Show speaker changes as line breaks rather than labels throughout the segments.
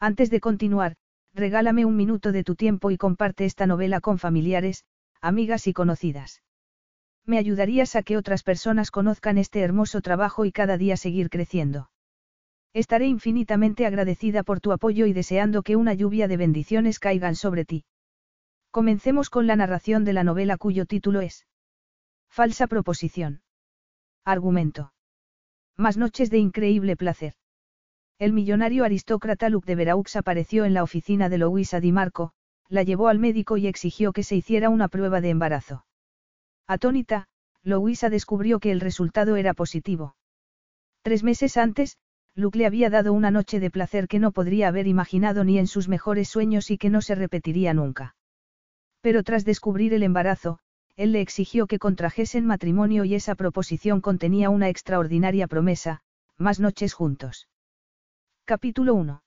Antes de continuar, regálame un minuto de tu tiempo y comparte esta novela con familiares, amigas y conocidas. Me ayudarías a que otras personas conozcan este hermoso trabajo y cada día seguir creciendo. Estaré infinitamente agradecida por tu apoyo y deseando que una lluvia de bendiciones caigan sobre ti. Comencemos con la narración de la novela cuyo título es Falsa proposición. Argumento. Más noches de increíble placer. El millonario aristócrata Luc de Veraux apareció en la oficina de Louisa Di Marco, la llevó al médico y exigió que se hiciera una prueba de embarazo. Atónita, Louisa descubrió que el resultado era positivo. Tres meses antes, Luc le había dado una noche de placer que no podría haber imaginado ni en sus mejores sueños y que no se repetiría nunca. Pero tras descubrir el embarazo, él le exigió que contrajesen matrimonio y esa proposición contenía una extraordinaria promesa, más noches juntos. Capítulo 1.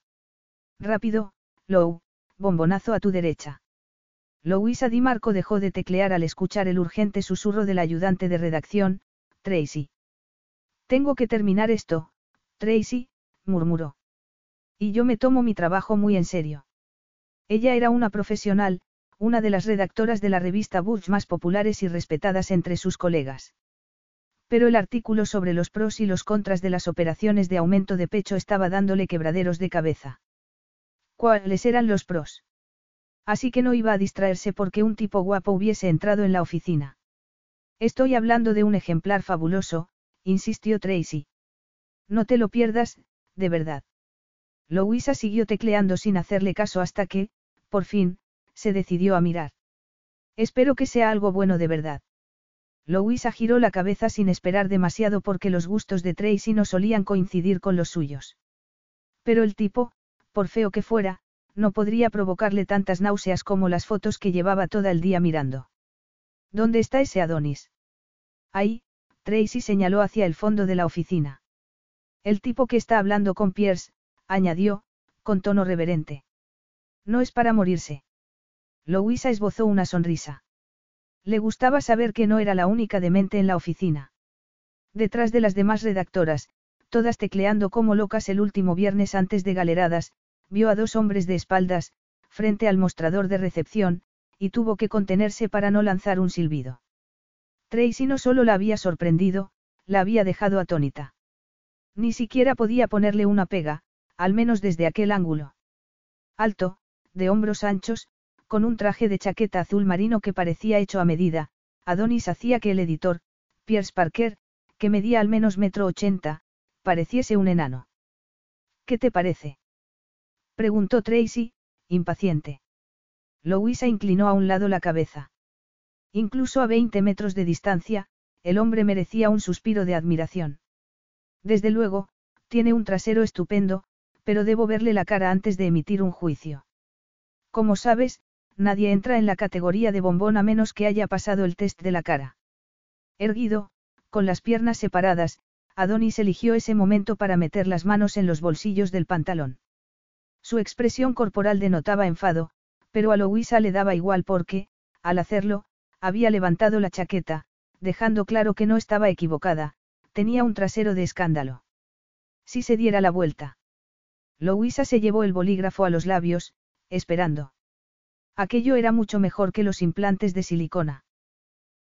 Rápido, Lou, bombonazo a tu derecha. Louisa Di Marco dejó de teclear al escuchar el urgente susurro del ayudante de redacción, Tracy. Tengo que terminar esto, Tracy, murmuró. Y yo me tomo mi trabajo muy en serio. Ella era una profesional, una de las redactoras de la revista Burge más populares y respetadas entre sus colegas pero el artículo sobre los pros y los contras de las operaciones de aumento de pecho estaba dándole quebraderos de cabeza. ¿Cuáles eran los pros? Así que no iba a distraerse porque un tipo guapo hubiese entrado en la oficina. Estoy hablando de un ejemplar fabuloso, insistió Tracy. No te lo pierdas, de verdad. Louisa siguió tecleando sin hacerle caso hasta que, por fin, se decidió a mirar. Espero que sea algo bueno de verdad. Louisa giró la cabeza sin esperar demasiado porque los gustos de Tracy no solían coincidir con los suyos. Pero el tipo, por feo que fuera, no podría provocarle tantas náuseas como las fotos que llevaba toda el día mirando. ¿Dónde está ese Adonis? Ahí, Tracy señaló hacia el fondo de la oficina. El tipo que está hablando con Pierce, añadió, con tono reverente. No es para morirse. Louisa esbozó una sonrisa. Le gustaba saber que no era la única demente en la oficina. Detrás de las demás redactoras, todas tecleando como locas el último viernes antes de galeradas, vio a dos hombres de espaldas, frente al mostrador de recepción, y tuvo que contenerse para no lanzar un silbido. Tracy no solo la había sorprendido, la había dejado atónita. Ni siquiera podía ponerle una pega, al menos desde aquel ángulo. Alto, de hombros anchos, con un traje de chaqueta azul marino que parecía hecho a medida, Adonis hacía que el editor, Pierce Parker, que medía al menos metro ochenta, pareciese un enano. ¿Qué te parece? preguntó Tracy, impaciente. Louisa inclinó a un lado la cabeza. Incluso a 20 metros de distancia, el hombre merecía un suspiro de admiración. Desde luego, tiene un trasero estupendo, pero debo verle la cara antes de emitir un juicio. Como sabes, nadie entra en la categoría de bombón a menos que haya pasado el test de la cara. Erguido, con las piernas separadas, Adonis eligió ese momento para meter las manos en los bolsillos del pantalón. Su expresión corporal denotaba enfado, pero a Louisa le daba igual porque, al hacerlo, había levantado la chaqueta, dejando claro que no estaba equivocada, tenía un trasero de escándalo. Si se diera la vuelta. Louisa se llevó el bolígrafo a los labios, esperando. Aquello era mucho mejor que los implantes de silicona.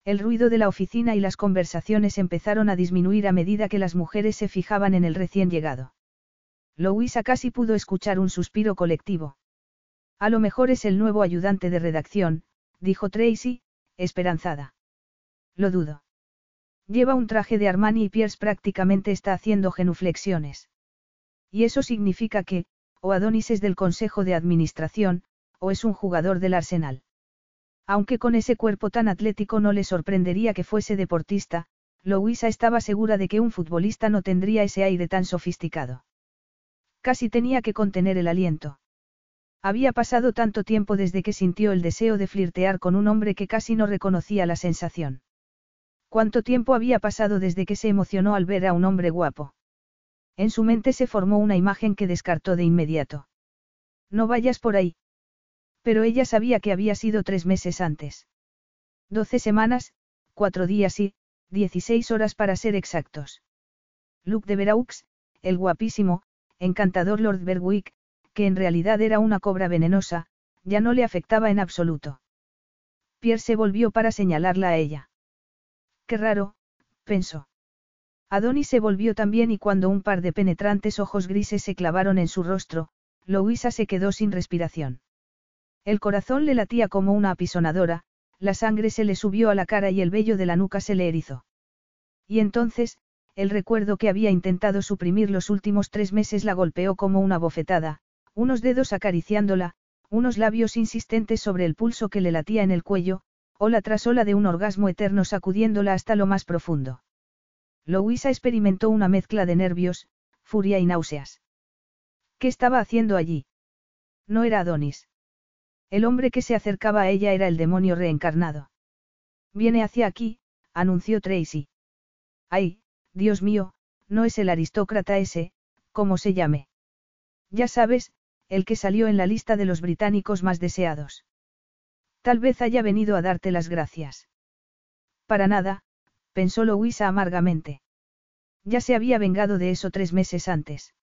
El ruido de la oficina y las conversaciones empezaron a disminuir a medida que las mujeres se fijaban en el recién llegado. Louisa casi pudo escuchar un suspiro colectivo. A lo mejor es el nuevo ayudante de redacción, dijo Tracy, esperanzada. Lo dudo. Lleva un traje de Armani y Pierce prácticamente está haciendo genuflexiones. Y eso significa que, o Adonis es del Consejo de Administración, o es un jugador del Arsenal. Aunque con ese cuerpo tan atlético no le sorprendería que fuese deportista, Louisa estaba segura de que un futbolista no tendría ese aire tan sofisticado. Casi tenía que contener el aliento. Había pasado tanto tiempo desde que sintió el deseo de flirtear con un hombre que casi no reconocía la sensación. ¿Cuánto tiempo había pasado desde que se emocionó al ver a un hombre guapo? En su mente se formó una imagen que descartó de inmediato. No vayas por ahí. Pero ella sabía que había sido tres meses antes. Doce semanas, cuatro días y, dieciséis horas para ser exactos. Luke de Veraux, el guapísimo, encantador Lord Berwick, que en realidad era una cobra venenosa, ya no le afectaba en absoluto. Pierre se volvió para señalarla a ella. Qué raro, pensó. Adonis se volvió también y cuando un par de penetrantes ojos grises se clavaron en su rostro, Louisa se quedó sin respiración. El corazón le latía como una apisonadora, la sangre se le subió a la cara y el vello de la nuca se le erizó. Y entonces, el recuerdo que había intentado suprimir los últimos tres meses la golpeó como una bofetada, unos dedos acariciándola, unos labios insistentes sobre el pulso que le latía en el cuello, ola tras ola de un orgasmo eterno sacudiéndola hasta lo más profundo. Louisa experimentó una mezcla de nervios, furia y náuseas. ¿Qué estaba haciendo allí? No era Adonis. El hombre que se acercaba a ella era el demonio reencarnado. Viene hacia aquí, anunció Tracy. Ay, Dios mío, no es el aristócrata ese, como se llame. Ya sabes, el que salió en la lista de los británicos más deseados. Tal vez haya venido a darte las gracias. Para nada, pensó Louisa amargamente. Ya se había vengado de eso tres meses antes.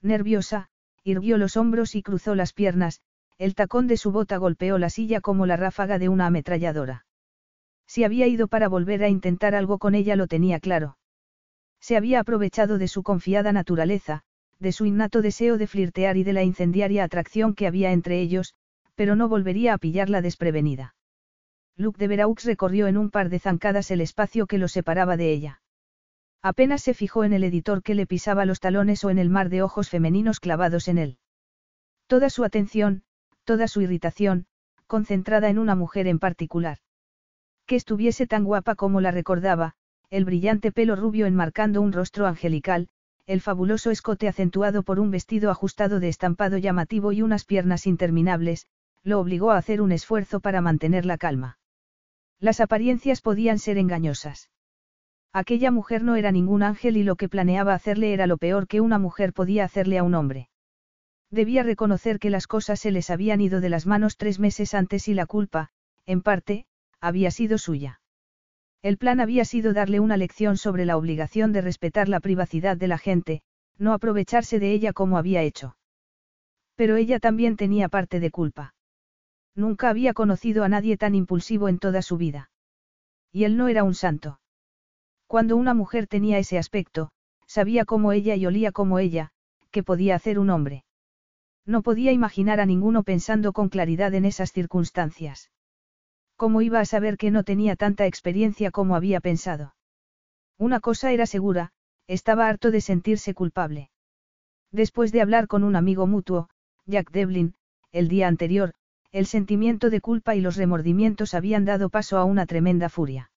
Nerviosa, irguió los hombros y cruzó las piernas, el tacón de su bota golpeó la silla como la ráfaga de una ametralladora. Si había ido para volver a intentar algo con ella lo tenía claro. Se había aprovechado de su confiada naturaleza, de su innato deseo de flirtear y de la incendiaria atracción que había entre ellos, pero no volvería a pillarla desprevenida. Luke de Veraux recorrió en un par de zancadas el espacio que lo separaba de ella. Apenas se fijó en el editor que le pisaba los talones o en el mar de ojos femeninos clavados en él. Toda su atención, toda su irritación, concentrada en una mujer en particular. Que estuviese tan guapa como la recordaba, el brillante pelo rubio enmarcando un rostro angelical, el fabuloso escote acentuado por un vestido ajustado de estampado llamativo y unas piernas interminables, lo obligó a hacer un esfuerzo para mantener la calma. Las apariencias podían ser engañosas. Aquella mujer no era ningún ángel y lo que planeaba hacerle era lo peor que una mujer podía hacerle a un hombre. Debía reconocer que las cosas se les habían ido de las manos tres meses antes y la culpa, en parte, había sido suya. El plan había sido darle una lección sobre la obligación de respetar la privacidad de la gente, no aprovecharse de ella como había hecho. Pero ella también tenía parte de culpa. Nunca había conocido a nadie tan impulsivo en toda su vida. Y él no era un santo. Cuando una mujer tenía ese aspecto, sabía como ella y olía como ella, que podía hacer un hombre. No podía imaginar a ninguno pensando con claridad en esas circunstancias. ¿Cómo iba a saber que no tenía tanta experiencia como había pensado? Una cosa era segura, estaba harto de sentirse culpable. Después de hablar con un amigo mutuo, Jack Devlin, el día anterior, el sentimiento de culpa y los remordimientos habían dado paso a una tremenda furia.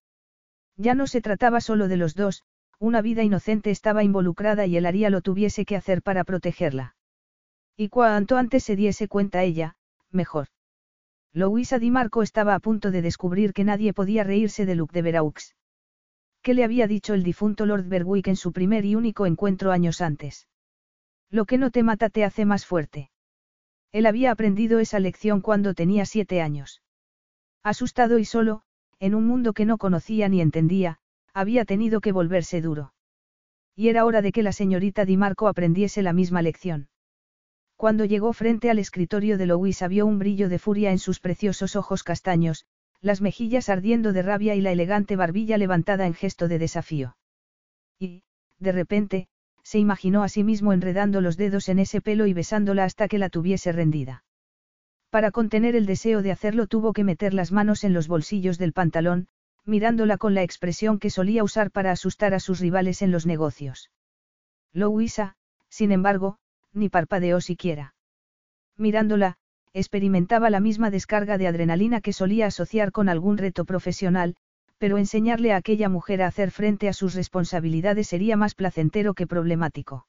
Ya no se trataba solo de los dos, una vida inocente estaba involucrada y él haría lo tuviese que hacer para protegerla. Y cuanto antes se diese cuenta ella, mejor. Louisa Di Marco estaba a punto de descubrir que nadie podía reírse de Luke de Veraux. ¿Qué le había dicho el difunto Lord Berwick en su primer y único encuentro años antes? Lo que no te mata te hace más fuerte. Él había aprendido esa lección cuando tenía siete años. Asustado y solo, en un mundo que no conocía ni entendía, había tenido que volverse duro. Y era hora de que la señorita Di Marco aprendiese la misma lección. Cuando llegó frente al escritorio de Louisa vio un brillo de furia en sus preciosos ojos castaños, las mejillas ardiendo de rabia y la elegante barbilla levantada en gesto de desafío. Y, de repente, se imaginó a sí mismo enredando los dedos en ese pelo y besándola hasta que la tuviese rendida. Para contener el deseo de hacerlo tuvo que meter las manos en los bolsillos del pantalón, mirándola con la expresión que solía usar para asustar a sus rivales en los negocios. Louisa, sin embargo, ni parpadeó siquiera. Mirándola, experimentaba la misma descarga de adrenalina que solía asociar con algún reto profesional, pero enseñarle a aquella mujer a hacer frente a sus responsabilidades sería más placentero que problemático.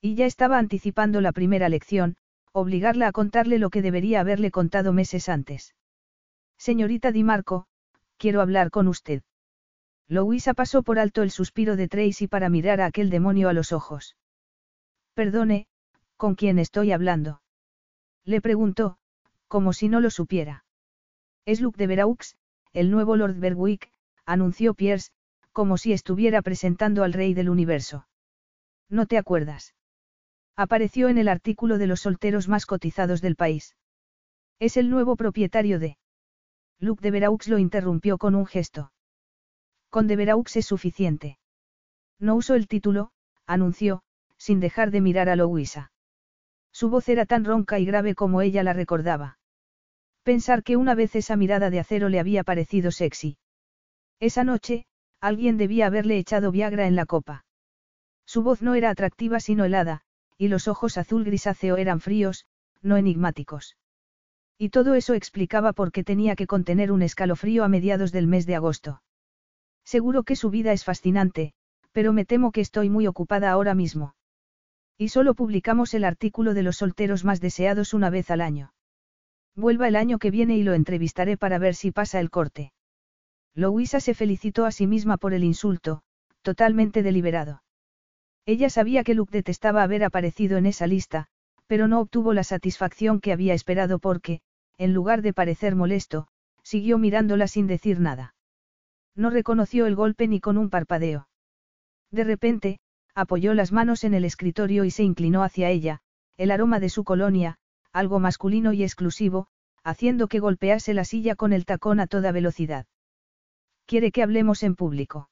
Y ya estaba anticipando la primera lección, obligarla a contarle lo que debería haberle contado meses antes. Señorita Di Marco, quiero hablar con usted. Louisa pasó por alto el suspiro de Tracy para mirar a aquel demonio a los ojos. Perdone, ¿con quién estoy hablando? Le preguntó, como si no lo supiera. Es Luke de Veraux, el nuevo Lord Berwick, anunció Pierce, como si estuviera presentando al rey del universo. ¿No te acuerdas? Apareció en el artículo de los solteros más cotizados del país. Es el nuevo propietario de... Luke de Veraux lo interrumpió con un gesto. Con de Veraux es suficiente. No uso el título, anunció, sin dejar de mirar a Louisa. Su voz era tan ronca y grave como ella la recordaba. Pensar que una vez esa mirada de acero le había parecido sexy. Esa noche, alguien debía haberle echado Viagra en la copa. Su voz no era atractiva sino helada, y los ojos azul grisáceo eran fríos, no enigmáticos. Y todo eso explicaba por qué tenía que contener un escalofrío a mediados del mes de agosto. Seguro que su vida es fascinante, pero me temo que estoy muy ocupada ahora mismo. Y solo publicamos el artículo de los solteros más deseados una vez al año. Vuelva el año que viene y lo entrevistaré para ver si pasa el corte. Louisa se felicitó a sí misma por el insulto, totalmente deliberado. Ella sabía que Luke detestaba haber aparecido en esa lista, pero no obtuvo la satisfacción que había esperado porque, en lugar de parecer molesto, siguió mirándola sin decir nada. No reconoció el golpe ni con un parpadeo. De repente, apoyó las manos en el escritorio y se inclinó hacia ella, el aroma de su colonia, algo masculino y exclusivo, haciendo que golpease la silla con el tacón a toda velocidad. ¿Quiere que hablemos en público?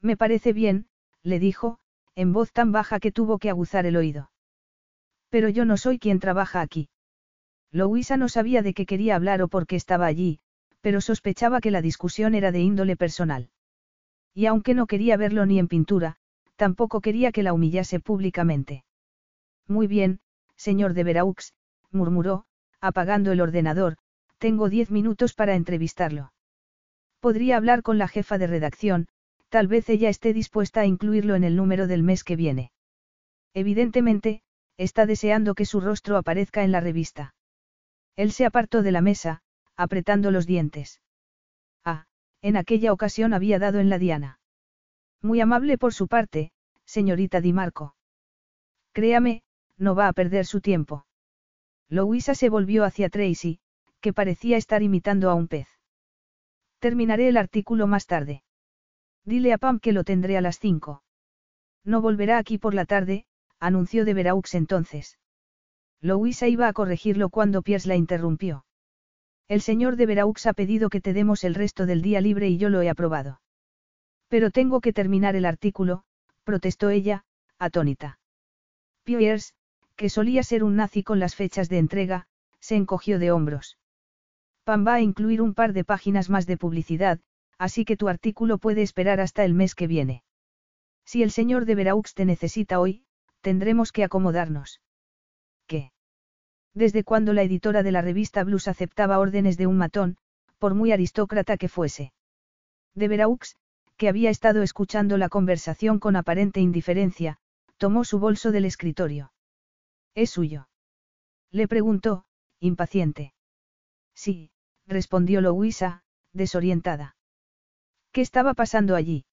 Me parece bien, le dijo, en voz tan baja que tuvo que aguzar el oído. Pero yo no soy quien trabaja aquí. Louisa no sabía de qué quería hablar o por qué estaba allí, pero sospechaba que la discusión era de índole personal. Y aunque no quería verlo ni en pintura, tampoco quería que la humillase públicamente. Muy bien, señor de Veraux, murmuró, apagando el ordenador, tengo diez minutos para entrevistarlo. Podría hablar con la jefa de redacción, tal vez ella esté dispuesta a incluirlo en el número del mes que viene. Evidentemente, está deseando que su rostro aparezca en la revista. Él se apartó de la mesa, apretando los dientes. Ah, en aquella ocasión había dado en la diana. Muy amable por su parte, señorita Di Marco. Créame, no va a perder su tiempo. Louisa se volvió hacia Tracy, que parecía estar imitando a un pez. Terminaré el artículo más tarde. Dile a Pam que lo tendré a las cinco. No volverá aquí por la tarde, anunció de Veraux entonces. Louisa iba a corregirlo cuando Pierce la interrumpió. El señor de Veraux ha pedido que te demos el resto del día libre y yo lo he aprobado. Pero tengo que terminar el artículo, protestó ella, atónita. Pierce, que solía ser un nazi con las fechas de entrega, se encogió de hombros. Pam va a incluir un par de páginas más de publicidad, así que tu artículo puede esperar hasta el mes que viene. Si el señor de Veraux te necesita hoy, tendremos que acomodarnos. ¿Qué? Desde cuando la editora de la revista Blues aceptaba órdenes de un matón, por muy aristócrata que fuese. De Veraux, que había estado escuchando la conversación con aparente indiferencia, tomó su bolso del escritorio. ¿Es suyo? Le preguntó, impaciente. Sí, respondió Louisa, desorientada. ¿Qué estaba pasando allí?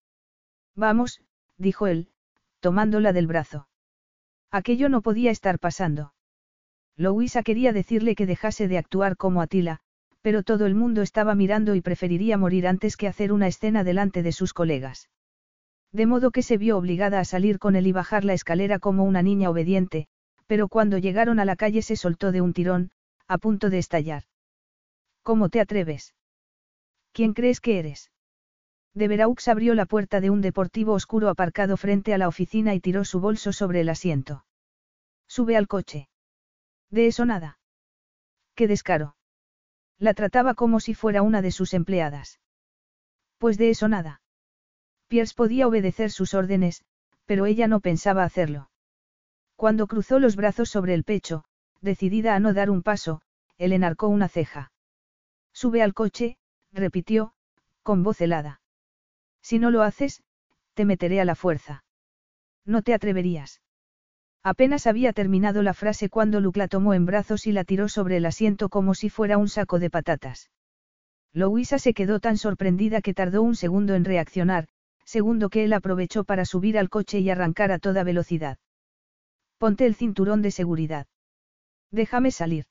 Vamos, dijo él, tomándola del brazo. Aquello no podía estar pasando. Louisa quería decirle que dejase de actuar como Atila, pero todo el mundo estaba mirando y preferiría morir antes que hacer una escena delante de sus colegas. De modo que se vio obligada a salir con él y bajar la escalera como una niña obediente, pero cuando llegaron a la calle se soltó de un tirón, a punto de estallar. ¿Cómo te atreves? ¿Quién crees que eres? De Veraux abrió la puerta de un deportivo oscuro aparcado frente a la oficina y tiró su bolso sobre el asiento. Sube al coche. De eso nada. Qué descaro. La trataba como si fuera una de sus empleadas. Pues de eso nada. Pierce podía obedecer sus órdenes, pero ella no pensaba hacerlo. Cuando cruzó los brazos sobre el pecho, decidida a no dar un paso, él enarcó una ceja. Sube al coche, repitió, con voz helada. Si no lo haces, te meteré a la fuerza. No te atreverías. Apenas había terminado la frase cuando Luke la tomó en brazos y la tiró sobre el asiento como si fuera un saco de patatas. Louisa se quedó tan sorprendida que tardó un segundo en reaccionar, segundo que él aprovechó para subir al coche y arrancar a toda velocidad. Ponte el cinturón de seguridad. Déjame salir.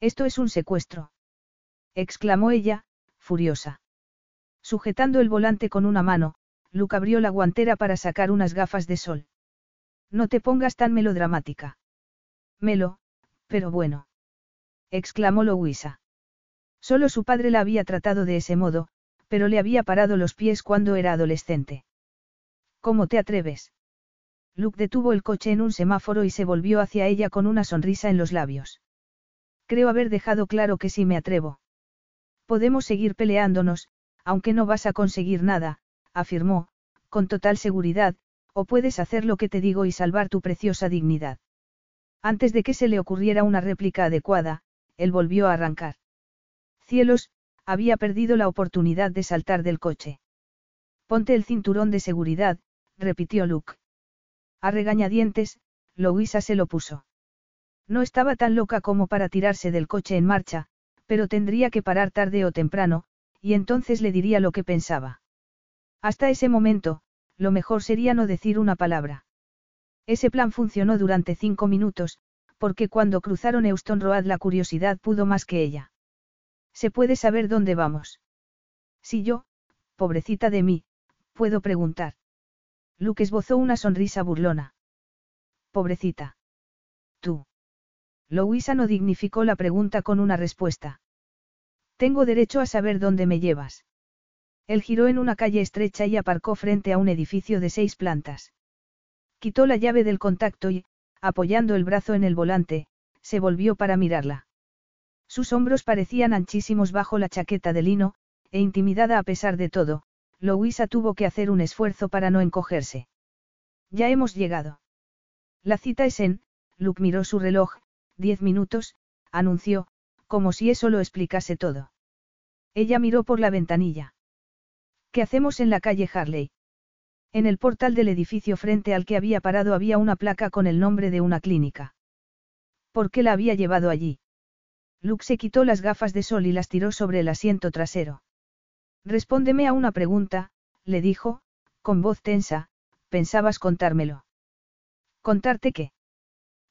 Esto es un secuestro. exclamó ella, furiosa. Sujetando el volante con una mano, Luke abrió la guantera para sacar unas gafas de sol. No te pongas tan melodramática. Melo, pero bueno. exclamó Louisa. Solo su padre la había tratado de ese modo, pero le había parado los pies cuando era adolescente. ¿Cómo te atreves? Luke detuvo el coche en un semáforo y se volvió hacia ella con una sonrisa en los labios. Creo haber dejado claro que sí me atrevo. Podemos seguir peleándonos, aunque no vas a conseguir nada, afirmó, con total seguridad, o puedes hacer lo que te digo y salvar tu preciosa dignidad. Antes de que se le ocurriera una réplica adecuada, él volvió a arrancar. Cielos, había perdido la oportunidad de saltar del coche. Ponte el cinturón de seguridad, repitió Luke. A regañadientes, Louisa se lo puso. No estaba tan loca como para tirarse del coche en marcha, pero tendría que parar tarde o temprano, y entonces le diría lo que pensaba. Hasta ese momento, lo mejor sería no decir una palabra. Ese plan funcionó durante cinco minutos, porque cuando cruzaron Euston Road la curiosidad pudo más que ella. ¿Se puede saber dónde vamos? Si yo, pobrecita de mí, puedo preguntar. Luke esbozó una sonrisa burlona. Pobrecita. Tú. Louisa no dignificó la pregunta con una respuesta. Tengo derecho a saber dónde me llevas. Él giró en una calle estrecha y aparcó frente a un edificio de seis plantas. Quitó la llave del contacto y, apoyando el brazo en el volante, se volvió para mirarla. Sus hombros parecían anchísimos bajo la chaqueta de lino, e intimidada a pesar de todo, Louisa tuvo que hacer un esfuerzo para no encogerse. Ya hemos llegado. La cita es en, Luke miró su reloj, diez minutos, anunció, como si eso lo explicase todo. Ella miró por la ventanilla. ¿Qué hacemos en la calle Harley? En el portal del edificio frente al que había parado había una placa con el nombre de una clínica. ¿Por qué la había llevado allí? Luke se quitó las gafas de sol y las tiró sobre el asiento trasero. Respóndeme a una pregunta, le dijo, con voz tensa, pensabas contármelo. ¿Contarte qué?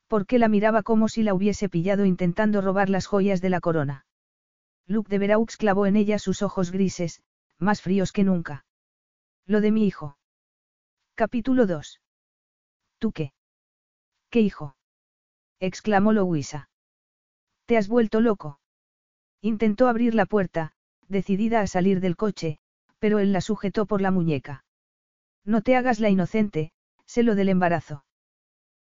Porque la miraba como si la hubiese pillado intentando robar las joyas de la corona. Luke de Veraux clavó en ella sus ojos grises, más fríos que nunca. Lo de mi hijo. Capítulo 2. ¿Tú qué? ¿Qué hijo? exclamó Louisa. ¿Te has vuelto loco? Intentó abrir la puerta, decidida a salir del coche, pero él la sujetó por la muñeca. No te hagas la inocente, sé lo del embarazo.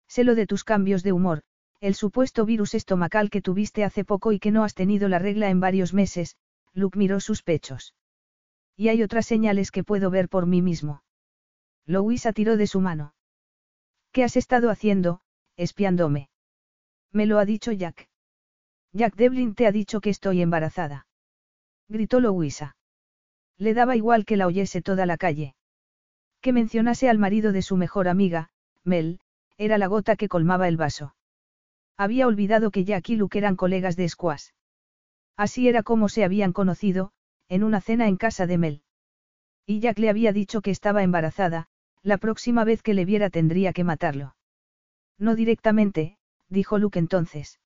Sé lo de tus cambios de humor, el supuesto virus estomacal que tuviste hace poco y que no has tenido la regla en varios meses, Luke miró sus pechos. Y hay otras señales que puedo ver por mí mismo. Louisa tiró de su mano. ¿Qué has estado haciendo, espiándome? Me lo ha dicho Jack. Jack Devlin te ha dicho que estoy embarazada. Gritó Louisa. Le daba igual que la oyese toda la calle. Que mencionase al marido de su mejor amiga, Mel, era la gota que colmaba el vaso. Había olvidado que Jack y Luke eran colegas de squash. Así era como se habían conocido, en una cena en casa de Mel. Y Jack le había dicho que estaba embarazada, la próxima vez que le viera tendría que matarlo. No directamente, dijo Luke entonces.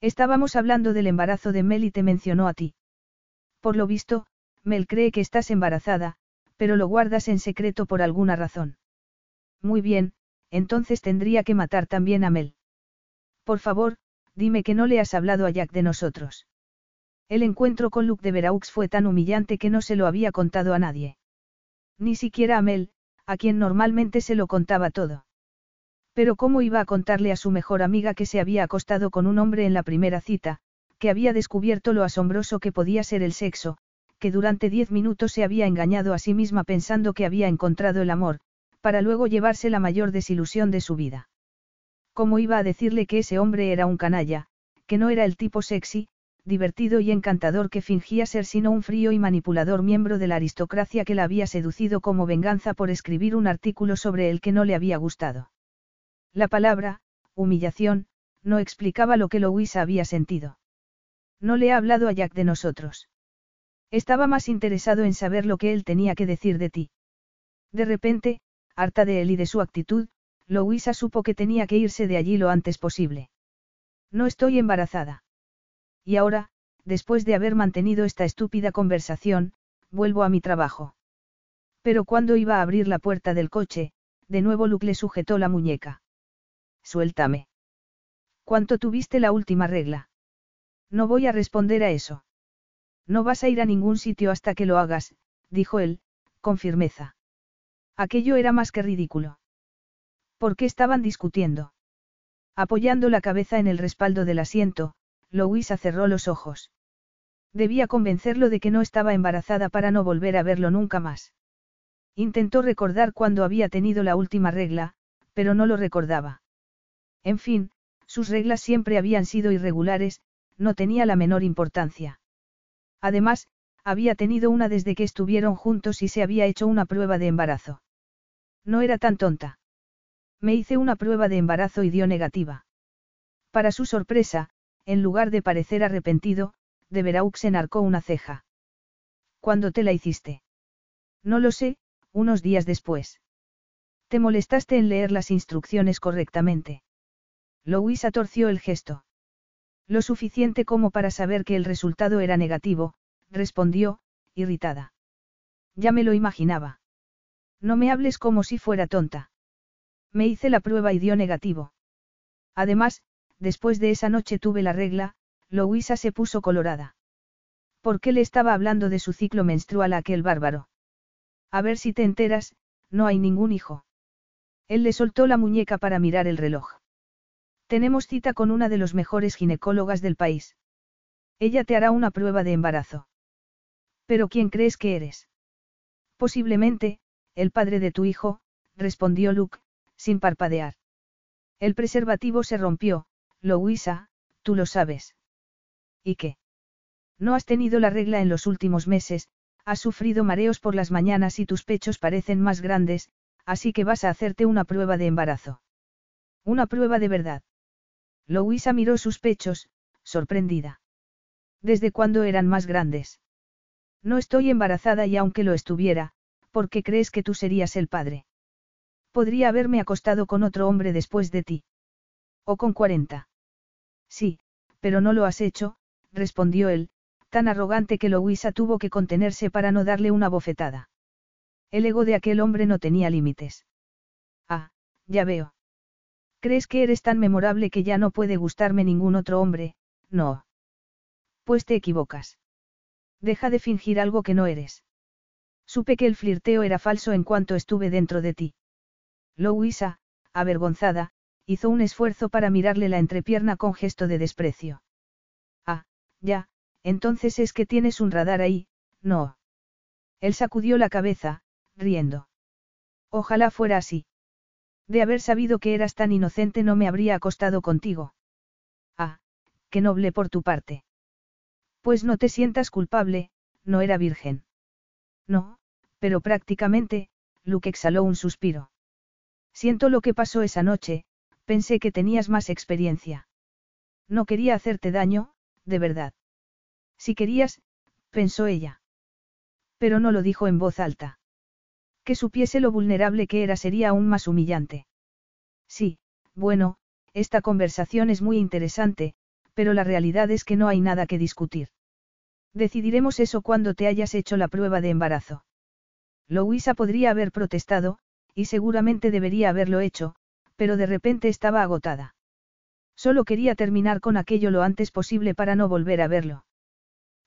Estábamos hablando del embarazo de Mel y te mencionó a ti. Por lo visto, Mel cree que estás embarazada, pero lo guardas en secreto por alguna razón. Muy bien, entonces tendría que matar también a Mel. Por favor, dime que no le has hablado a Jack de nosotros. El encuentro con Luke de Veraux fue tan humillante que no se lo había contado a nadie. Ni siquiera a Mel, a quien normalmente se lo contaba todo. Pero ¿cómo iba a contarle a su mejor amiga que se había acostado con un hombre en la primera cita, que había descubierto lo asombroso que podía ser el sexo, que durante diez minutos se había engañado a sí misma pensando que había encontrado el amor, para luego llevarse la mayor desilusión de su vida? ¿Cómo iba a decirle que ese hombre era un canalla, que no era el tipo sexy, divertido y encantador que fingía ser sino un frío y manipulador miembro de la aristocracia que la había seducido como venganza por escribir un artículo sobre el que no le había gustado. La palabra, humillación, no explicaba lo que Louisa había sentido. No le ha hablado a Jack de nosotros. Estaba más interesado en saber lo que él tenía que decir de ti. De repente, harta de él y de su actitud, Louisa supo que tenía que irse de allí lo antes posible. No estoy embarazada. Y ahora, después de haber mantenido esta estúpida conversación, vuelvo a mi trabajo. Pero cuando iba a abrir la puerta del coche, de nuevo Luke le sujetó la muñeca. Suéltame. ¿Cuánto tuviste la última regla? No voy a responder a eso. No vas a ir a ningún sitio hasta que lo hagas, dijo él, con firmeza. Aquello era más que ridículo. ¿Por qué estaban discutiendo? Apoyando la cabeza en el respaldo del asiento, Louisa cerró los ojos. Debía convencerlo de que no estaba embarazada para no volver a verlo nunca más. Intentó recordar cuándo había tenido la última regla, pero no lo recordaba. En fin, sus reglas siempre habían sido irregulares, no tenía la menor importancia. Además, había tenido una desde que estuvieron juntos y se había hecho una prueba de embarazo. No era tan tonta. Me hice una prueba de embarazo y dio negativa. Para su sorpresa, en lugar de parecer arrepentido, de Veraux enarcó una ceja. ¿Cuándo te la hiciste? No lo sé, unos días después. Te molestaste en leer las instrucciones correctamente. Louisa torció el gesto. Lo suficiente como para saber que el resultado era negativo, respondió, irritada. Ya me lo imaginaba. No me hables como si fuera tonta. Me hice la prueba y dio negativo. Además, después de esa noche tuve la regla, Louisa se puso colorada. ¿Por qué le estaba hablando de su ciclo menstrual a aquel bárbaro? A ver si te enteras, no hay ningún hijo. Él le soltó la muñeca para mirar el reloj. Tenemos cita con una de los mejores ginecólogas del país. Ella te hará una prueba de embarazo. ¿Pero quién crees que eres? Posiblemente, el padre de tu hijo, respondió Luke, sin parpadear. El preservativo se rompió, Louisa, tú lo sabes. ¿Y qué? No has tenido la regla en los últimos meses, has sufrido mareos por las mañanas y tus pechos parecen más grandes, así que vas a hacerte una prueba de embarazo. Una prueba de verdad. Louisa miró sus pechos, sorprendida. ¿Desde cuándo eran más grandes? No estoy embarazada y aunque lo estuviera, ¿por qué crees que tú serías el padre? Podría haberme acostado con otro hombre después de ti. O con cuarenta. Sí, pero no lo has hecho, respondió él, tan arrogante que Louisa tuvo que contenerse para no darle una bofetada. El ego de aquel hombre no tenía límites. Ah, ya veo. ¿Crees que eres tan memorable que ya no puede gustarme ningún otro hombre? No. Pues te equivocas. Deja de fingir algo que no eres. Supe que el flirteo era falso en cuanto estuve dentro de ti. Louisa, avergonzada, hizo un esfuerzo para mirarle la entrepierna con gesto de desprecio. Ah, ya, entonces es que tienes un radar ahí, no. Él sacudió la cabeza, riendo. Ojalá fuera así. De haber sabido que eras tan inocente no me habría acostado contigo. Ah, qué noble por tu parte. Pues no te sientas culpable, no era virgen. No, pero prácticamente, Luke exhaló un suspiro. Siento lo que pasó esa noche, pensé que tenías más experiencia. No quería hacerte daño, de verdad. Si querías, pensó ella. Pero no lo dijo en voz alta. Que supiese lo vulnerable que era sería aún más humillante. Sí, bueno, esta conversación es muy interesante, pero la realidad es que no hay nada que discutir. Decidiremos eso cuando te hayas hecho la prueba de embarazo. Louisa podría haber protestado, y seguramente debería haberlo hecho, pero de repente estaba agotada. Solo quería terminar con aquello lo antes posible para no volver a verlo.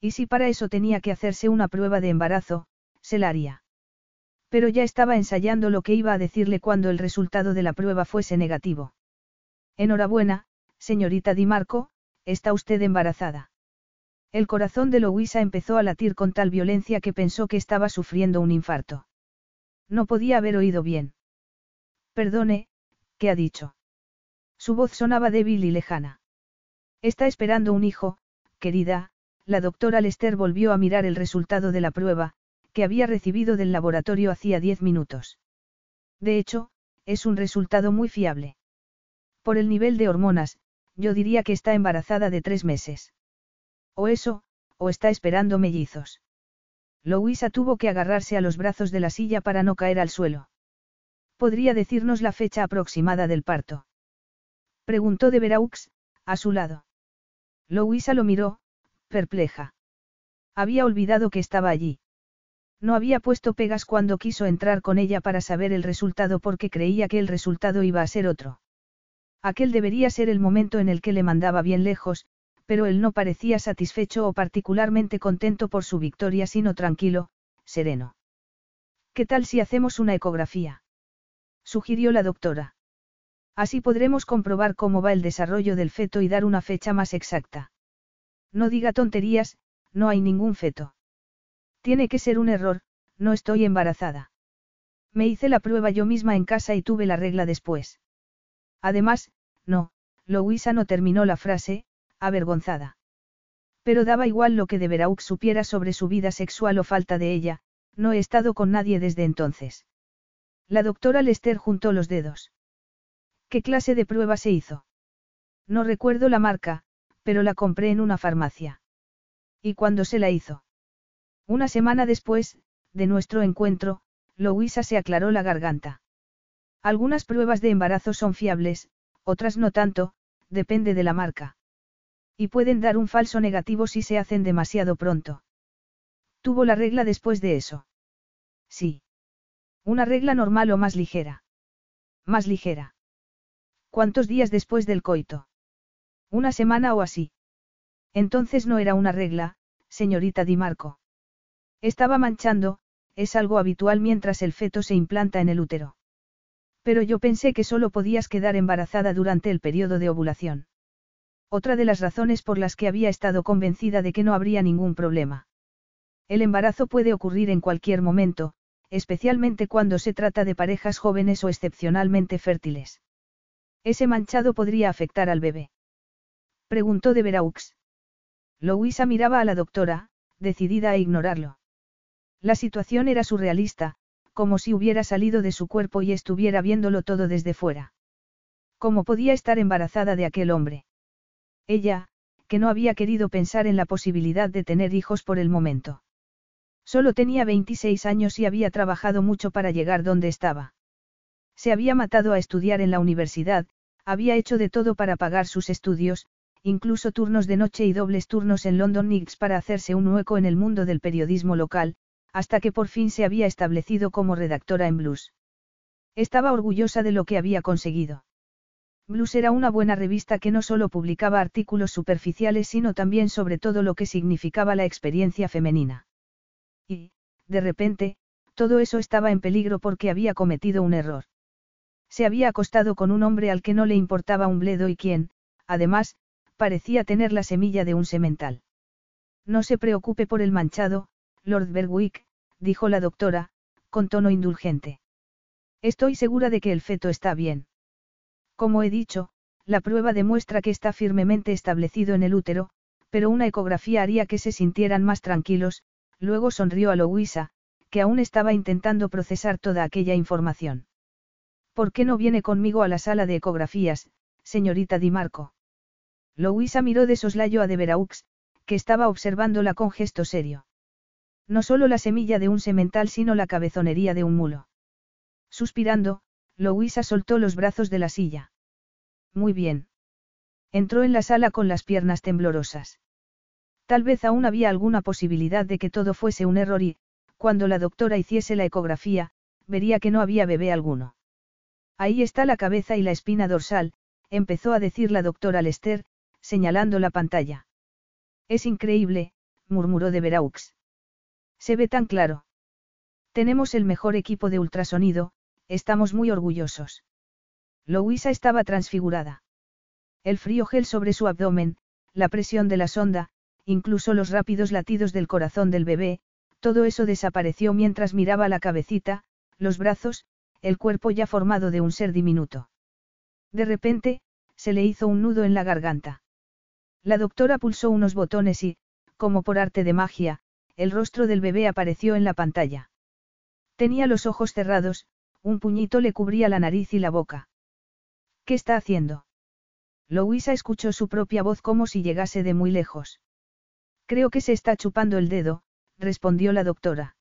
Y si para eso tenía que hacerse una prueba de embarazo, se la haría. Pero ya estaba ensayando lo que iba a decirle cuando el resultado de la prueba fuese negativo. Enhorabuena, señorita Di Marco, está usted embarazada. El corazón de Louisa empezó a latir con tal violencia que pensó que estaba sufriendo un infarto. No podía haber oído bien. Perdone, ¿qué ha dicho? Su voz sonaba débil y lejana. Está esperando un hijo, querida, la doctora Lester volvió a mirar el resultado de la prueba, que había recibido del laboratorio hacía diez minutos. De hecho, es un resultado muy fiable. Por el nivel de hormonas, yo diría que está embarazada de tres meses. O eso, o está esperando mellizos. Louisa tuvo que agarrarse a los brazos de la silla para no caer al suelo. ¿Podría decirnos la fecha aproximada del parto? Preguntó de Veraux, a su lado. Louisa lo miró, perpleja. Había olvidado que estaba allí. No había puesto pegas cuando quiso entrar con ella para saber el resultado porque creía que el resultado iba a ser otro. Aquel debería ser el momento en el que le mandaba bien lejos, pero él no parecía satisfecho o particularmente contento por su victoria, sino tranquilo, sereno. ¿Qué tal si hacemos una ecografía? Sugirió la doctora. Así podremos comprobar cómo va el desarrollo del feto y dar una fecha más exacta. No diga tonterías, no hay ningún feto. Tiene que ser un error, no estoy embarazada. Me hice la prueba yo misma en casa y tuve la regla después. Además, no, Louisa no terminó la frase, avergonzada. Pero daba igual lo que de Veraux supiera sobre su vida sexual o falta de ella, no he estado con nadie desde entonces. La doctora Lester juntó los dedos. ¿Qué clase de prueba se hizo? No recuerdo la marca, pero la compré en una farmacia. ¿Y cuándo se la hizo? Una semana después, de nuestro encuentro, Louisa se aclaró la garganta. Algunas pruebas de embarazo son fiables, otras no tanto, depende de la marca. Y pueden dar un falso negativo si se hacen demasiado pronto. ¿Tuvo la regla después de eso? Sí. Una regla normal o más ligera. Más ligera. ¿Cuántos días después del coito? Una semana o así. Entonces no era una regla, señorita Di Marco. Estaba manchando, es algo habitual mientras el feto se implanta en el útero. Pero yo pensé que solo podías quedar embarazada durante el periodo de ovulación. Otra de las razones por las que había estado convencida de que no habría ningún problema. El embarazo puede ocurrir en cualquier momento, especialmente cuando se trata de parejas jóvenes o excepcionalmente fértiles. Ese manchado podría afectar al bebé. Preguntó de Veraux. Louisa miraba a la doctora, decidida a ignorarlo. La situación era surrealista, como si hubiera salido de su cuerpo y estuviera viéndolo todo desde fuera. ¿Cómo podía estar embarazada de aquel hombre? Ella, que no había querido pensar en la posibilidad de tener hijos por el momento. Solo tenía 26 años y había trabajado mucho para llegar donde estaba. Se había matado a estudiar en la universidad, había hecho de todo para pagar sus estudios, incluso turnos de noche y dobles turnos en London Knicks para hacerse un hueco en el mundo del periodismo local, hasta que por fin se había establecido como redactora en Blues. Estaba orgullosa de lo que había conseguido. Blues era una buena revista que no solo publicaba artículos superficiales sino también sobre todo lo que significaba la experiencia femenina. Y, de repente, todo eso estaba en peligro porque había cometido un error. Se había acostado con un hombre al que no le importaba un bledo y quien, además, parecía tener la semilla de un semental. No se preocupe por el manchado, Lord Berwick, dijo la doctora, con tono indulgente. Estoy segura de que el feto está bien. Como he dicho, la prueba demuestra que está firmemente establecido en el útero, pero una ecografía haría que se sintieran más tranquilos, luego sonrió a Louisa, que aún estaba intentando procesar toda aquella información. ¿Por qué no viene conmigo a la sala de ecografías, señorita Di Marco? Louisa miró de soslayo a de Veraux, que estaba observándola con gesto serio. No solo la semilla de un semental sino la cabezonería de un mulo. Suspirando, Louisa soltó los brazos de la silla. Muy bien. Entró en la sala con las piernas temblorosas. Tal vez aún había alguna posibilidad de que todo fuese un error y, cuando la doctora hiciese la ecografía, vería que no había bebé alguno. Ahí está la cabeza y la espina dorsal, empezó a decir la doctora Lester, señalando la pantalla. Es increíble, murmuró de Veraux. Se ve tan claro. Tenemos el mejor equipo de ultrasonido, Estamos muy orgullosos. Louisa estaba transfigurada. El frío gel sobre su abdomen, la presión de la sonda, incluso los rápidos latidos del corazón del bebé, todo eso desapareció mientras miraba la cabecita, los brazos, el cuerpo ya formado de un ser diminuto. De repente, se le hizo un nudo en la garganta. La doctora pulsó unos botones y, como por arte de magia, el rostro del bebé apareció en la pantalla. Tenía los ojos cerrados, un puñito le cubría la nariz y la boca. ¿Qué está haciendo? Louisa escuchó su propia voz como si llegase de muy lejos. Creo que se está chupando el dedo, respondió la doctora.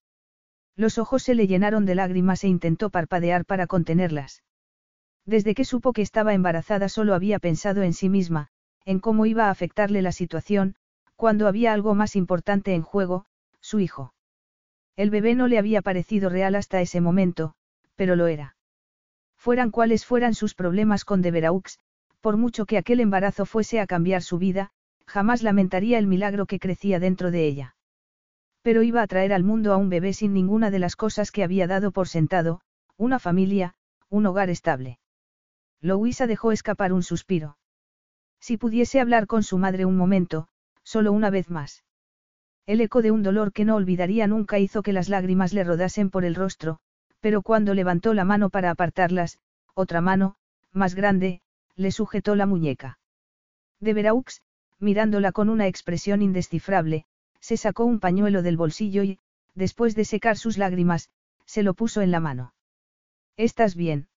Los ojos se le llenaron de lágrimas e intentó parpadear para contenerlas. Desde que supo que estaba embarazada solo había pensado en sí misma, en cómo iba a afectarle la situación, cuando había algo más importante en juego, su hijo. El bebé no le había parecido real hasta ese momento, pero lo era. Fueran cuales fueran sus problemas con Deveraux, por mucho que aquel embarazo fuese a cambiar su vida, jamás lamentaría el milagro que crecía dentro de ella. Pero iba a traer al mundo a un bebé sin ninguna de las cosas que había dado por sentado, una familia, un hogar estable. Louisa dejó escapar un suspiro. Si pudiese hablar con su madre un momento, solo una vez más. El eco de un dolor que no olvidaría nunca hizo que las lágrimas le rodasen por el rostro, pero cuando levantó la mano para apartarlas, otra mano, más grande, le sujetó la muñeca. De Veraux, mirándola con una expresión indescifrable, se sacó un pañuelo del bolsillo y, después de secar sus lágrimas, se lo puso en la mano. ¿Estás bien?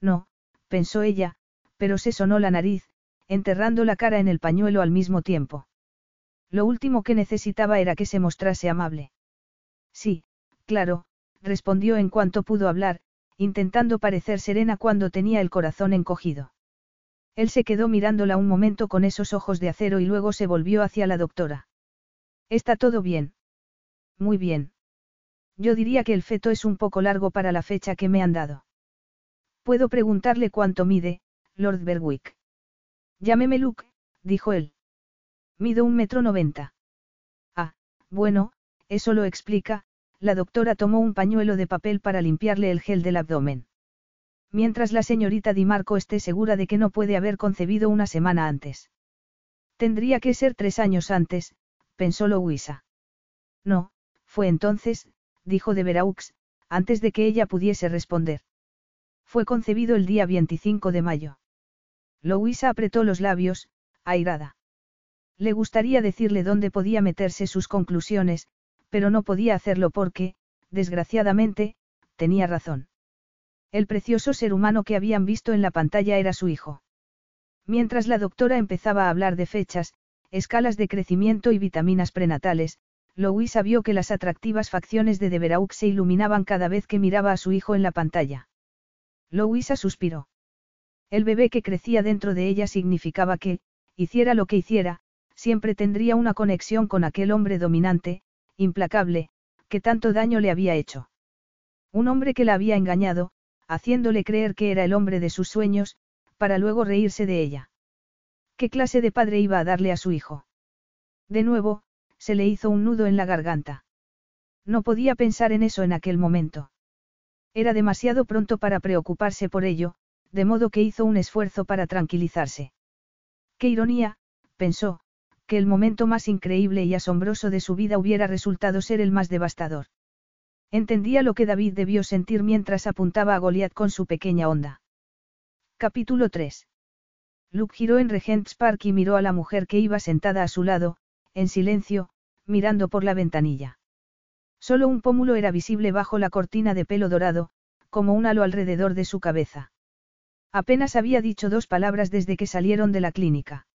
No, pensó ella, pero se sonó la nariz, enterrando la cara en el pañuelo al mismo tiempo. Lo último que necesitaba era que se mostrase amable. Sí, claro, respondió en cuanto pudo hablar, intentando parecer serena cuando tenía el corazón encogido. Él se quedó mirándola un momento con esos ojos de acero y luego se volvió hacia la doctora. ¿Está todo bien? Muy bien. Yo diría que el feto es un poco largo para la fecha que me han dado. Puedo preguntarle cuánto mide, Lord Berwick. Llámeme Luke, dijo él. Mido un metro noventa. Ah, bueno, eso lo explica, la doctora tomó un pañuelo de papel para limpiarle el gel del abdomen. Mientras la señorita Di Marco esté segura de que no puede haber concebido una semana antes. Tendría que ser tres años antes, pensó Louisa. No, fue entonces, dijo de Veraux, antes de que ella pudiese responder. Fue concebido el día 25 de mayo. Louisa apretó los labios, airada. Le gustaría decirle dónde podía meterse sus conclusiones, pero no podía hacerlo porque, desgraciadamente, tenía razón. El precioso ser humano que habían visto en la pantalla era su hijo. Mientras la doctora empezaba a hablar de fechas, escalas de crecimiento y vitaminas prenatales, Louisa vio que las atractivas facciones de Deveraux se iluminaban cada vez que miraba a su hijo en la pantalla. Louisa suspiró. El bebé que crecía dentro de ella significaba que, hiciera lo que hiciera, siempre tendría una conexión con aquel hombre dominante, implacable, que tanto daño le había hecho. Un hombre que la había engañado, haciéndole creer que era el hombre de sus sueños, para luego reírse de ella. ¿Qué clase de padre iba a darle a su hijo? De nuevo, se le hizo un nudo en la garganta. No podía pensar en eso en aquel momento. Era demasiado pronto para preocuparse por ello, de modo que hizo un esfuerzo para tranquilizarse. Qué ironía, pensó, que el momento más increíble y asombroso de su vida hubiera resultado ser el más devastador. Entendía lo que David debió sentir mientras apuntaba a Goliath con su pequeña onda. Capítulo 3. Luke giró en Regent's Park y miró a la mujer que iba sentada a su lado, en silencio, mirando por la ventanilla. Solo un pómulo era visible bajo la cortina de pelo dorado, como un halo alrededor de su cabeza. Apenas había dicho dos palabras desde que salieron de la clínica.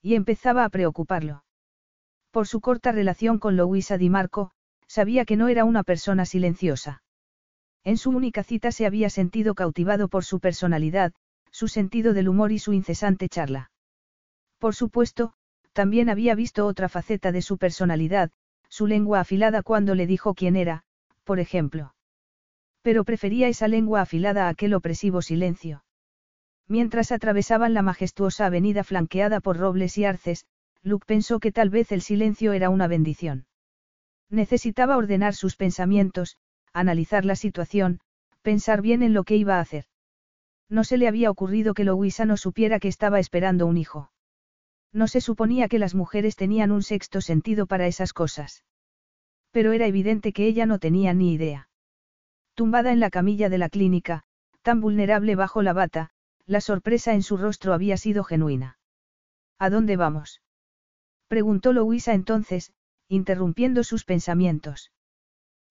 Y empezaba a preocuparlo. Por su corta relación con Louisa Di Marco, sabía que no era una persona silenciosa. En su única cita se había sentido cautivado por su personalidad, su sentido del humor y su incesante charla. Por supuesto, también había visto otra faceta de su personalidad, su lengua afilada cuando le dijo quién era, por ejemplo. Pero prefería esa lengua afilada a aquel opresivo silencio. Mientras atravesaban la majestuosa avenida flanqueada por robles y arces, Luke pensó que tal vez el silencio era una bendición. Necesitaba ordenar sus pensamientos, analizar la situación, pensar bien en lo que iba a hacer. No se le había ocurrido que Louisa no supiera que estaba esperando un hijo. No se suponía que las mujeres tenían un sexto sentido para esas cosas. Pero era evidente que ella no tenía ni idea. Tumbada en la camilla de la clínica, tan vulnerable bajo la bata, la sorpresa en su rostro había sido genuina. ¿A dónde vamos? Preguntó Louisa entonces, interrumpiendo sus pensamientos.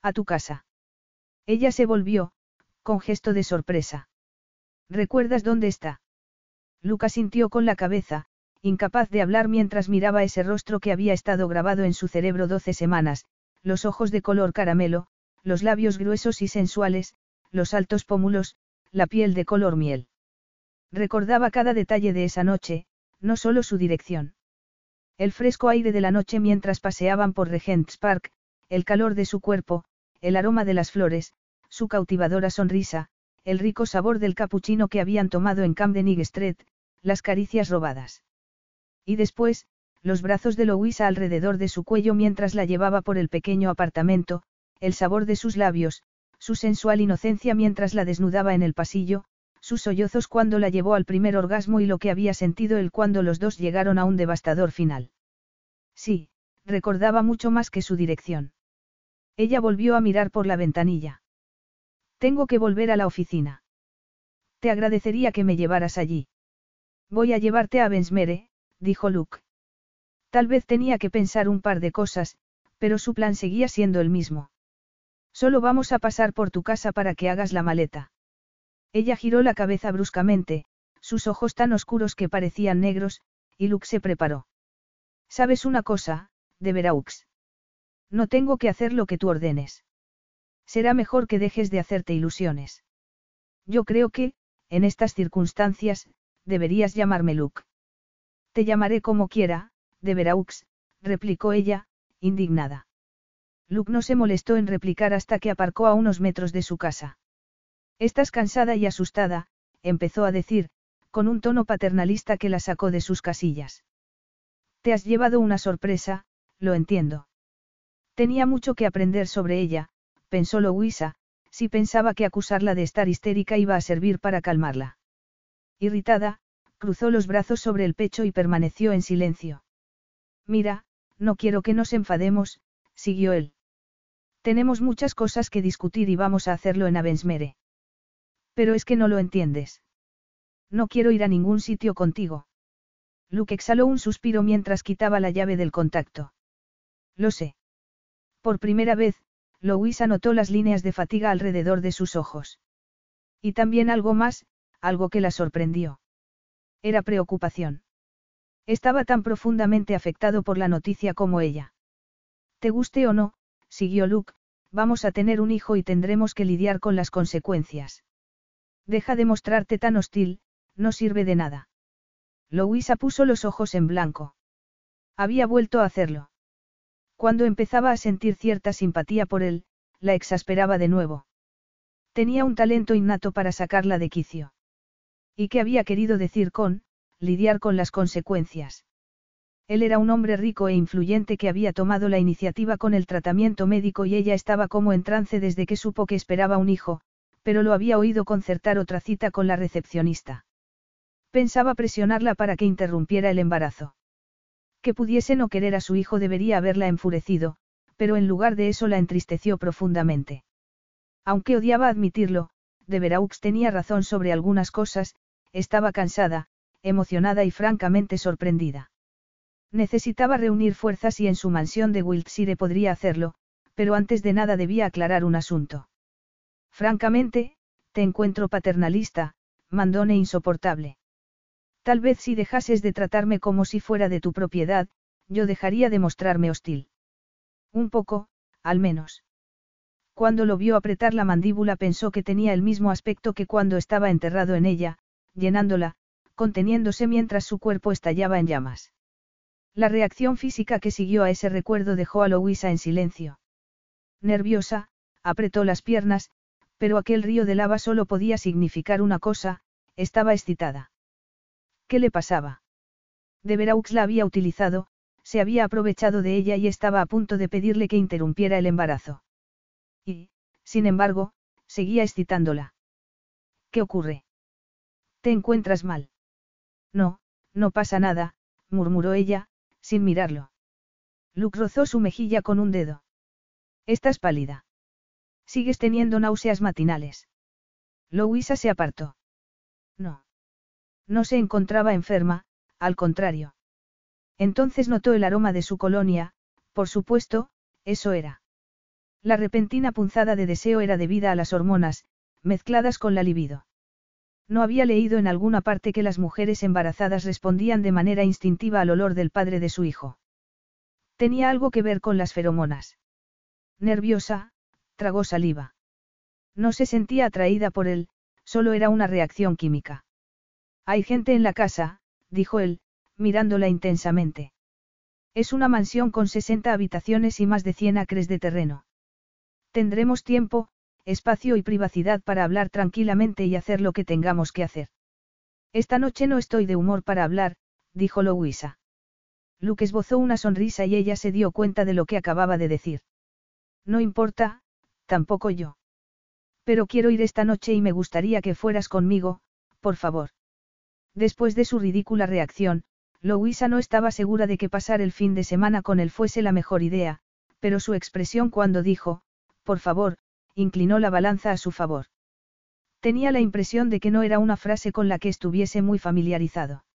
A tu casa. Ella se volvió, con gesto de sorpresa. ¿Recuerdas dónde está? Lucas sintió con la cabeza, incapaz de hablar mientras miraba ese rostro que había estado grabado en su cerebro doce semanas, los ojos de color caramelo, los labios gruesos y sensuales, los altos pómulos, la piel de color miel. Recordaba cada detalle de esa noche, no solo su dirección. El fresco aire de la noche mientras paseaban por Regent's Park, el calor de su cuerpo, el aroma de las flores, su cautivadora sonrisa, el rico sabor del capuchino que habían tomado en Camden Street, las caricias robadas. Y después, los brazos de Louisa alrededor de su cuello mientras la llevaba por el pequeño apartamento, el sabor de sus labios, su sensual inocencia mientras la desnudaba en el pasillo, sus sollozos cuando la llevó al primer orgasmo y lo que había sentido él cuando los dos llegaron a un devastador final. Sí, recordaba mucho más que su dirección. Ella volvió a mirar por la ventanilla. Tengo que volver a la oficina. Te agradecería que me llevaras allí. Voy a llevarte a Bensmere, dijo Luke. Tal vez tenía que pensar un par de cosas, pero su plan seguía siendo el mismo. Solo vamos a pasar por tu casa para que hagas la maleta. Ella giró la cabeza bruscamente, sus ojos tan oscuros que parecían negros, y Luke se preparó. ¿Sabes una cosa, de Veraux? No tengo que hacer lo que tú ordenes. Será mejor que dejes de hacerte ilusiones. Yo creo que, en estas circunstancias, deberías llamarme Luke. Te llamaré como quiera, de Veraux, replicó ella, indignada. Luke no se molestó en replicar hasta que aparcó a unos metros de su casa. Estás cansada y asustada, empezó a decir, con un tono paternalista que la sacó de sus casillas. Te has llevado una sorpresa, lo entiendo. Tenía mucho que aprender sobre ella, pensó Louisa, si pensaba que acusarla de estar histérica iba a servir para calmarla. Irritada, cruzó los brazos sobre el pecho y permaneció en silencio. Mira, no quiero que nos enfademos, siguió él. Tenemos muchas cosas que discutir y vamos a hacerlo en Avensmere. Pero es que no lo entiendes. No quiero ir a ningún sitio contigo. Luke exhaló un suspiro mientras quitaba la llave del contacto. Lo sé. Por primera vez, Louisa notó las líneas de fatiga alrededor de sus ojos. Y también algo más, algo que la sorprendió. Era preocupación. Estaba tan profundamente afectado por la noticia como ella. Te guste o no, siguió Luke, vamos a tener un hijo y tendremos que lidiar con las consecuencias. Deja de mostrarte tan hostil, no sirve de nada. Louisa puso los ojos en blanco. Había vuelto a hacerlo. Cuando empezaba a sentir cierta simpatía por él, la exasperaba de nuevo. Tenía un talento innato para sacarla de quicio. ¿Y qué había querido decir con, lidiar con las consecuencias? Él era un hombre rico e influyente que había tomado la iniciativa con el tratamiento médico y ella estaba como en trance desde que supo que esperaba un hijo, pero lo había oído concertar otra cita con la recepcionista. Pensaba presionarla para que interrumpiera el embarazo. Que pudiese no querer a su hijo debería haberla enfurecido, pero en lugar de eso la entristeció profundamente. Aunque odiaba admitirlo, de Veraux tenía razón sobre algunas cosas, estaba cansada, emocionada y francamente sorprendida. Necesitaba reunir fuerzas y en su mansión de Wiltshire podría hacerlo, pero antes de nada debía aclarar un asunto. Francamente, te encuentro paternalista, mandón e insoportable. Tal vez si dejases de tratarme como si fuera de tu propiedad, yo dejaría de mostrarme hostil. Un poco, al menos. Cuando lo vio apretar la mandíbula pensó que tenía el mismo aspecto que cuando estaba enterrado en ella, llenándola, conteniéndose mientras su cuerpo estallaba en llamas. La reacción física que siguió a ese recuerdo dejó a Louisa en silencio. Nerviosa, apretó las piernas, pero aquel río de lava solo podía significar una cosa, estaba excitada. ¿Qué le pasaba? De Veraux la había utilizado, se había aprovechado de ella y estaba a punto de pedirle que interrumpiera el embarazo. Y, sin embargo, seguía excitándola. ¿Qué ocurre? ¿Te encuentras mal? No, no pasa nada, murmuró ella, sin mirarlo. Luke rozó su mejilla con un dedo. Estás pálida. Sigues teniendo náuseas matinales. Louisa se apartó. No. No se encontraba enferma, al contrario. Entonces notó el aroma de su colonia, por supuesto, eso era. La repentina punzada de deseo era debida a las hormonas, mezcladas con la libido. No había leído en alguna parte que las mujeres embarazadas respondían de manera instintiva al olor del padre de su hijo. Tenía algo que ver con las feromonas. Nerviosa, tragó saliva. No se sentía atraída por él, solo era una reacción química. Hay gente en la casa, dijo él, mirándola intensamente. Es una mansión con 60 habitaciones y más de 100 acres de terreno. Tendremos tiempo, espacio y privacidad para hablar tranquilamente y hacer lo que tengamos que hacer. Esta noche no estoy de humor para hablar, dijo Louisa. Luke esbozó una sonrisa y ella se dio cuenta de lo que acababa de decir. No importa, tampoco yo. Pero quiero ir esta noche y me gustaría que fueras conmigo, por favor. Después de su ridícula reacción, Louisa no estaba segura de que pasar el fin de semana con él fuese la mejor idea, pero su expresión cuando dijo, por favor, inclinó la balanza a su favor. Tenía la impresión de que no era una frase con la que estuviese muy familiarizado.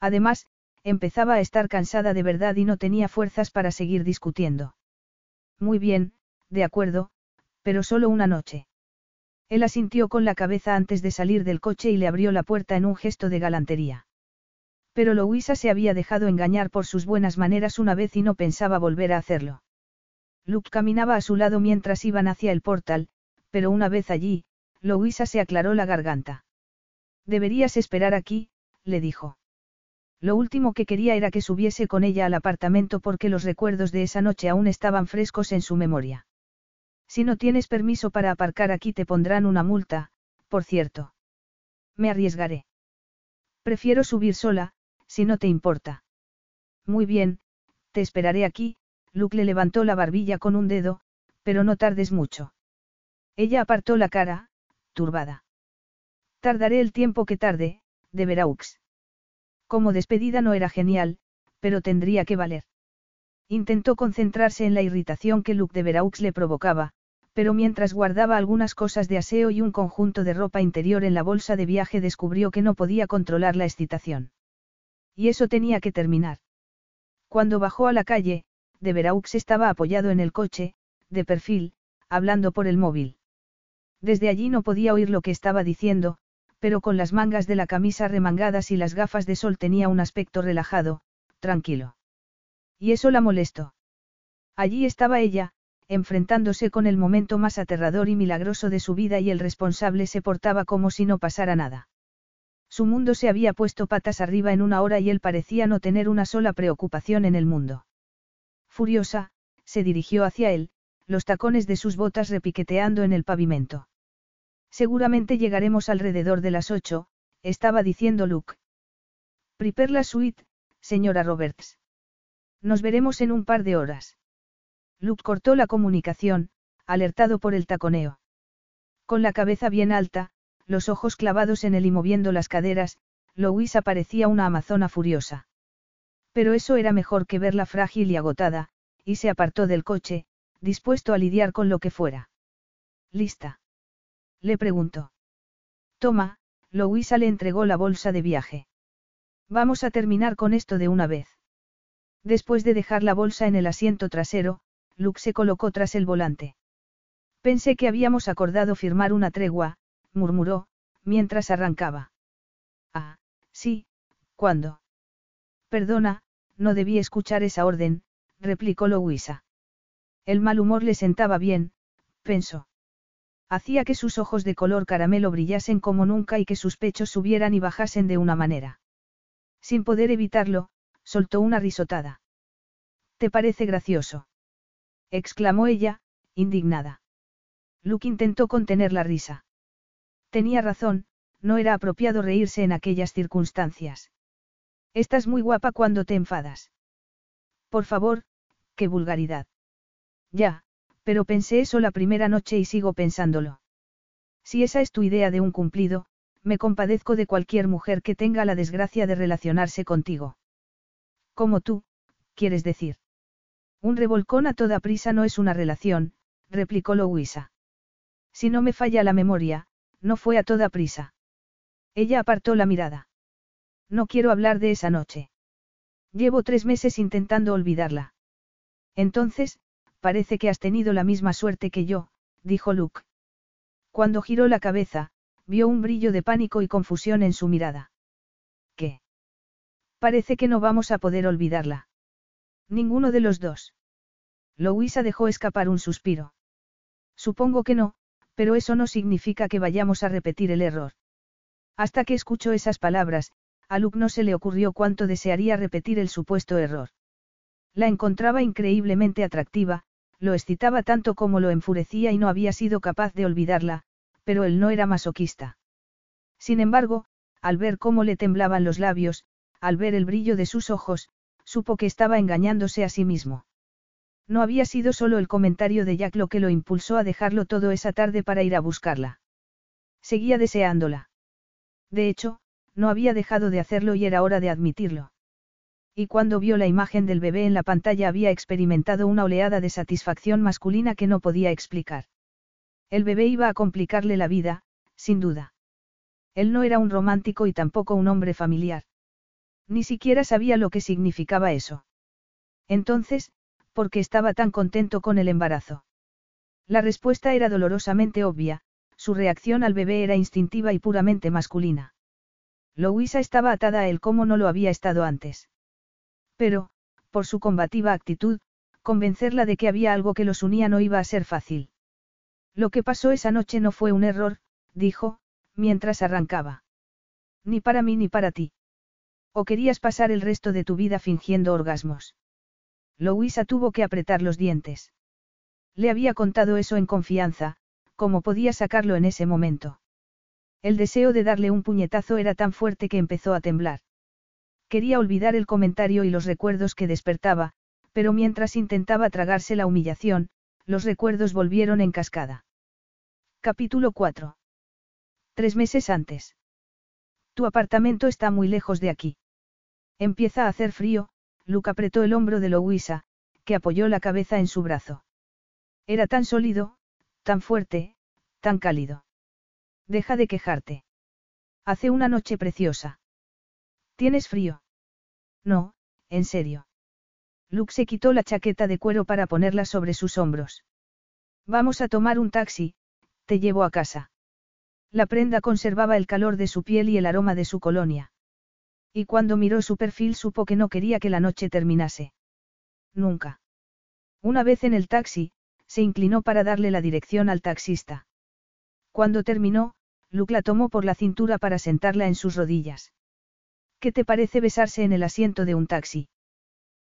Además, empezaba a estar cansada de verdad y no tenía fuerzas para seguir discutiendo. Muy bien, de acuerdo, pero solo una noche. Él asintió con la cabeza antes de salir del coche y le abrió la puerta en un gesto de galantería. Pero Louisa se había dejado engañar por sus buenas maneras una vez y no pensaba volver a hacerlo. Luke caminaba a su lado mientras iban hacia el portal, pero una vez allí, Louisa se aclaró la garganta. Deberías esperar aquí, le dijo. Lo último que quería era que subiese con ella al apartamento porque los recuerdos de esa noche aún estaban frescos en su memoria. Si no tienes permiso para aparcar aquí te pondrán una multa, por cierto. Me arriesgaré. Prefiero subir sola, si no te importa. Muy bien, te esperaré aquí, Luke le levantó la barbilla con un dedo, pero no tardes mucho. Ella apartó la cara, turbada. Tardaré el tiempo que tarde, de Veraux. Como despedida no era genial, pero tendría que valer. Intentó concentrarse en la irritación que Luke de Veraux le provocaba, pero mientras guardaba algunas cosas de aseo y un conjunto de ropa interior en la bolsa de viaje descubrió que no podía controlar la excitación. Y eso tenía que terminar. Cuando bajó a la calle, de Veraux estaba apoyado en el coche, de perfil, hablando por el móvil. Desde allí no podía oír lo que estaba diciendo, pero con las mangas de la camisa remangadas y las gafas de sol tenía un aspecto relajado, tranquilo. Y eso la molestó. Allí estaba ella, enfrentándose con el momento más aterrador y milagroso de su vida y el responsable se portaba como si no pasara nada. Su mundo se había puesto patas arriba en una hora y él parecía no tener una sola preocupación en el mundo. Furiosa, se dirigió hacia él, los tacones de sus botas repiqueteando en el pavimento. Seguramente llegaremos alrededor de las ocho, estaba diciendo Luke. Prepare la suite, señora Roberts. Nos veremos en un par de horas. Luke cortó la comunicación, alertado por el taconeo. Con la cabeza bien alta, los ojos clavados en él y moviendo las caderas, Louisa parecía una amazona furiosa. Pero eso era mejor que verla frágil y agotada, y se apartó del coche, dispuesto a lidiar con lo que fuera. ¿Lista? Le preguntó. Toma, Louisa le entregó la bolsa de viaje. Vamos a terminar con esto de una vez. Después de dejar la bolsa en el asiento trasero, Luke se colocó tras el volante. Pensé que habíamos acordado firmar una tregua, murmuró, mientras arrancaba. Ah, sí, ¿cuándo? Perdona, no debí escuchar esa orden, replicó Louisa. El mal humor le sentaba bien, pensó. Hacía que sus ojos de color caramelo brillasen como nunca y que sus pechos subieran y bajasen de una manera. Sin poder evitarlo, soltó una risotada. ¿Te parece gracioso? Exclamó ella, indignada. Luke intentó contener la risa. Tenía razón, no era apropiado reírse en aquellas circunstancias. Estás muy guapa cuando te enfadas. Por favor, qué vulgaridad. Ya, pero pensé eso la primera noche y sigo pensándolo. Si esa es tu idea de un cumplido, me compadezco de cualquier mujer que tenga la desgracia de relacionarse contigo. Como tú, quieres decir. Un revolcón a toda prisa no es una relación, replicó Louisa. Si no me falla la memoria, no fue a toda prisa. Ella apartó la mirada. No quiero hablar de esa noche. Llevo tres meses intentando olvidarla. Entonces, parece que has tenido la misma suerte que yo, dijo Luke. Cuando giró la cabeza, vio un brillo de pánico y confusión en su mirada. ¿Qué? Parece que no vamos a poder olvidarla. Ninguno de los dos. Louisa dejó escapar un suspiro. Supongo que no, pero eso no significa que vayamos a repetir el error. Hasta que escuchó esas palabras, a Luke no se le ocurrió cuánto desearía repetir el supuesto error. La encontraba increíblemente atractiva, lo excitaba tanto como lo enfurecía y no había sido capaz de olvidarla, pero él no era masoquista. Sin embargo, al ver cómo le temblaban los labios, al ver el brillo de sus ojos, supo que estaba engañándose a sí mismo. No había sido solo el comentario de Jack lo que lo impulsó a dejarlo todo esa tarde para ir a buscarla. Seguía deseándola. De hecho, no había dejado de hacerlo y era hora de admitirlo. Y cuando vio la imagen del bebé en la pantalla había experimentado una oleada de satisfacción masculina que no podía explicar. El bebé iba a complicarle la vida, sin duda. Él no era un romántico y tampoco un hombre familiar. Ni siquiera sabía lo que significaba eso. Entonces, porque estaba tan contento con el embarazo? La respuesta era dolorosamente obvia, su reacción al bebé era instintiva y puramente masculina. Louisa estaba atada a él como no lo había estado antes. Pero, por su combativa actitud, convencerla de que había algo que los unía no iba a ser fácil. Lo que pasó esa noche no fue un error, dijo, mientras arrancaba. Ni para mí ni para ti. ¿O querías pasar el resto de tu vida fingiendo orgasmos? Louisa tuvo que apretar los dientes. Le había contado eso en confianza, ¿cómo podía sacarlo en ese momento? El deseo de darle un puñetazo era tan fuerte que empezó a temblar. Quería olvidar el comentario y los recuerdos que despertaba, pero mientras intentaba tragarse la humillación, los recuerdos volvieron en cascada. Capítulo 4. Tres meses antes. Tu apartamento está muy lejos de aquí. Empieza a hacer frío, Luke apretó el hombro de Louisa, que apoyó la cabeza en su brazo. Era tan sólido, tan fuerte, tan cálido. Deja de quejarte. Hace una noche preciosa. ¿Tienes frío? No, en serio. Luke se quitó la chaqueta de cuero para ponerla sobre sus hombros. Vamos a tomar un taxi, te llevo a casa. La prenda conservaba el calor de su piel y el aroma de su colonia. Y cuando miró su perfil supo que no quería que la noche terminase. Nunca. Una vez en el taxi, se inclinó para darle la dirección al taxista. Cuando terminó, Luke la tomó por la cintura para sentarla en sus rodillas. ¿Qué te parece besarse en el asiento de un taxi?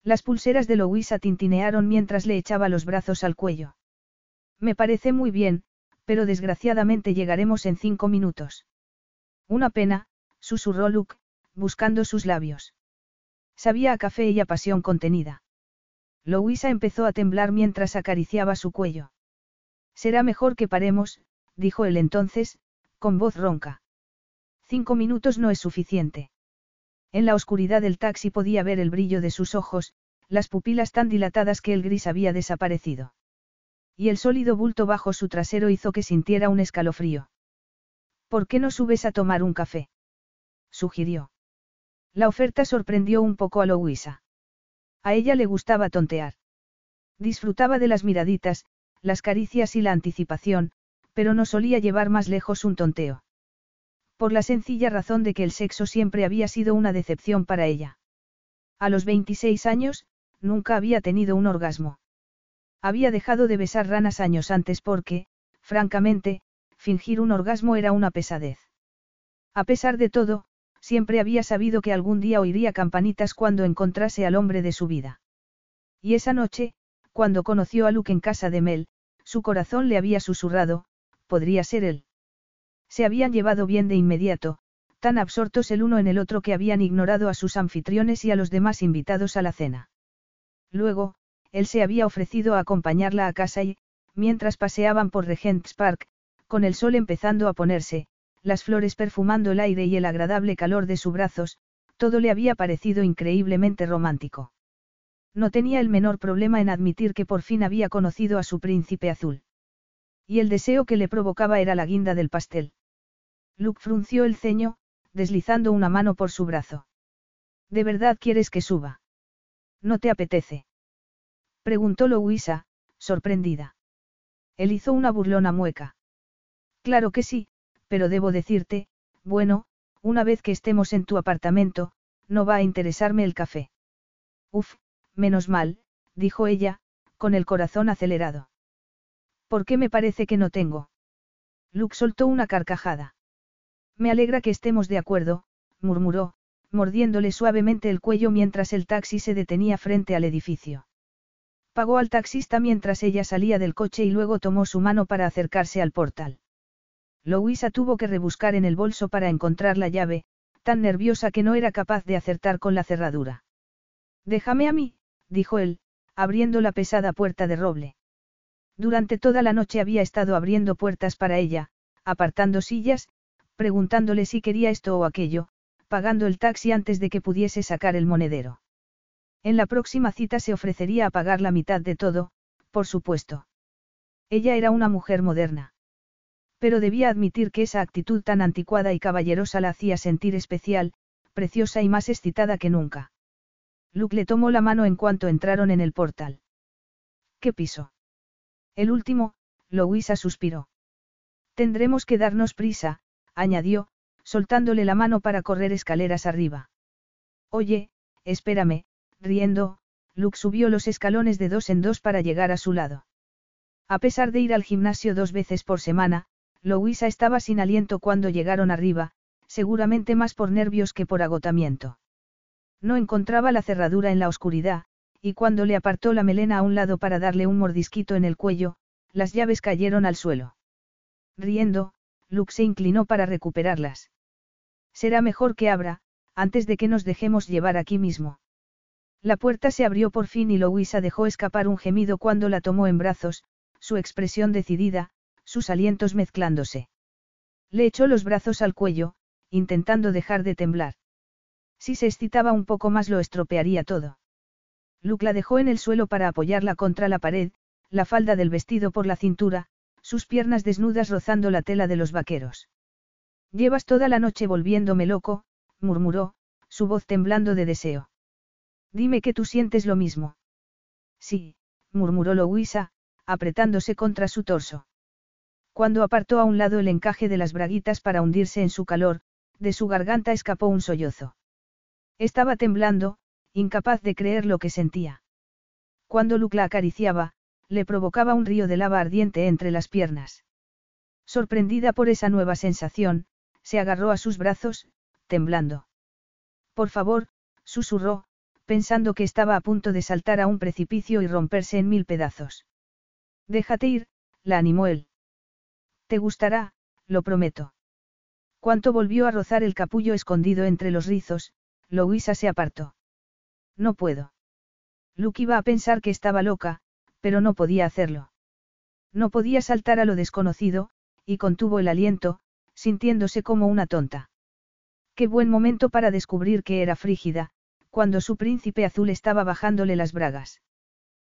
Las pulseras de Louisa tintinearon mientras le echaba los brazos al cuello. Me parece muy bien, pero desgraciadamente llegaremos en cinco minutos. Una pena, susurró Luke, buscando sus labios. Sabía a café y a pasión contenida. Louisa empezó a temblar mientras acariciaba su cuello. Será mejor que paremos, dijo él entonces, con voz ronca. Cinco minutos no es suficiente. En la oscuridad del taxi podía ver el brillo de sus ojos, las pupilas tan dilatadas que el gris había desaparecido. Y el sólido bulto bajo su trasero hizo que sintiera un escalofrío. ¿Por qué no subes a tomar un café? sugirió. La oferta sorprendió un poco a Louisa. A ella le gustaba tontear. Disfrutaba de las miraditas, las caricias y la anticipación, pero no solía llevar más lejos un tonteo. Por la sencilla razón de que el sexo siempre había sido una decepción para ella. A los 26 años, nunca había tenido un orgasmo. Había dejado de besar ranas años antes porque, francamente, fingir un orgasmo era una pesadez. A pesar de todo, siempre había sabido que algún día oiría campanitas cuando encontrase al hombre de su vida. Y esa noche, cuando conoció a Luke en casa de Mel, su corazón le había susurrado, podría ser él. Se habían llevado bien de inmediato, tan absortos el uno en el otro que habían ignorado a sus anfitriones y a los demás invitados a la cena. Luego, él se había ofrecido a acompañarla a casa y, mientras paseaban por Regent's Park, con el sol empezando a ponerse, las flores perfumando el aire y el agradable calor de sus brazos, todo le había parecido increíblemente romántico. No tenía el menor problema en admitir que por fin había conocido a su príncipe azul. Y el deseo que le provocaba era la guinda del pastel. Luke frunció el ceño, deslizando una mano por su brazo. ¿De verdad quieres que suba? ¿No te apetece? Preguntó Louisa, sorprendida. Él hizo una burlona mueca. Claro que sí, pero debo decirte, bueno, una vez que estemos en tu apartamento, no va a interesarme el café. Uf, menos mal, dijo ella, con el corazón acelerado. ¿Por qué me parece que no tengo? Luke soltó una carcajada. Me alegra que estemos de acuerdo, murmuró, mordiéndole suavemente el cuello mientras el taxi se detenía frente al edificio. Pagó al taxista mientras ella salía del coche y luego tomó su mano para acercarse al portal. Louisa tuvo que rebuscar en el bolso para encontrar la llave, tan nerviosa que no era capaz de acertar con la cerradura. Déjame a mí, dijo él, abriendo la pesada puerta de roble. Durante toda la noche había estado abriendo puertas para ella, apartando sillas, preguntándole si quería esto o aquello, pagando el taxi antes de que pudiese sacar el monedero. En la próxima cita se ofrecería a pagar la mitad de todo, por supuesto. Ella era una mujer moderna. Pero debía admitir que esa actitud tan anticuada y caballerosa la hacía sentir especial, preciosa y más excitada que nunca. Luke le tomó la mano en cuanto entraron en el portal. ¿Qué piso? El último, Louisa suspiró. Tendremos que darnos prisa, añadió, soltándole la mano para correr escaleras arriba. Oye, espérame, riendo, Luke subió los escalones de dos en dos para llegar a su lado. A pesar de ir al gimnasio dos veces por semana, Louisa estaba sin aliento cuando llegaron arriba, seguramente más por nervios que por agotamiento. No encontraba la cerradura en la oscuridad, y cuando le apartó la melena a un lado para darle un mordisquito en el cuello, las llaves cayeron al suelo. Riendo, Luke se inclinó para recuperarlas. Será mejor que abra, antes de que nos dejemos llevar aquí mismo. La puerta se abrió por fin y Louisa dejó escapar un gemido cuando la tomó en brazos, su expresión decidida, sus alientos mezclándose. Le echó los brazos al cuello, intentando dejar de temblar. Si se excitaba un poco más lo estropearía todo. Luke la dejó en el suelo para apoyarla contra la pared, la falda del vestido por la cintura, sus piernas desnudas rozando la tela de los vaqueros. Llevas toda la noche volviéndome loco, murmuró, su voz temblando de deseo. Dime que tú sientes lo mismo. Sí, murmuró Louisa, apretándose contra su torso. Cuando apartó a un lado el encaje de las braguitas para hundirse en su calor, de su garganta escapó un sollozo. Estaba temblando, incapaz de creer lo que sentía. Cuando Luke la acariciaba, le provocaba un río de lava ardiente entre las piernas. Sorprendida por esa nueva sensación, se agarró a sus brazos, temblando. Por favor, susurró, pensando que estaba a punto de saltar a un precipicio y romperse en mil pedazos. Déjate ir, la animó él. Te gustará, lo prometo. Cuanto volvió a rozar el capullo escondido entre los rizos, Louisa se apartó. No puedo. Luke iba a pensar que estaba loca, pero no podía hacerlo. No podía saltar a lo desconocido, y contuvo el aliento, sintiéndose como una tonta. Qué buen momento para descubrir que era frígida, cuando su príncipe azul estaba bajándole las bragas.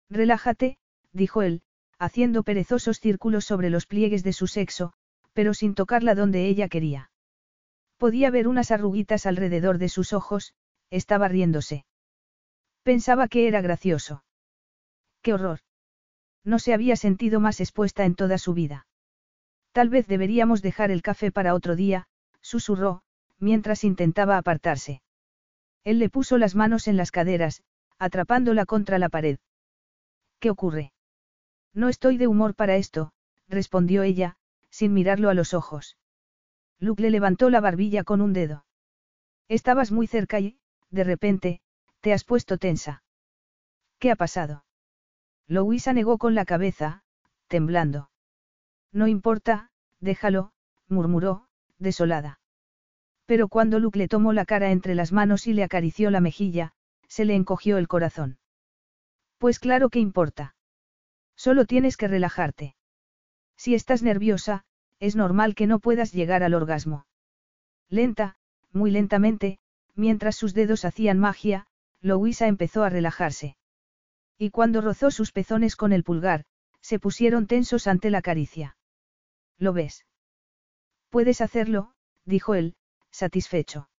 Relájate, dijo él, haciendo perezosos círculos sobre los pliegues de su sexo, pero sin tocarla donde ella quería. Podía ver unas arruguitas alrededor de sus ojos, estaba riéndose. Pensaba que era gracioso. ¡Qué horror! No se había sentido más expuesta en toda su vida. Tal vez deberíamos dejar el café para otro día, susurró, mientras intentaba apartarse. Él le puso las manos en las caderas, atrapándola contra la pared. ¿Qué ocurre? No estoy de humor para esto, respondió ella, sin mirarlo a los ojos. Luke le levantó la barbilla con un dedo. Estabas muy cerca y, de repente, te has puesto tensa. ¿Qué ha pasado? Louisa negó con la cabeza, temblando. No importa, déjalo, murmuró, desolada. Pero cuando Luke le tomó la cara entre las manos y le acarició la mejilla, se le encogió el corazón. Pues claro que importa. Solo tienes que relajarte. Si estás nerviosa, es normal que no puedas llegar al orgasmo. Lenta, muy lentamente, mientras sus dedos hacían magia, Louisa empezó a relajarse. Y cuando rozó sus pezones con el pulgar, se pusieron tensos ante la caricia. ¿Lo ves? Puedes hacerlo, dijo él, satisfecho.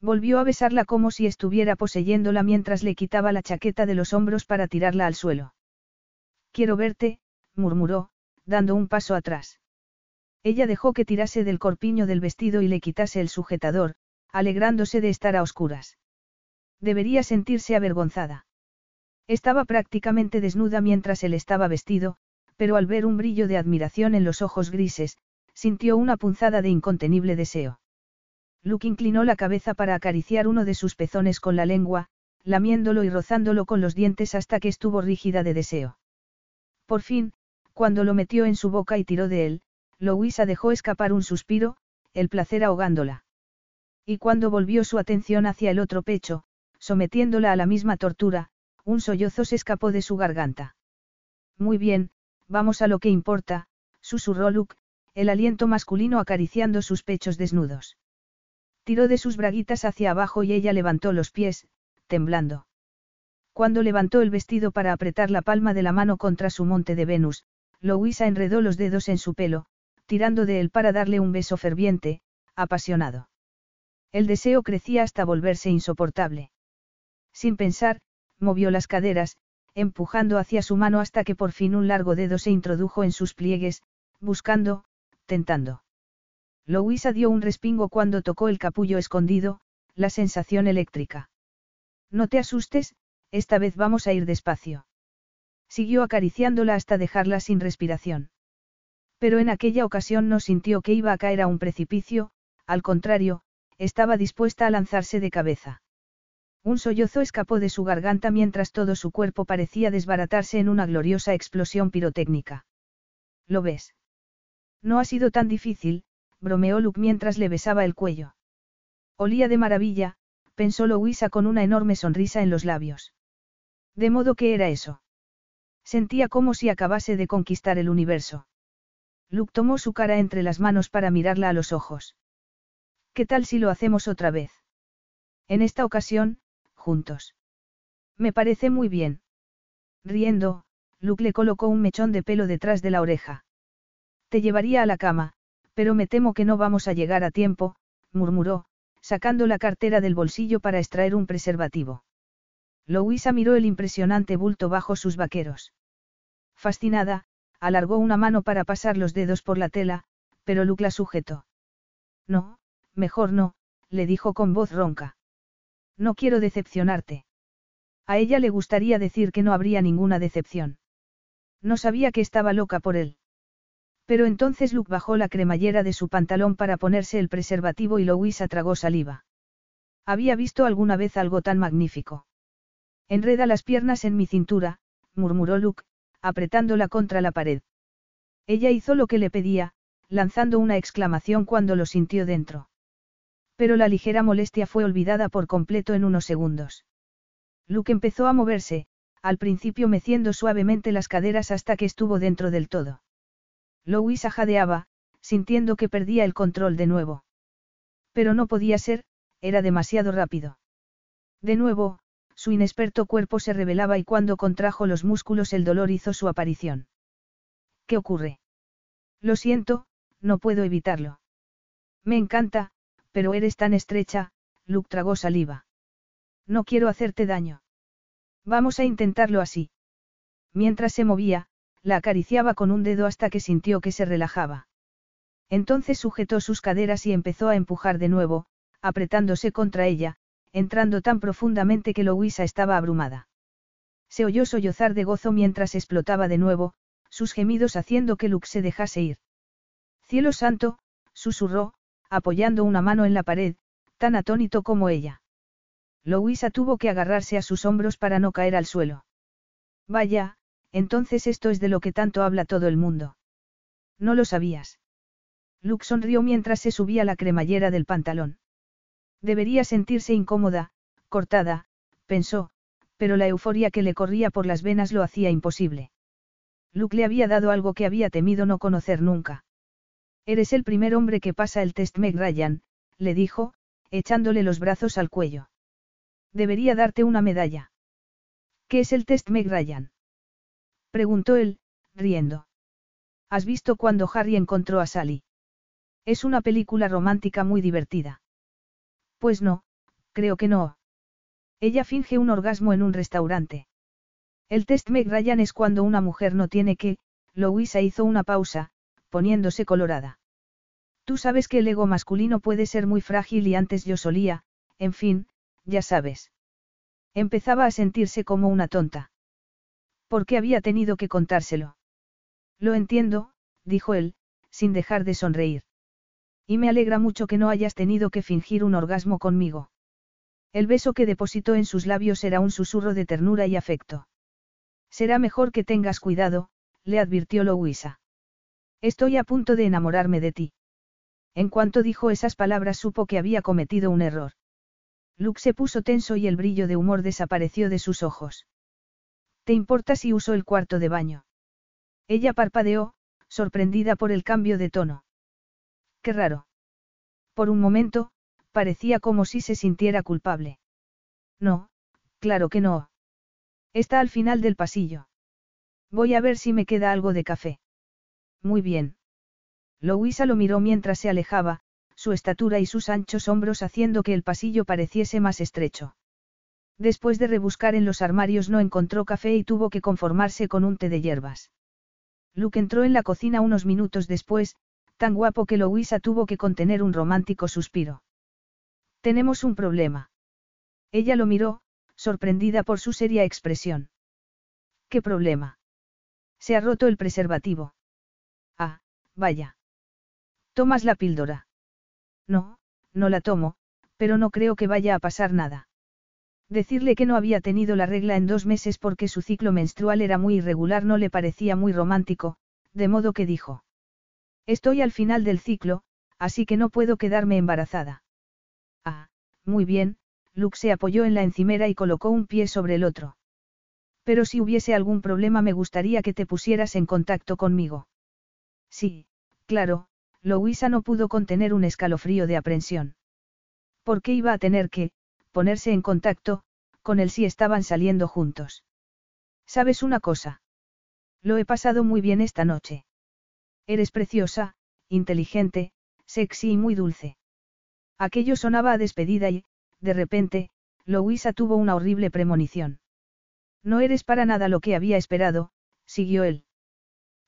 Volvió a besarla como si estuviera poseyéndola mientras le quitaba la chaqueta de los hombros para tirarla al suelo. Quiero verte, murmuró, dando un paso atrás. Ella dejó que tirase del corpiño del vestido y le quitase el sujetador, alegrándose de estar a oscuras. Debería sentirse avergonzada. Estaba prácticamente desnuda mientras él estaba vestido, pero al ver un brillo de admiración en los ojos grises, sintió una punzada de incontenible deseo. Luke inclinó la cabeza para acariciar uno de sus pezones con la lengua, lamiéndolo y rozándolo con los dientes hasta que estuvo rígida de deseo. Por fin, cuando lo metió en su boca y tiró de él, Louisa dejó escapar un suspiro, el placer ahogándola. Y cuando volvió su atención hacia el otro pecho, sometiéndola a la misma tortura, un sollozo se escapó de su garganta. Muy bien, vamos a lo que importa, susurró Luke, el aliento masculino acariciando sus pechos desnudos. Tiró de sus braguitas hacia abajo y ella levantó los pies, temblando. Cuando levantó el vestido para apretar la palma de la mano contra su monte de Venus, Louisa enredó los dedos en su pelo, tirando de él para darle un beso ferviente, apasionado. El deseo crecía hasta volverse insoportable. Sin pensar, movió las caderas, empujando hacia su mano hasta que por fin un largo dedo se introdujo en sus pliegues, buscando, tentando. Louisa dio un respingo cuando tocó el capullo escondido, la sensación eléctrica. No te asustes, esta vez vamos a ir despacio. Siguió acariciándola hasta dejarla sin respiración. Pero en aquella ocasión no sintió que iba a caer a un precipicio, al contrario, estaba dispuesta a lanzarse de cabeza. Un sollozo escapó de su garganta mientras todo su cuerpo parecía desbaratarse en una gloriosa explosión pirotécnica. ¿Lo ves? No ha sido tan difícil, bromeó Luke mientras le besaba el cuello. Olía de maravilla, pensó Louisa con una enorme sonrisa en los labios. De modo que era eso. Sentía como si acabase de conquistar el universo. Luke tomó su cara entre las manos para mirarla a los ojos. ¿Qué tal si lo hacemos otra vez? En esta ocasión, juntos. Me parece muy bien. Riendo, Luke le colocó un mechón de pelo detrás de la oreja. Te llevaría a la cama, pero me temo que no vamos a llegar a tiempo, murmuró, sacando la cartera del bolsillo para extraer un preservativo. Louisa miró el impresionante bulto bajo sus vaqueros. Fascinada, alargó una mano para pasar los dedos por la tela, pero Luke la sujetó. No, mejor no, le dijo con voz ronca. No quiero decepcionarte. A ella le gustaría decir que no habría ninguna decepción. No sabía que estaba loca por él. Pero entonces Luke bajó la cremallera de su pantalón para ponerse el preservativo y Louisa tragó saliva. Había visto alguna vez algo tan magnífico. Enreda las piernas en mi cintura, murmuró Luke, apretándola contra la pared. Ella hizo lo que le pedía, lanzando una exclamación cuando lo sintió dentro. Pero la ligera molestia fue olvidada por completo en unos segundos. Luke empezó a moverse, al principio meciendo suavemente las caderas hasta que estuvo dentro del todo. Louisa jadeaba, sintiendo que perdía el control de nuevo. Pero no podía ser, era demasiado rápido. De nuevo, su inexperto cuerpo se revelaba y cuando contrajo los músculos el dolor hizo su aparición. ¿Qué ocurre? Lo siento, no puedo evitarlo. Me encanta, pero eres tan estrecha, Luke tragó saliva. No quiero hacerte daño. Vamos a intentarlo así. Mientras se movía, la acariciaba con un dedo hasta que sintió que se relajaba. Entonces sujetó sus caderas y empezó a empujar de nuevo, apretándose contra ella, entrando tan profundamente que Louisa estaba abrumada. Se oyó sollozar de gozo mientras explotaba de nuevo, sus gemidos haciendo que Luke se dejase ir. Cielo santo, susurró, apoyando una mano en la pared, tan atónito como ella. Louisa tuvo que agarrarse a sus hombros para no caer al suelo. Vaya, entonces esto es de lo que tanto habla todo el mundo. No lo sabías. Luke sonrió mientras se subía la cremallera del pantalón. Debería sentirse incómoda, cortada, pensó, pero la euforia que le corría por las venas lo hacía imposible. Luke le había dado algo que había temido no conocer nunca. Eres el primer hombre que pasa el test Meg Ryan, le dijo, echándole los brazos al cuello. Debería darte una medalla. ¿Qué es el test Meg Ryan? Preguntó él, riendo. ¿Has visto cuando Harry encontró a Sally? Es una película romántica muy divertida. Pues no, Creo que no. Ella finge un orgasmo en un restaurante. El test Meg Ryan es cuando una mujer no tiene que, Louisa hizo una pausa, poniéndose colorada. Tú sabes que el ego masculino puede ser muy frágil y antes yo solía, en fin, ya sabes. Empezaba a sentirse como una tonta. ¿Por qué había tenido que contárselo? Lo entiendo, dijo él, sin dejar de sonreír. Y me alegra mucho que no hayas tenido que fingir un orgasmo conmigo. El beso que depositó en sus labios era un susurro de ternura y afecto. Será mejor que tengas cuidado, le advirtió Louisa. Estoy a punto de enamorarme de ti. En cuanto dijo esas palabras supo que había cometido un error. Luke se puso tenso y el brillo de humor desapareció de sus ojos. ¿Te importa si uso el cuarto de baño? Ella parpadeó, sorprendida por el cambio de tono. Qué raro. Por un momento, parecía como si se sintiera culpable. No, claro que no. Está al final del pasillo. Voy a ver si me queda algo de café. Muy bien. Louisa lo miró mientras se alejaba, su estatura y sus anchos hombros haciendo que el pasillo pareciese más estrecho. Después de rebuscar en los armarios no encontró café y tuvo que conformarse con un té de hierbas. Luke entró en la cocina unos minutos después, tan guapo que Louisa tuvo que contener un romántico suspiro. Tenemos un problema. Ella lo miró, sorprendida por su seria expresión. ¿Qué problema? Se ha roto el preservativo. Ah, vaya. ¿Tomas la píldora? No, no la tomo, pero no creo que vaya a pasar nada. Decirle que no había tenido la regla en dos meses porque su ciclo menstrual era muy irregular no le parecía muy romántico, de modo que dijo. Estoy al final del ciclo, así que no puedo quedarme embarazada. Ah, muy bien, Luke se apoyó en la encimera y colocó un pie sobre el otro. Pero si hubiese algún problema me gustaría que te pusieras en contacto conmigo. Sí, claro, Louisa no pudo contener un escalofrío de aprensión. ¿Por qué iba a tener que, ponerse en contacto, con él si estaban saliendo juntos? ¿Sabes una cosa? Lo he pasado muy bien esta noche. Eres preciosa, inteligente, sexy y muy dulce. Aquello sonaba a despedida y, de repente, Louisa tuvo una horrible premonición. No eres para nada lo que había esperado, siguió él.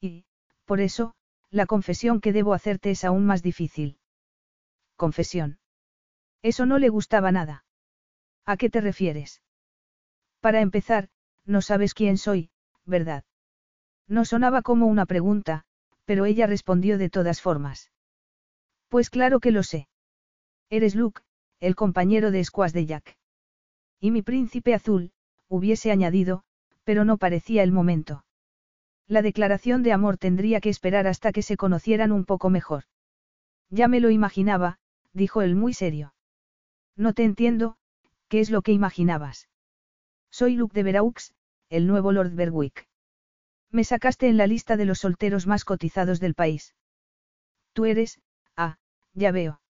Y, por eso, la confesión que debo hacerte es aún más difícil. Confesión. Eso no le gustaba nada. ¿A qué te refieres? Para empezar, no sabes quién soy, ¿verdad? No sonaba como una pregunta, pero ella respondió de todas formas. Pues claro que lo sé. Eres Luke, el compañero de Squash de Jack. Y mi príncipe azul, hubiese añadido, pero no parecía el momento. La declaración de amor tendría que esperar hasta que se conocieran un poco mejor. Ya me lo imaginaba, dijo él muy serio. No te entiendo, ¿qué es lo que imaginabas? Soy Luke de Veraux, el nuevo Lord Berwick. Me sacaste en la lista de los solteros más cotizados del país. Tú eres, ah, ya veo.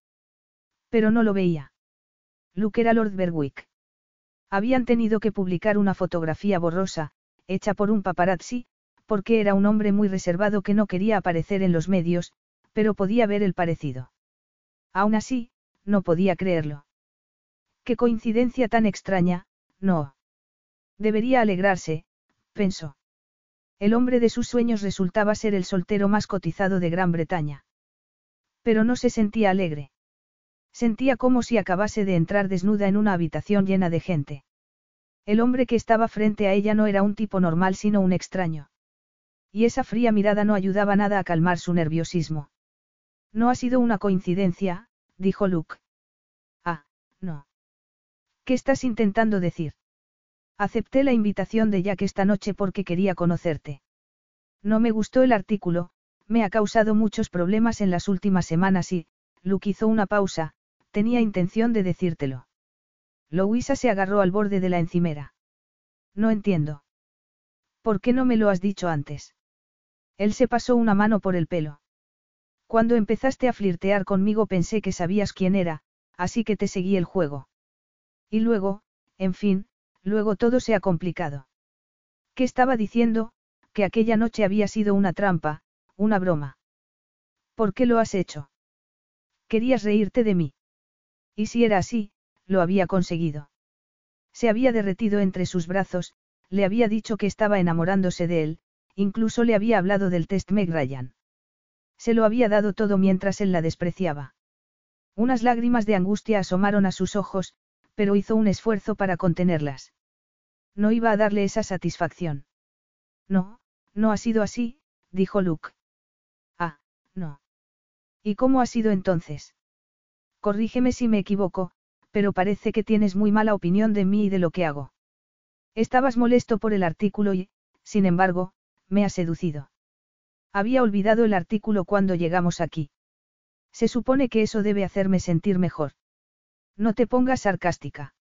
Pero no lo veía. Luke era Lord Berwick. Habían tenido que publicar una fotografía borrosa, hecha por un paparazzi, porque era un hombre muy reservado que no quería aparecer en los medios, pero podía ver el parecido. Aún así, no podía creerlo. Qué coincidencia tan extraña, no. Debería alegrarse, pensó. El hombre de sus sueños resultaba ser el soltero más cotizado de Gran Bretaña. Pero no se sentía alegre. Sentía como si acabase de entrar desnuda en una habitación llena de gente. El hombre que estaba frente a ella no era un tipo normal sino un extraño. Y esa fría mirada no ayudaba nada a calmar su nerviosismo. No ha sido una coincidencia, dijo Luke. Ah, no. ¿Qué estás intentando decir? Acepté la invitación de Jack esta noche porque quería conocerte. No me gustó el artículo, me ha causado muchos problemas en las últimas semanas y, Luke hizo una pausa, tenía intención de decírtelo. Louisa se agarró al borde de la encimera. No entiendo. ¿Por qué no me lo has dicho antes? Él se pasó una mano por el pelo. Cuando empezaste a flirtear conmigo pensé que sabías quién era, así que te seguí el juego. Y luego, en fin, luego todo se ha complicado. ¿Qué estaba diciendo? Que aquella noche había sido una trampa, una broma. ¿Por qué lo has hecho? Querías reírte de mí. Y si era así, lo había conseguido. Se había derretido entre sus brazos, le había dicho que estaba enamorándose de él, incluso le había hablado del test Meg Ryan. Se lo había dado todo mientras él la despreciaba. Unas lágrimas de angustia asomaron a sus ojos, pero hizo un esfuerzo para contenerlas. No iba a darle esa satisfacción. No, no ha sido así, dijo Luke. Ah, no. ¿Y cómo ha sido entonces? Corrígeme si me equivoco, pero parece que tienes muy mala opinión de mí y de lo que hago. Estabas molesto por el artículo y, sin embargo, me ha seducido. Había olvidado el artículo cuando llegamos aquí. Se supone que eso debe hacerme sentir mejor. No te pongas sarcástica.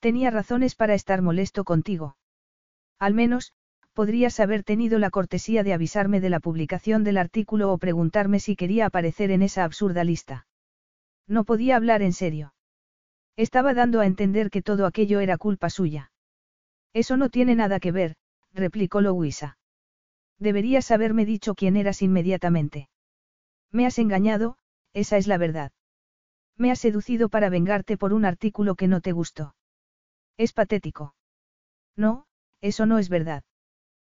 Tenía razones para estar molesto contigo. Al menos, podrías haber tenido la cortesía de avisarme de la publicación del artículo o preguntarme si quería aparecer en esa absurda lista. No podía hablar en serio. Estaba dando a entender que todo aquello era culpa suya. Eso no tiene nada que ver, replicó Louisa. Deberías haberme dicho quién eras inmediatamente. Me has engañado, esa es la verdad. Me has seducido para vengarte por un artículo que no te gustó. Es patético. No, eso no es verdad.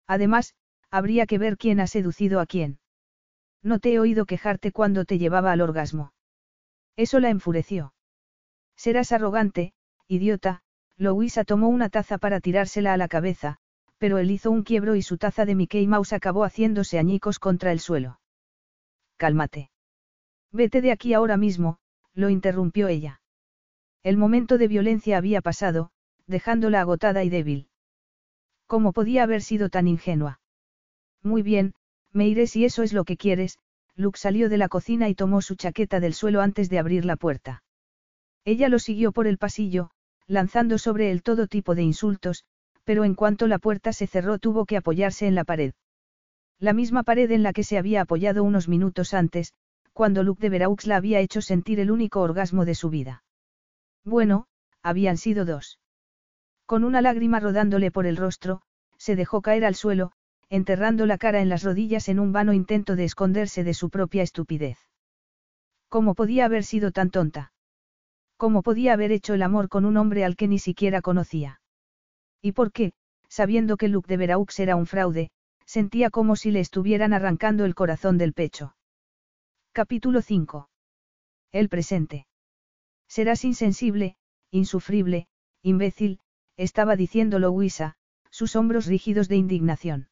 Además, habría que ver quién ha seducido a quién. No te he oído quejarte cuando te llevaba al orgasmo. Eso la enfureció. Serás arrogante, idiota, Louisa tomó una taza para tirársela a la cabeza, pero él hizo un quiebro y su taza de Mickey Mouse acabó haciéndose añicos contra el suelo. Cálmate. Vete de aquí ahora mismo, lo interrumpió ella. El momento de violencia había pasado, dejándola agotada y débil. ¿Cómo podía haber sido tan ingenua? Muy bien, me iré si eso es lo que quieres, Luke salió de la cocina y tomó su chaqueta del suelo antes de abrir la puerta. Ella lo siguió por el pasillo, lanzando sobre él todo tipo de insultos, pero en cuanto la puerta se cerró tuvo que apoyarse en la pared. La misma pared en la que se había apoyado unos minutos antes, cuando Luke de Veraux la había hecho sentir el único orgasmo de su vida. Bueno, habían sido dos. Con una lágrima rodándole por el rostro, se dejó caer al suelo, enterrando la cara en las rodillas en un vano intento de esconderse de su propia estupidez. ¿Cómo podía haber sido tan tonta? ¿Cómo podía haber hecho el amor con un hombre al que ni siquiera conocía? ¿Y por qué, sabiendo que Luke de Veraux era un fraude, sentía como si le estuvieran arrancando el corazón del pecho? Capítulo 5. El presente. Serás insensible, insufrible, imbécil, estaba diciendo Louisa, sus hombros rígidos de indignación.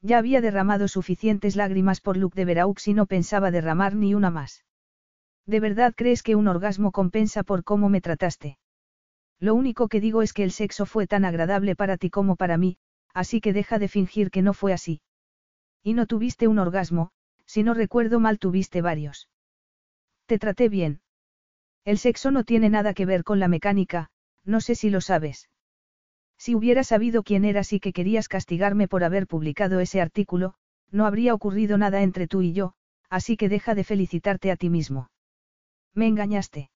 Ya había derramado suficientes lágrimas por Luke de Veraux y no pensaba derramar ni una más. ¿De verdad crees que un orgasmo compensa por cómo me trataste? Lo único que digo es que el sexo fue tan agradable para ti como para mí, así que deja de fingir que no fue así. Y no tuviste un orgasmo, si no recuerdo mal tuviste varios. Te traté bien. El sexo no tiene nada que ver con la mecánica, no sé si lo sabes. Si hubiera sabido quién eras y que querías castigarme por haber publicado ese artículo, no habría ocurrido nada entre tú y yo, así que deja de felicitarte a ti mismo. Me engañaste.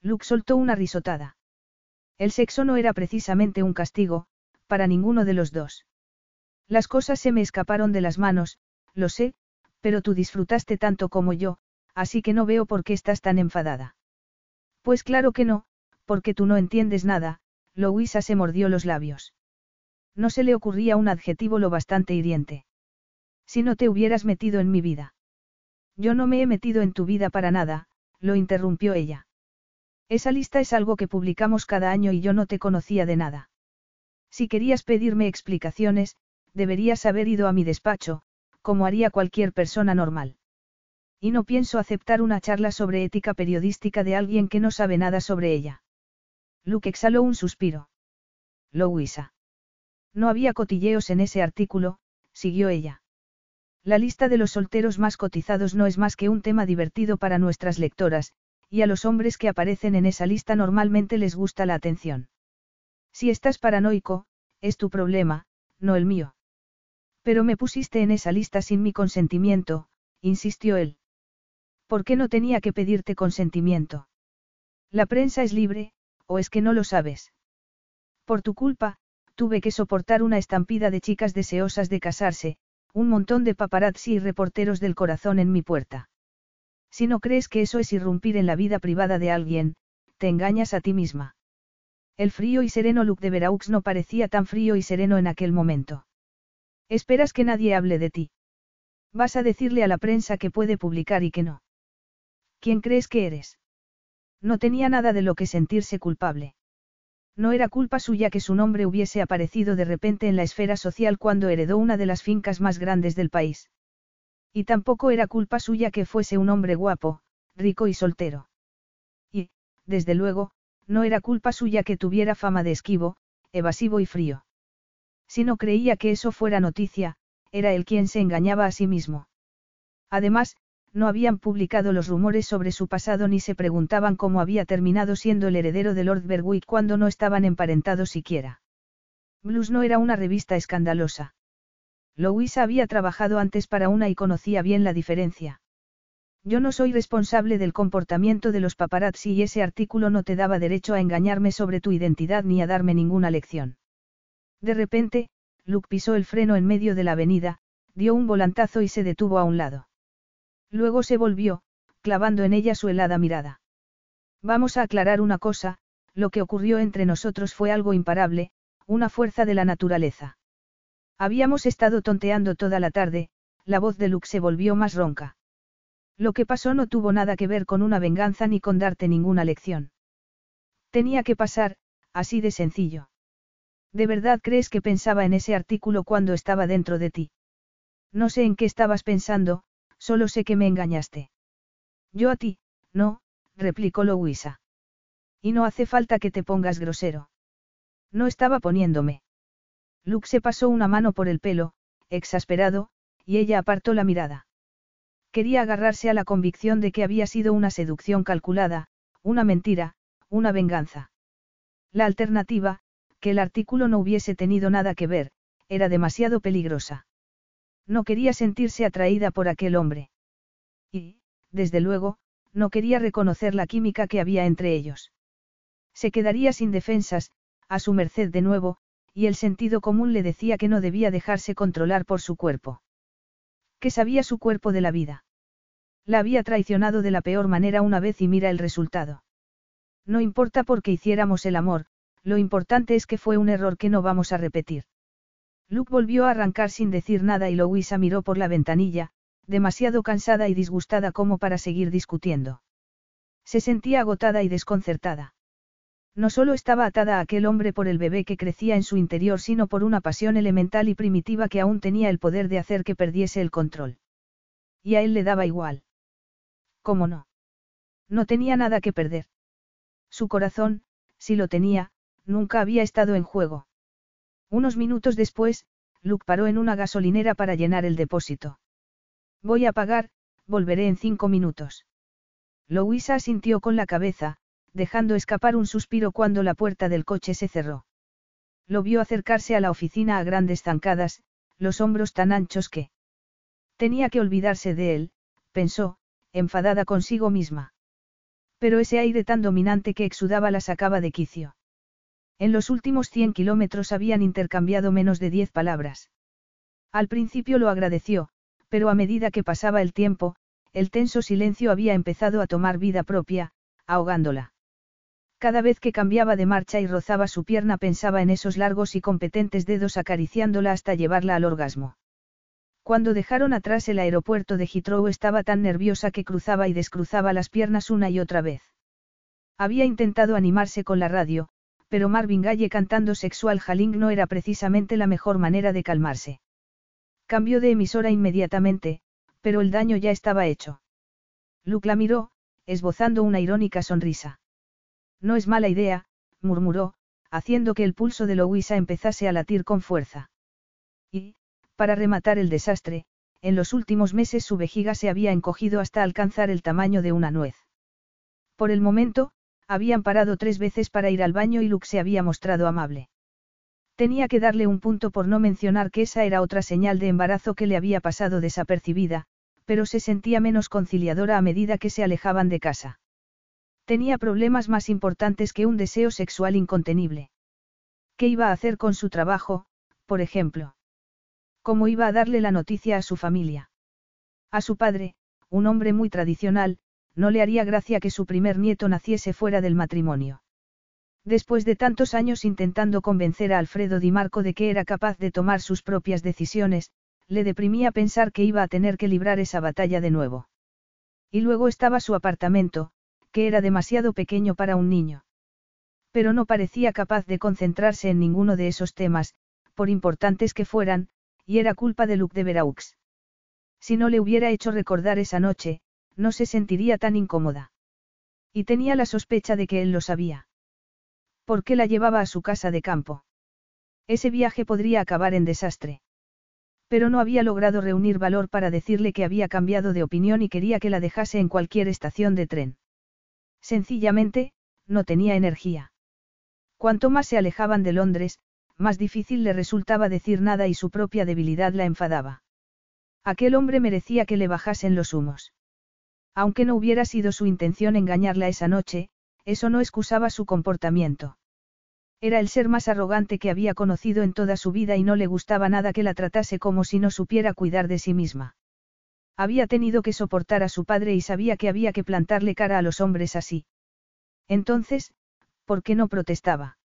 Luke soltó una risotada. El sexo no era precisamente un castigo, para ninguno de los dos. Las cosas se me escaparon de las manos, lo sé, pero tú disfrutaste tanto como yo, así que no veo por qué estás tan enfadada. Pues claro que no, porque tú no entiendes nada, Louisa se mordió los labios. No se le ocurría un adjetivo lo bastante hiriente. Si no te hubieras metido en mi vida. Yo no me he metido en tu vida para nada, lo interrumpió ella. Esa lista es algo que publicamos cada año y yo no te conocía de nada. Si querías pedirme explicaciones, deberías haber ido a mi despacho, como haría cualquier persona normal. Y no pienso aceptar una charla sobre ética periodística de alguien que no sabe nada sobre ella. Luke exhaló un suspiro. Louisa. No había cotilleos en ese artículo, siguió ella. La lista de los solteros más cotizados no es más que un tema divertido para nuestras lectoras, y a los hombres que aparecen en esa lista normalmente les gusta la atención. Si estás paranoico, es tu problema, no el mío. Pero me pusiste en esa lista sin mi consentimiento, insistió él. ¿Por qué no tenía que pedirte consentimiento? La prensa es libre, ¿O es que no lo sabes? Por tu culpa, tuve que soportar una estampida de chicas deseosas de casarse, un montón de paparazzi y reporteros del corazón en mi puerta. Si no crees que eso es irrumpir en la vida privada de alguien, te engañas a ti misma. El frío y sereno look de Veraux no parecía tan frío y sereno en aquel momento. Esperas que nadie hable de ti. Vas a decirle a la prensa que puede publicar y que no. ¿Quién crees que eres? No tenía nada de lo que sentirse culpable. No era culpa suya que su nombre hubiese aparecido de repente en la esfera social cuando heredó una de las fincas más grandes del país. Y tampoco era culpa suya que fuese un hombre guapo, rico y soltero. Y, desde luego, no era culpa suya que tuviera fama de esquivo, evasivo y frío. Si no creía que eso fuera noticia, era él quien se engañaba a sí mismo. Además, no habían publicado los rumores sobre su pasado ni se preguntaban cómo había terminado siendo el heredero de Lord Berwick cuando no estaban emparentados siquiera. Blues no era una revista escandalosa. Louisa había trabajado antes para una y conocía bien la diferencia. Yo no soy responsable del comportamiento de los paparazzi y ese artículo no te daba derecho a engañarme sobre tu identidad ni a darme ninguna lección. De repente, Luke pisó el freno en medio de la avenida, dio un volantazo y se detuvo a un lado. Luego se volvió, clavando en ella su helada mirada. Vamos a aclarar una cosa, lo que ocurrió entre nosotros fue algo imparable, una fuerza de la naturaleza. Habíamos estado tonteando toda la tarde, la voz de Luke se volvió más ronca. Lo que pasó no tuvo nada que ver con una venganza ni con darte ninguna lección. Tenía que pasar, así de sencillo. ¿De verdad crees que pensaba en ese artículo cuando estaba dentro de ti? No sé en qué estabas pensando, Solo sé que me engañaste. Yo a ti, no, replicó Louisa. Y no hace falta que te pongas grosero. No estaba poniéndome. Luke se pasó una mano por el pelo, exasperado, y ella apartó la mirada. Quería agarrarse a la convicción de que había sido una seducción calculada, una mentira, una venganza. La alternativa, que el artículo no hubiese tenido nada que ver, era demasiado peligrosa. No quería sentirse atraída por aquel hombre. Y, desde luego, no quería reconocer la química que había entre ellos. Se quedaría sin defensas, a su merced de nuevo, y el sentido común le decía que no debía dejarse controlar por su cuerpo. Que sabía su cuerpo de la vida. La había traicionado de la peor manera una vez y mira el resultado. No importa por qué hiciéramos el amor, lo importante es que fue un error que no vamos a repetir. Luke volvió a arrancar sin decir nada y Louisa miró por la ventanilla, demasiado cansada y disgustada como para seguir discutiendo. Se sentía agotada y desconcertada. No solo estaba atada a aquel hombre por el bebé que crecía en su interior, sino por una pasión elemental y primitiva que aún tenía el poder de hacer que perdiese el control. Y a él le daba igual. ¿Cómo no? No tenía nada que perder. Su corazón, si lo tenía, nunca había estado en juego. Unos minutos después, Luke paró en una gasolinera para llenar el depósito. Voy a pagar, volveré en cinco minutos. Louisa asintió con la cabeza, dejando escapar un suspiro cuando la puerta del coche se cerró. Lo vio acercarse a la oficina a grandes zancadas, los hombros tan anchos que... Tenía que olvidarse de él, pensó, enfadada consigo misma. Pero ese aire tan dominante que exudaba la sacaba de quicio. En los últimos 100 kilómetros habían intercambiado menos de 10 palabras. Al principio lo agradeció, pero a medida que pasaba el tiempo, el tenso silencio había empezado a tomar vida propia, ahogándola. Cada vez que cambiaba de marcha y rozaba su pierna pensaba en esos largos y competentes dedos acariciándola hasta llevarla al orgasmo. Cuando dejaron atrás el aeropuerto de Heathrow estaba tan nerviosa que cruzaba y descruzaba las piernas una y otra vez. Había intentado animarse con la radio, pero Marvin Gaye cantando Sexual Haling no era precisamente la mejor manera de calmarse. Cambió de emisora inmediatamente, pero el daño ya estaba hecho. Luke la miró, esbozando una irónica sonrisa. No es mala idea, murmuró, haciendo que el pulso de Louisa empezase a latir con fuerza. Y, para rematar el desastre, en los últimos meses su vejiga se había encogido hasta alcanzar el tamaño de una nuez. Por el momento, habían parado tres veces para ir al baño y Luke se había mostrado amable. Tenía que darle un punto por no mencionar que esa era otra señal de embarazo que le había pasado desapercibida, pero se sentía menos conciliadora a medida que se alejaban de casa. Tenía problemas más importantes que un deseo sexual incontenible. ¿Qué iba a hacer con su trabajo, por ejemplo? ¿Cómo iba a darle la noticia a su familia? A su padre, un hombre muy tradicional, no le haría gracia que su primer nieto naciese fuera del matrimonio. Después de tantos años intentando convencer a Alfredo Di Marco de que era capaz de tomar sus propias decisiones, le deprimía pensar que iba a tener que librar esa batalla de nuevo. Y luego estaba su apartamento, que era demasiado pequeño para un niño. Pero no parecía capaz de concentrarse en ninguno de esos temas, por importantes que fueran, y era culpa de Luc de Veraux. Si no le hubiera hecho recordar esa noche, no se sentiría tan incómoda. Y tenía la sospecha de que él lo sabía. ¿Por qué la llevaba a su casa de campo? Ese viaje podría acabar en desastre. Pero no había logrado reunir valor para decirle que había cambiado de opinión y quería que la dejase en cualquier estación de tren. Sencillamente, no tenía energía. Cuanto más se alejaban de Londres, más difícil le resultaba decir nada y su propia debilidad la enfadaba. Aquel hombre merecía que le bajasen los humos. Aunque no hubiera sido su intención engañarla esa noche, eso no excusaba su comportamiento. Era el ser más arrogante que había conocido en toda su vida y no le gustaba nada que la tratase como si no supiera cuidar de sí misma. Había tenido que soportar a su padre y sabía que había que plantarle cara a los hombres así. Entonces, ¿por qué no protestaba?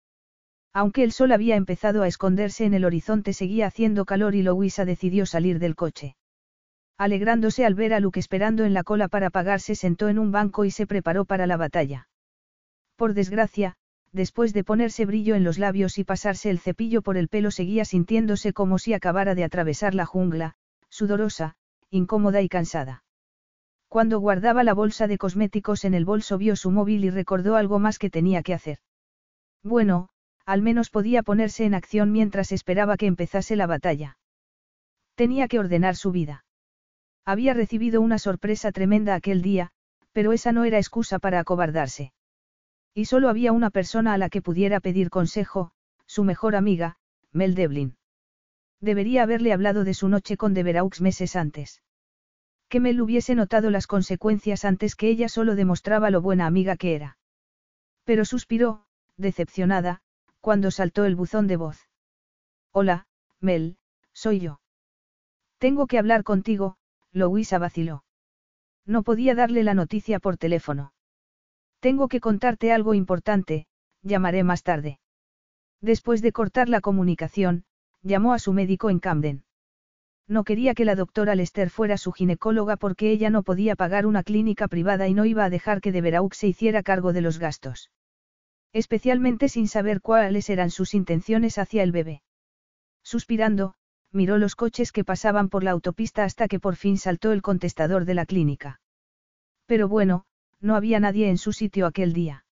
Aunque el sol había empezado a esconderse en el horizonte seguía haciendo calor y Louisa decidió salir del coche. Alegrándose al ver a Luke esperando en la cola para pagar se sentó en un banco y se preparó para la batalla. Por desgracia, después de ponerse brillo en los labios y pasarse el cepillo por el pelo seguía sintiéndose como si acabara de atravesar la jungla, sudorosa, incómoda y cansada. Cuando guardaba la bolsa de cosméticos en el bolso vio su móvil y recordó algo más que tenía que hacer. Bueno, al menos podía ponerse en acción mientras esperaba que empezase la batalla. Tenía que ordenar su vida. Había recibido una sorpresa tremenda aquel día, pero esa no era excusa para acobardarse. Y solo había una persona a la que pudiera pedir consejo, su mejor amiga, Mel Devlin. Debería haberle hablado de su noche con Deveraux meses antes. Que Mel hubiese notado las consecuencias antes que ella solo demostraba lo buena amiga que era. Pero suspiró, decepcionada, cuando saltó el buzón de voz. Hola, Mel, soy yo. Tengo que hablar contigo, Louisa vaciló. No podía darle la noticia por teléfono. Tengo que contarte algo importante, llamaré más tarde. Después de cortar la comunicación, llamó a su médico en Camden. No quería que la doctora Lester fuera su ginecóloga porque ella no podía pagar una clínica privada y no iba a dejar que de Veraux se hiciera cargo de los gastos. Especialmente sin saber cuáles eran sus intenciones hacia el bebé. Suspirando, miró los coches que pasaban por la autopista hasta que por fin saltó el contestador de la clínica. Pero bueno, no había nadie en su sitio aquel día.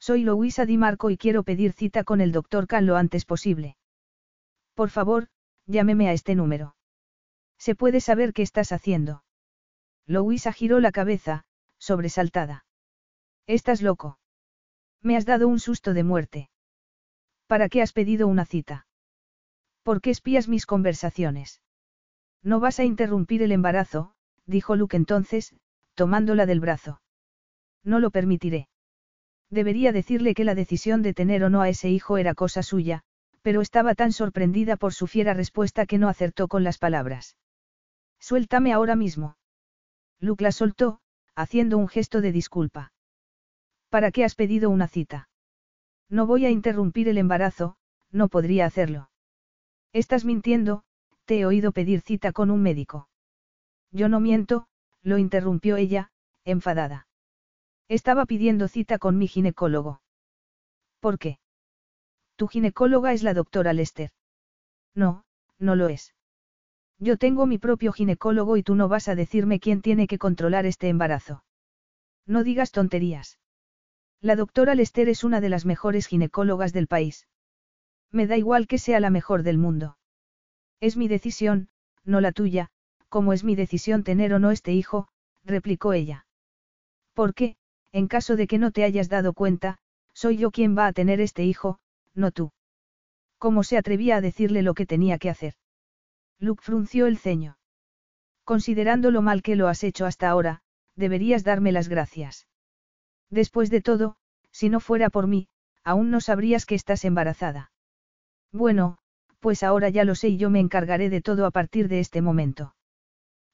Soy Louisa Di Marco y quiero pedir cita con el doctor Khan lo antes posible. Por favor, llámeme a este número. ¿Se puede saber qué estás haciendo? Louisa giró la cabeza, sobresaltada. Estás loco. Me has dado un susto de muerte. ¿Para qué has pedido una cita? ¿Por qué espías mis conversaciones? No vas a interrumpir el embarazo, dijo Luke entonces, tomándola del brazo. No lo permitiré. Debería decirle que la decisión de tener o no a ese hijo era cosa suya, pero estaba tan sorprendida por su fiera respuesta que no acertó con las palabras. Suéltame ahora mismo. Luke la soltó, haciendo un gesto de disculpa. ¿Para qué has pedido una cita? No voy a interrumpir el embarazo, no podría hacerlo. Estás mintiendo, te he oído pedir cita con un médico. Yo no miento, lo interrumpió ella, enfadada. Estaba pidiendo cita con mi ginecólogo. ¿Por qué? Tu ginecóloga es la doctora Lester. No, no lo es. Yo tengo mi propio ginecólogo y tú no vas a decirme quién tiene que controlar este embarazo. No digas tonterías. La doctora Lester es una de las mejores ginecólogas del país. Me da igual que sea la mejor del mundo. Es mi decisión, no la tuya, como es mi decisión tener o no este hijo, replicó ella. Porque, en caso de que no te hayas dado cuenta, soy yo quien va a tener este hijo, no tú. ¿Cómo se atrevía a decirle lo que tenía que hacer? Luke frunció el ceño. Considerando lo mal que lo has hecho hasta ahora, deberías darme las gracias. Después de todo, si no fuera por mí, aún no sabrías que estás embarazada. Bueno, pues ahora ya lo sé y yo me encargaré de todo a partir de este momento.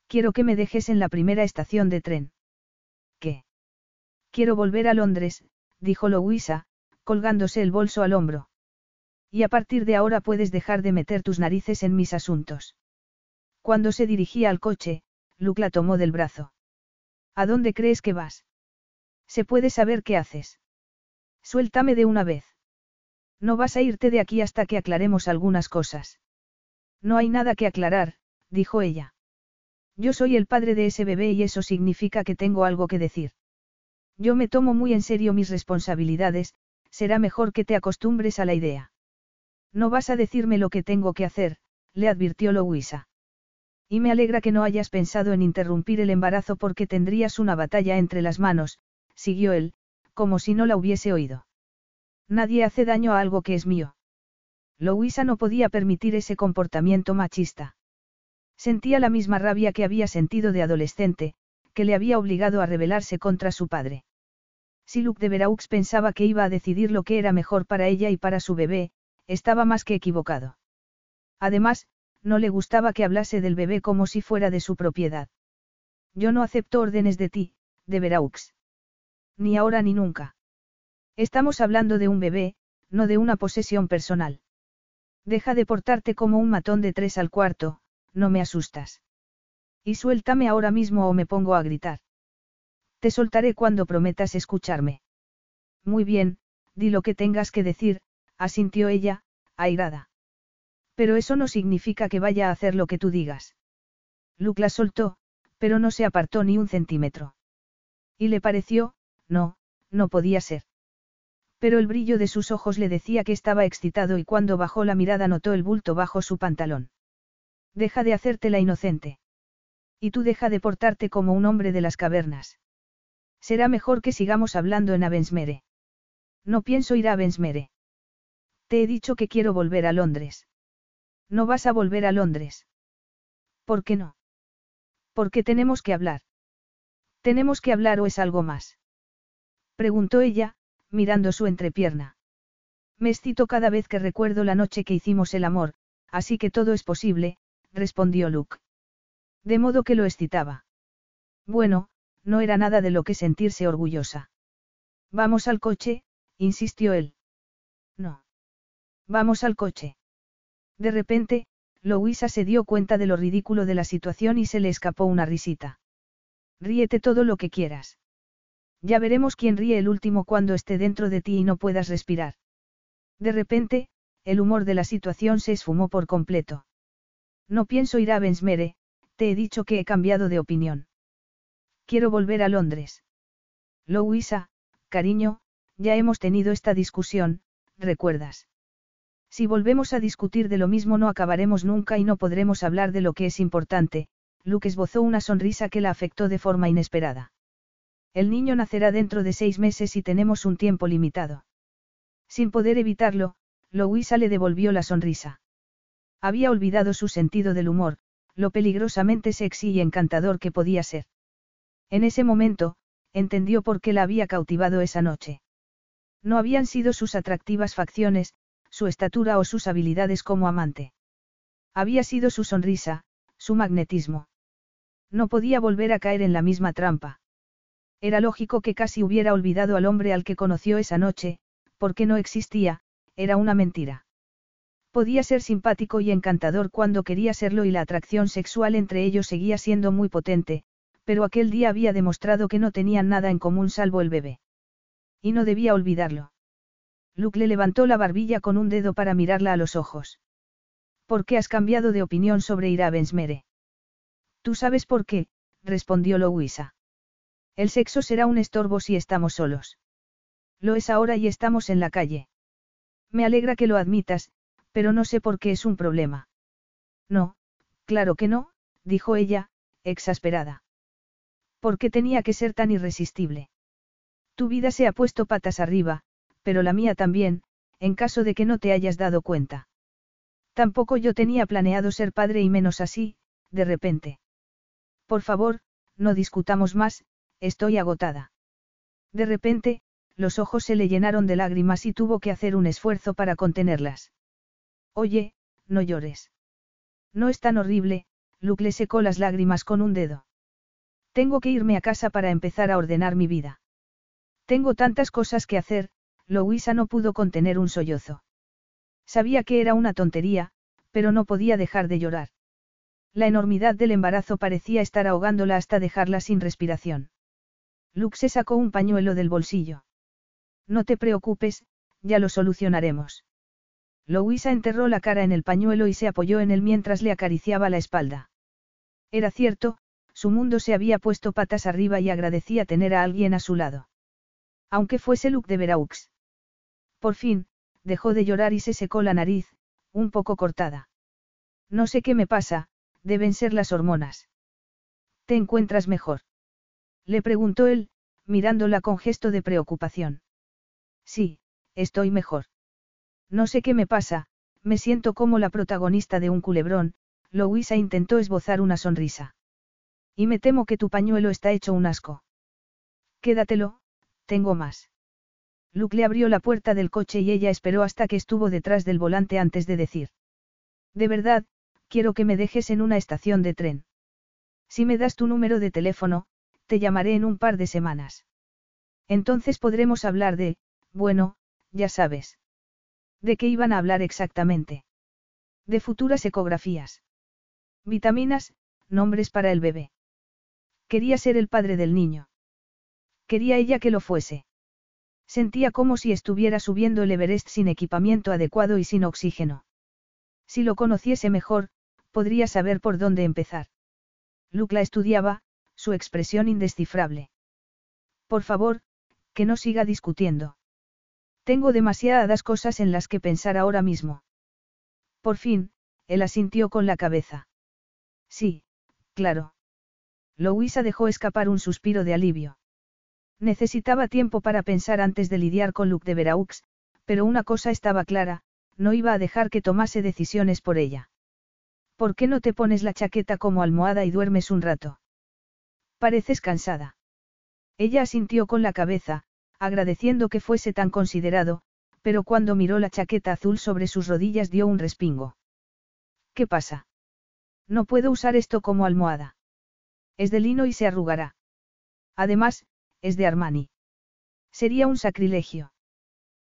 Quiero que me dejes en la primera estación de tren. ¿Qué? Quiero volver a Londres, dijo Louisa, colgándose el bolso al hombro. Y a partir de ahora puedes dejar de meter tus narices en mis asuntos. Cuando se dirigía al coche, Luke la tomó del brazo. ¿A dónde crees que vas? Se puede saber qué haces. Suéltame de una vez. No vas a irte de aquí hasta que aclaremos algunas cosas. No hay nada que aclarar, dijo ella. Yo soy el padre de ese bebé y eso significa que tengo algo que decir. Yo me tomo muy en serio mis responsabilidades, será mejor que te acostumbres a la idea. No vas a decirme lo que tengo que hacer, le advirtió Louisa. Y me alegra que no hayas pensado en interrumpir el embarazo porque tendrías una batalla entre las manos, siguió él, como si no la hubiese oído. Nadie hace daño a algo que es mío. Louisa no podía permitir ese comportamiento machista. Sentía la misma rabia que había sentido de adolescente, que le había obligado a rebelarse contra su padre. Si Luke de Veraux pensaba que iba a decidir lo que era mejor para ella y para su bebé, estaba más que equivocado. Además, no le gustaba que hablase del bebé como si fuera de su propiedad. Yo no acepto órdenes de ti, de Veraux. Ni ahora ni nunca. Estamos hablando de un bebé, no de una posesión personal. Deja de portarte como un matón de tres al cuarto, no me asustas. Y suéltame ahora mismo o me pongo a gritar. Te soltaré cuando prometas escucharme. Muy bien, di lo que tengas que decir, asintió ella, airada. Pero eso no significa que vaya a hacer lo que tú digas. Luke la soltó, pero no se apartó ni un centímetro. Y le pareció, no, no podía ser. Pero el brillo de sus ojos le decía que estaba excitado y cuando bajó la mirada notó el bulto bajo su pantalón. Deja de hacerte la inocente. Y tú deja de portarte como un hombre de las cavernas. Será mejor que sigamos hablando en Avensmere. No pienso ir a Avensmere. Te he dicho que quiero volver a Londres. No vas a volver a Londres. ¿Por qué no? Porque tenemos que hablar. ¿Tenemos que hablar o es algo más? Preguntó ella, mirando su entrepierna. Me excito cada vez que recuerdo la noche que hicimos el amor, así que todo es posible, respondió Luke. De modo que lo excitaba. Bueno, no era nada de lo que sentirse orgullosa. Vamos al coche, insistió él. No. Vamos al coche. De repente, Louisa se dio cuenta de lo ridículo de la situación y se le escapó una risita. Ríete todo lo que quieras. Ya veremos quién ríe el último cuando esté dentro de ti y no puedas respirar. De repente, el humor de la situación se esfumó por completo. No pienso ir a Bensmere, te he dicho que he cambiado de opinión. Quiero volver a Londres. Louisa, cariño, ya hemos tenido esta discusión, ¿recuerdas? Si volvemos a discutir de lo mismo no acabaremos nunca y no podremos hablar de lo que es importante, Luke esbozó una sonrisa que la afectó de forma inesperada. El niño nacerá dentro de seis meses y tenemos un tiempo limitado. Sin poder evitarlo, Louisa le devolvió la sonrisa. Había olvidado su sentido del humor, lo peligrosamente sexy y encantador que podía ser. En ese momento, entendió por qué la había cautivado esa noche. No habían sido sus atractivas facciones, su estatura o sus habilidades como amante. Había sido su sonrisa, su magnetismo. No podía volver a caer en la misma trampa. Era lógico que casi hubiera olvidado al hombre al que conoció esa noche, porque no existía, era una mentira. Podía ser simpático y encantador cuando quería serlo y la atracción sexual entre ellos seguía siendo muy potente, pero aquel día había demostrado que no tenían nada en común salvo el bebé. Y no debía olvidarlo. Luke le levantó la barbilla con un dedo para mirarla a los ojos. ¿Por qué has cambiado de opinión sobre ir a? Tú sabes por qué, respondió Louisa. El sexo será un estorbo si estamos solos. Lo es ahora y estamos en la calle. Me alegra que lo admitas, pero no sé por qué es un problema. No, claro que no, dijo ella, exasperada. ¿Por qué tenía que ser tan irresistible? Tu vida se ha puesto patas arriba, pero la mía también, en caso de que no te hayas dado cuenta. Tampoco yo tenía planeado ser padre y menos así, de repente. Por favor, no discutamos más, estoy agotada. De repente, los ojos se le llenaron de lágrimas y tuvo que hacer un esfuerzo para contenerlas. Oye, no llores. No es tan horrible, Luke le secó las lágrimas con un dedo. Tengo que irme a casa para empezar a ordenar mi vida. Tengo tantas cosas que hacer, Louisa no pudo contener un sollozo. Sabía que era una tontería, pero no podía dejar de llorar. La enormidad del embarazo parecía estar ahogándola hasta dejarla sin respiración. Luke se sacó un pañuelo del bolsillo. No te preocupes, ya lo solucionaremos. Louisa enterró la cara en el pañuelo y se apoyó en él mientras le acariciaba la espalda. Era cierto, su mundo se había puesto patas arriba y agradecía tener a alguien a su lado. Aunque fuese Luke de Veraux. Por fin, dejó de llorar y se secó la nariz, un poco cortada. No sé qué me pasa, deben ser las hormonas. ¿Te encuentras mejor? Le preguntó él, mirándola con gesto de preocupación. Sí, estoy mejor. No sé qué me pasa, me siento como la protagonista de un culebrón, Louisa intentó esbozar una sonrisa. Y me temo que tu pañuelo está hecho un asco. Quédatelo, tengo más. Luke le abrió la puerta del coche y ella esperó hasta que estuvo detrás del volante antes de decir. De verdad, quiero que me dejes en una estación de tren. Si me das tu número de teléfono, te llamaré en un par de semanas. Entonces podremos hablar de, bueno, ya sabes. ¿De qué iban a hablar exactamente? De futuras ecografías. Vitaminas, nombres para el bebé. Quería ser el padre del niño. Quería ella que lo fuese. Sentía como si estuviera subiendo el Everest sin equipamiento adecuado y sin oxígeno. Si lo conociese mejor, podría saber por dónde empezar. Luke la estudiaba, su expresión indescifrable. Por favor, que no siga discutiendo. Tengo demasiadas cosas en las que pensar ahora mismo. Por fin, él asintió con la cabeza. Sí, claro. Louisa dejó escapar un suspiro de alivio. Necesitaba tiempo para pensar antes de lidiar con Luke de Veraux, pero una cosa estaba clara, no iba a dejar que tomase decisiones por ella. ¿Por qué no te pones la chaqueta como almohada y duermes un rato? Pareces cansada. Ella asintió con la cabeza, agradeciendo que fuese tan considerado, pero cuando miró la chaqueta azul sobre sus rodillas dio un respingo. ¿Qué pasa? No puedo usar esto como almohada. Es de lino y se arrugará. Además, es de Armani. Sería un sacrilegio.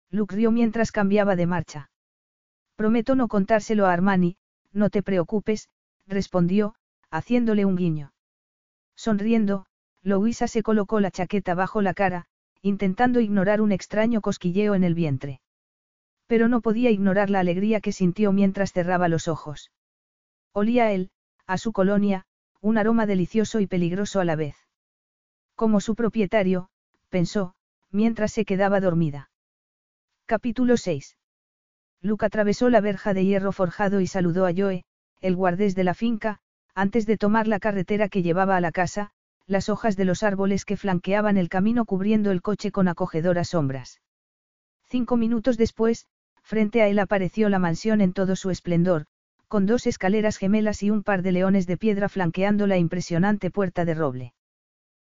Luke mientras cambiaba de marcha. Prometo no contárselo a Armani, no te preocupes, respondió, haciéndole un guiño. Sonriendo, Louisa se colocó la chaqueta bajo la cara, intentando ignorar un extraño cosquilleo en el vientre. Pero no podía ignorar la alegría que sintió mientras cerraba los ojos. Olía a él, a su colonia, un aroma delicioso y peligroso a la vez. Como su propietario, pensó, mientras se quedaba dormida. Capítulo 6. Luke atravesó la verja de hierro forjado y saludó a Joe, el guardés de la finca, antes de tomar la carretera que llevaba a la casa, las hojas de los árboles que flanqueaban el camino cubriendo el coche con acogedoras sombras. Cinco minutos después, frente a él apareció la mansión en todo su esplendor, con dos escaleras gemelas y un par de leones de piedra flanqueando la impresionante puerta de roble.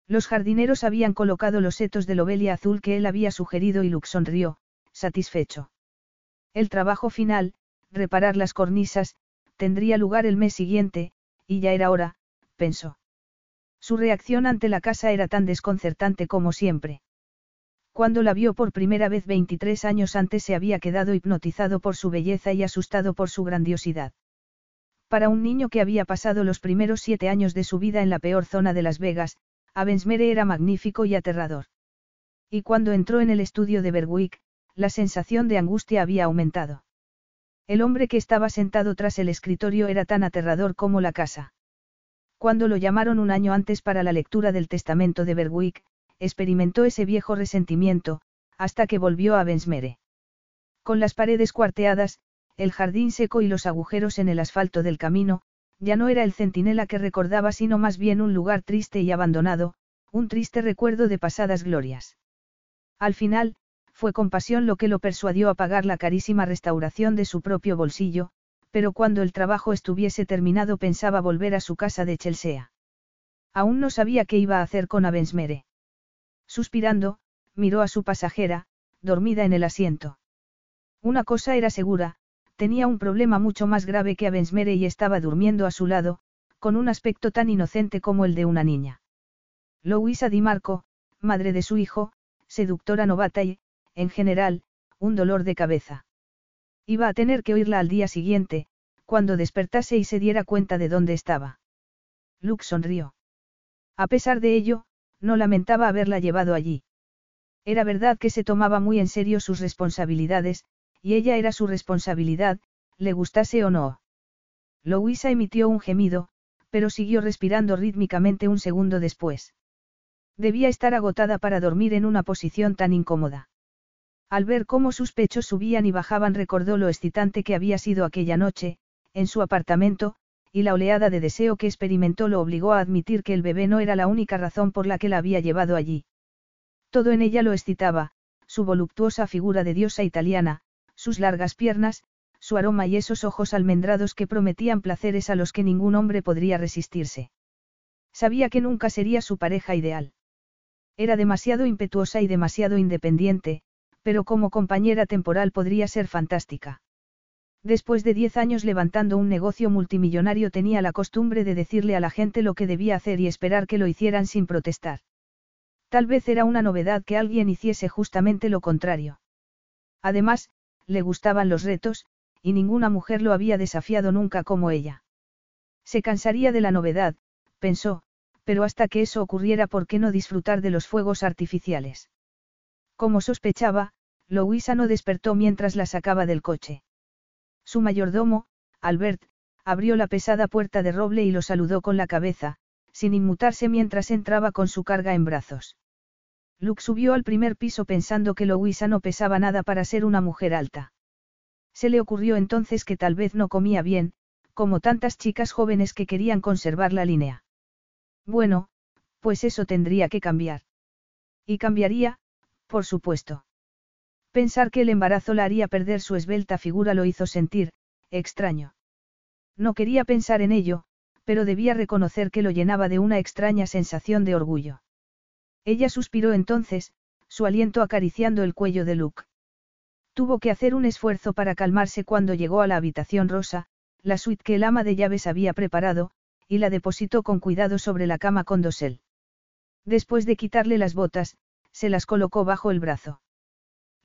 Los jardineros habían colocado los setos de lobelia azul que él había sugerido y Luke sonrió, satisfecho. El trabajo final, reparar las cornisas, tendría lugar el mes siguiente, y ya era hora, pensó. Su reacción ante la casa era tan desconcertante como siempre. Cuando la vio por primera vez 23 años antes se había quedado hipnotizado por su belleza y asustado por su grandiosidad. Para un niño que había pasado los primeros siete años de su vida en la peor zona de Las Vegas, Avensmere era magnífico y aterrador. Y cuando entró en el estudio de Berwick, la sensación de angustia había aumentado. El hombre que estaba sentado tras el escritorio era tan aterrador como la casa. Cuando lo llamaron un año antes para la lectura del testamento de Berwick, experimentó ese viejo resentimiento, hasta que volvió a Avensmere. Con las paredes cuarteadas, el jardín seco y los agujeros en el asfalto del camino, ya no era el centinela que recordaba sino más bien un lugar triste y abandonado, un triste recuerdo de pasadas glorias. Al final, fue compasión lo que lo persuadió a pagar la carísima restauración de su propio bolsillo, pero cuando el trabajo estuviese terminado pensaba volver a su casa de Chelsea. Aún no sabía qué iba a hacer con Avensmere. Suspirando, miró a su pasajera, dormida en el asiento. Una cosa era segura, tenía un problema mucho más grave que Avensmere y estaba durmiendo a su lado, con un aspecto tan inocente como el de una niña. Louisa Di Marco, madre de su hijo, seductora novata y, en general, un dolor de cabeza. Iba a tener que oírla al día siguiente, cuando despertase y se diera cuenta de dónde estaba. Luke sonrió. A pesar de ello, no lamentaba haberla llevado allí. Era verdad que se tomaba muy en serio sus responsabilidades, y ella era su responsabilidad, le gustase o no. Louisa emitió un gemido, pero siguió respirando rítmicamente un segundo después. Debía estar agotada para dormir en una posición tan incómoda. Al ver cómo sus pechos subían y bajaban recordó lo excitante que había sido aquella noche, en su apartamento, y la oleada de deseo que experimentó lo obligó a admitir que el bebé no era la única razón por la que la había llevado allí. Todo en ella lo excitaba, su voluptuosa figura de diosa italiana, sus largas piernas, su aroma y esos ojos almendrados que prometían placeres a los que ningún hombre podría resistirse. Sabía que nunca sería su pareja ideal. Era demasiado impetuosa y demasiado independiente, pero como compañera temporal podría ser fantástica. Después de diez años levantando un negocio multimillonario tenía la costumbre de decirle a la gente lo que debía hacer y esperar que lo hicieran sin protestar. Tal vez era una novedad que alguien hiciese justamente lo contrario. Además, le gustaban los retos, y ninguna mujer lo había desafiado nunca como ella. Se cansaría de la novedad, pensó, pero hasta que eso ocurriera, ¿por qué no disfrutar de los fuegos artificiales? Como sospechaba, Louisa no despertó mientras la sacaba del coche. Su mayordomo, Albert, abrió la pesada puerta de roble y lo saludó con la cabeza, sin inmutarse mientras entraba con su carga en brazos. Luke subió al primer piso pensando que Louisa no pesaba nada para ser una mujer alta. Se le ocurrió entonces que tal vez no comía bien, como tantas chicas jóvenes que querían conservar la línea. Bueno, pues eso tendría que cambiar. Y cambiaría, por supuesto. Pensar que el embarazo la haría perder su esbelta figura lo hizo sentir, extraño. No quería pensar en ello, pero debía reconocer que lo llenaba de una extraña sensación de orgullo. Ella suspiró entonces, su aliento acariciando el cuello de Luke. Tuvo que hacer un esfuerzo para calmarse cuando llegó a la habitación rosa, la suite que el ama de llaves había preparado, y la depositó con cuidado sobre la cama con dosel. Después de quitarle las botas, se las colocó bajo el brazo.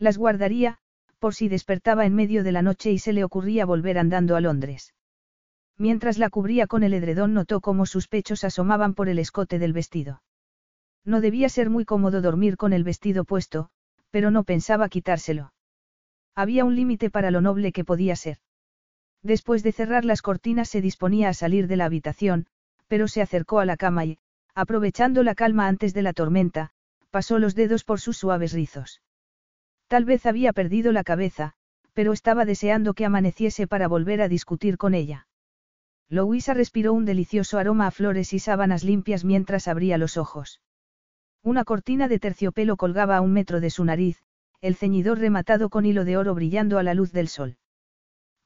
Las guardaría, por si despertaba en medio de la noche y se le ocurría volver andando a Londres. Mientras la cubría con el edredón notó cómo sus pechos asomaban por el escote del vestido. No debía ser muy cómodo dormir con el vestido puesto, pero no pensaba quitárselo. Había un límite para lo noble que podía ser. Después de cerrar las cortinas se disponía a salir de la habitación, pero se acercó a la cama y, aprovechando la calma antes de la tormenta, pasó los dedos por sus suaves rizos. Tal vez había perdido la cabeza, pero estaba deseando que amaneciese para volver a discutir con ella. Louisa respiró un delicioso aroma a flores y sábanas limpias mientras abría los ojos. Una cortina de terciopelo colgaba a un metro de su nariz, el ceñidor rematado con hilo de oro brillando a la luz del sol.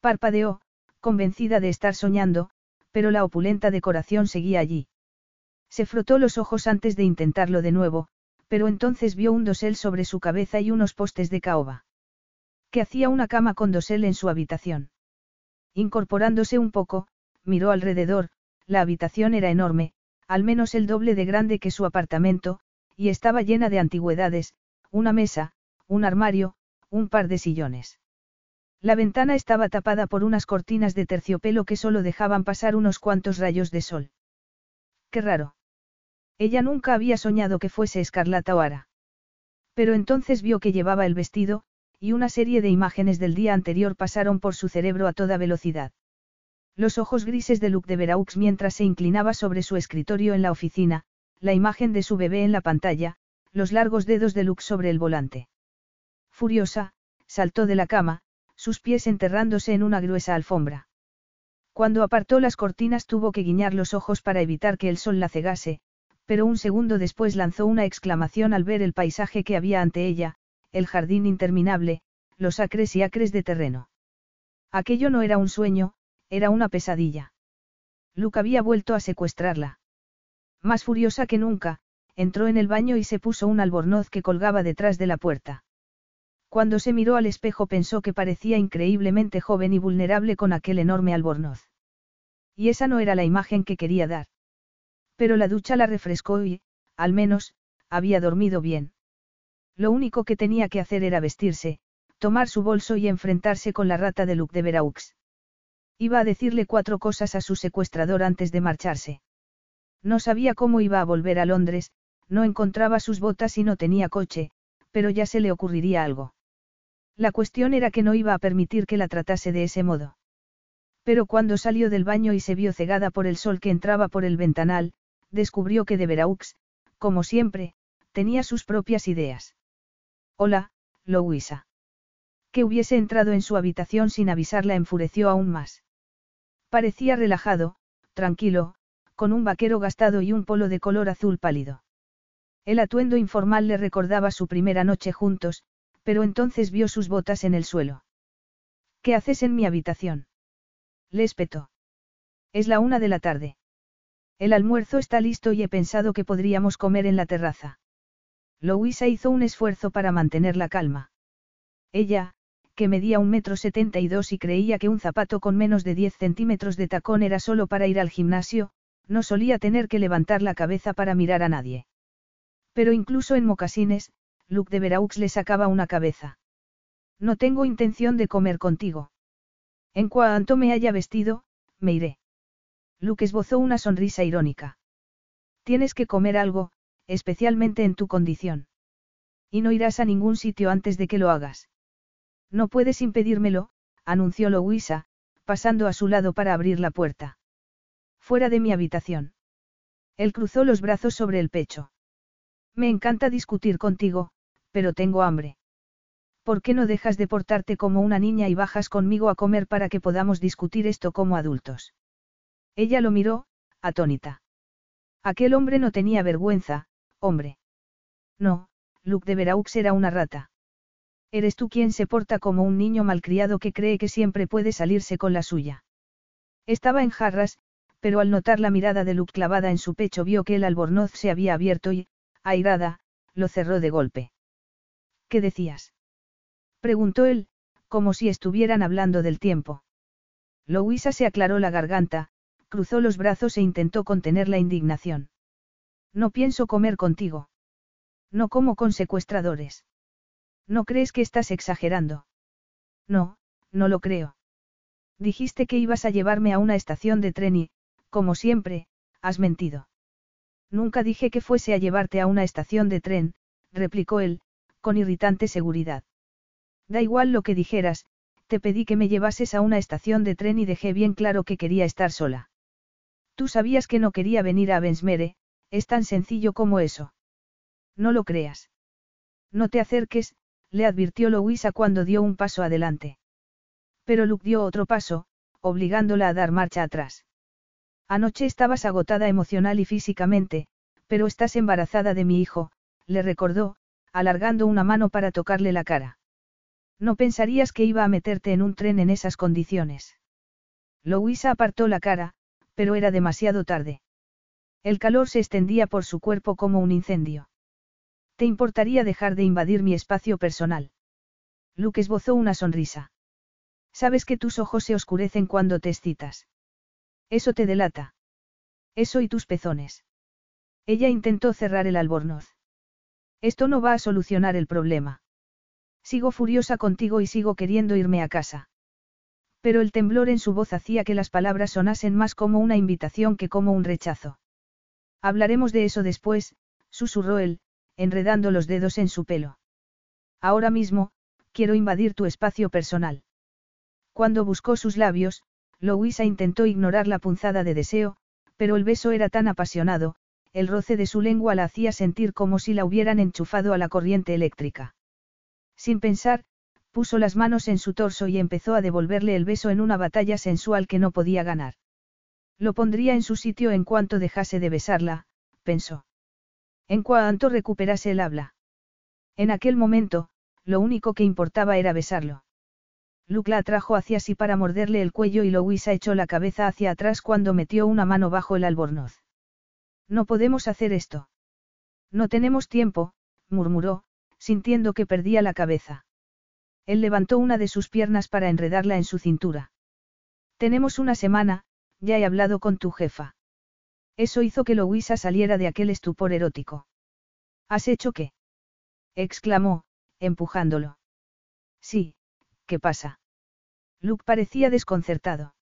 Parpadeó, convencida de estar soñando, pero la opulenta decoración seguía allí. Se frotó los ojos antes de intentarlo de nuevo, pero entonces vio un dosel sobre su cabeza y unos postes de caoba. Que hacía una cama con dosel en su habitación. Incorporándose un poco, miró alrededor, la habitación era enorme, al menos el doble de grande que su apartamento, y estaba llena de antigüedades, una mesa, un armario, un par de sillones. La ventana estaba tapada por unas cortinas de terciopelo que solo dejaban pasar unos cuantos rayos de sol. Qué raro. Ella nunca había soñado que fuese Escarlata O'Hara. Pero entonces vio que llevaba el vestido, y una serie de imágenes del día anterior pasaron por su cerebro a toda velocidad. Los ojos grises de Luke de Veraux mientras se inclinaba sobre su escritorio en la oficina, la imagen de su bebé en la pantalla, los largos dedos de Luke sobre el volante. Furiosa, saltó de la cama, sus pies enterrándose en una gruesa alfombra. Cuando apartó las cortinas tuvo que guiñar los ojos para evitar que el sol la cegase, pero un segundo después lanzó una exclamación al ver el paisaje que había ante ella, el jardín interminable, los acres y acres de terreno. Aquello no era un sueño, era una pesadilla. Luke había vuelto a secuestrarla. Más furiosa que nunca, entró en el baño y se puso un albornoz que colgaba detrás de la puerta. Cuando se miró al espejo pensó que parecía increíblemente joven y vulnerable con aquel enorme albornoz. Y esa no era la imagen que quería dar. Pero la ducha la refrescó y, al menos, había dormido bien. Lo único que tenía que hacer era vestirse, tomar su bolso y enfrentarse con la rata de Luke de Veraux. Iba a decirle cuatro cosas a su secuestrador antes de marcharse. No sabía cómo iba a volver a Londres, no encontraba sus botas y no tenía coche, pero ya se le ocurriría algo. La cuestión era que no iba a permitir que la tratase de ese modo. Pero cuando salió del baño y se vio cegada por el sol que entraba por el ventanal, descubrió que de Veraux, como siempre, tenía sus propias ideas. Hola, Louisa. Que hubiese entrado en su habitación sin avisarla enfureció aún más. Parecía relajado, tranquilo, con un vaquero gastado y un polo de color azul pálido. El atuendo informal le recordaba su primera noche juntos, pero entonces vio sus botas en el suelo. ¿Qué haces en mi habitación? Le espetó. Es la una de la tarde. El almuerzo está listo y he pensado que podríamos comer en la terraza. Louisa hizo un esfuerzo para mantener la calma. Ella, que medía un metro setenta y dos y creía que un zapato con menos de diez centímetros de tacón era solo para ir al gimnasio, no solía tener que levantar la cabeza para mirar a nadie. Pero incluso en mocasines, Luke de Veraux le sacaba una cabeza. No tengo intención de comer contigo. En cuanto me haya vestido, me iré. Luke esbozó una sonrisa irónica. Tienes que comer algo, especialmente en tu condición. Y no irás a ningún sitio antes de que lo hagas. No puedes impedírmelo, anunció Louisa, pasando a su lado para abrir la puerta. Fuera de mi habitación. Él cruzó los brazos sobre el pecho. Me encanta discutir contigo, pero tengo hambre. ¿Por qué no dejas de portarte como una niña y bajas conmigo a comer para que podamos discutir esto como adultos? Ella lo miró, atónita. Aquel hombre no tenía vergüenza, hombre. No, Luke de Veraux era una rata. Eres tú quien se porta como un niño malcriado que cree que siempre puede salirse con la suya. Estaba en jarras, pero al notar la mirada de Luke clavada en su pecho vio que el albornoz se había abierto y, airada, lo cerró de golpe. ¿Qué decías? preguntó él, como si estuvieran hablando del tiempo. Louisa se aclaró la garganta, cruzó los brazos e intentó contener la indignación. No pienso comer contigo. No como con secuestradores. ¿No crees que estás exagerando? No, no lo creo. Dijiste que ibas a llevarme a una estación de tren y, como siempre, has mentido. Nunca dije que fuese a llevarte a una estación de tren, replicó él, con irritante seguridad. Da igual lo que dijeras, te pedí que me llevases a una estación de tren y dejé bien claro que quería estar sola. Tú sabías que no quería venir a Bensmere, es tan sencillo como eso. No lo creas. No te acerques, le advirtió Louisa cuando dio un paso adelante. Pero Luke dio otro paso, obligándola a dar marcha atrás. Anoche estabas agotada emocional y físicamente, pero estás embarazada de mi hijo, le recordó, alargando una mano para tocarle la cara. No pensarías que iba a meterte en un tren en esas condiciones. Louisa apartó la cara, pero era demasiado tarde. El calor se extendía por su cuerpo como un incendio. ¿Te importaría dejar de invadir mi espacio personal? Luke esbozó una sonrisa. Sabes que tus ojos se oscurecen cuando te excitas. Eso te delata. Eso y tus pezones. Ella intentó cerrar el albornoz. Esto no va a solucionar el problema. Sigo furiosa contigo y sigo queriendo irme a casa. Pero el temblor en su voz hacía que las palabras sonasen más como una invitación que como un rechazo. Hablaremos de eso después, susurró él, enredando los dedos en su pelo. Ahora mismo, quiero invadir tu espacio personal. Cuando buscó sus labios, Louisa intentó ignorar la punzada de deseo, pero el beso era tan apasionado, el roce de su lengua la hacía sentir como si la hubieran enchufado a la corriente eléctrica. Sin pensar, puso las manos en su torso y empezó a devolverle el beso en una batalla sensual que no podía ganar. Lo pondría en su sitio en cuanto dejase de besarla, pensó. En cuanto recuperase el habla. En aquel momento, lo único que importaba era besarlo. Luke la atrajo hacia sí para morderle el cuello y Louisa echó la cabeza hacia atrás cuando metió una mano bajo el albornoz. No podemos hacer esto. No tenemos tiempo, murmuró, sintiendo que perdía la cabeza. Él levantó una de sus piernas para enredarla en su cintura. Tenemos una semana, ya he hablado con tu jefa. Eso hizo que Louisa saliera de aquel estupor erótico. ¿Has hecho qué? exclamó, empujándolo. Sí, ¿qué pasa? Luke parecía desconcertado.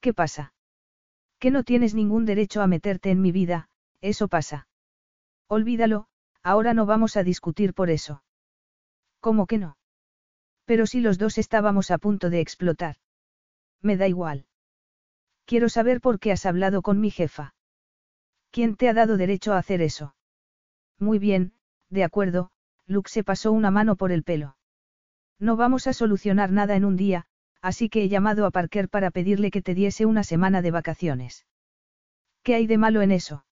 ¿Qué pasa? Que no tienes ningún derecho a meterte en mi vida, eso pasa. Olvídalo, ahora no vamos a discutir por eso. ¿Cómo que no? Pero si los dos estábamos a punto de explotar. Me da igual. Quiero saber por qué has hablado con mi jefa. ¿Quién te ha dado derecho a hacer eso? Muy bien, de acuerdo, Luke se pasó una mano por el pelo. No vamos a solucionar nada en un día, así que he llamado a Parker para pedirle que te diese una semana de vacaciones. ¿Qué hay de malo en eso?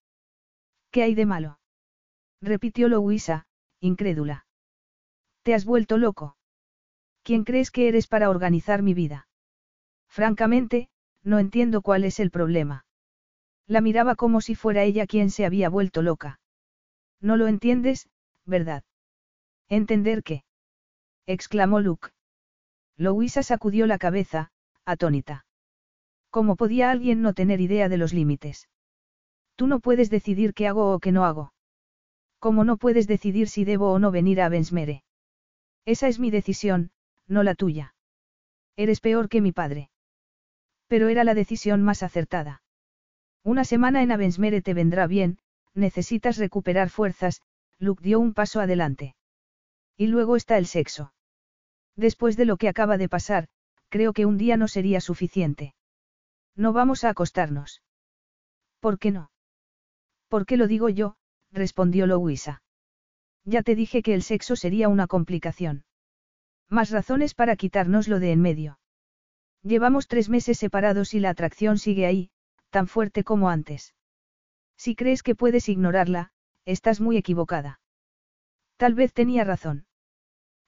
¿Qué hay de malo? repitió Louisa, incrédula. ¿Te has vuelto loco? ¿Quién crees que eres para organizar mi vida? Francamente, no entiendo cuál es el problema. La miraba como si fuera ella quien se había vuelto loca. No lo entiendes, ¿verdad? ¿Entender qué? exclamó Luke. Louisa sacudió la cabeza, atónita. ¿Cómo podía alguien no tener idea de los límites? Tú no puedes decidir qué hago o qué no hago. ¿Cómo no puedes decidir si debo o no venir a Bensmere? Esa es mi decisión, no la tuya. Eres peor que mi padre. Pero era la decisión más acertada. Una semana en Avensmere te vendrá bien, necesitas recuperar fuerzas, Luke dio un paso adelante. Y luego está el sexo. Después de lo que acaba de pasar, creo que un día no sería suficiente. No vamos a acostarnos. ¿Por qué no? ¿Por qué lo digo yo? respondió Louisa. Ya te dije que el sexo sería una complicación. Más razones para quitárnoslo de en medio. Llevamos tres meses separados y la atracción sigue ahí, tan fuerte como antes. Si crees que puedes ignorarla, estás muy equivocada. Tal vez tenía razón.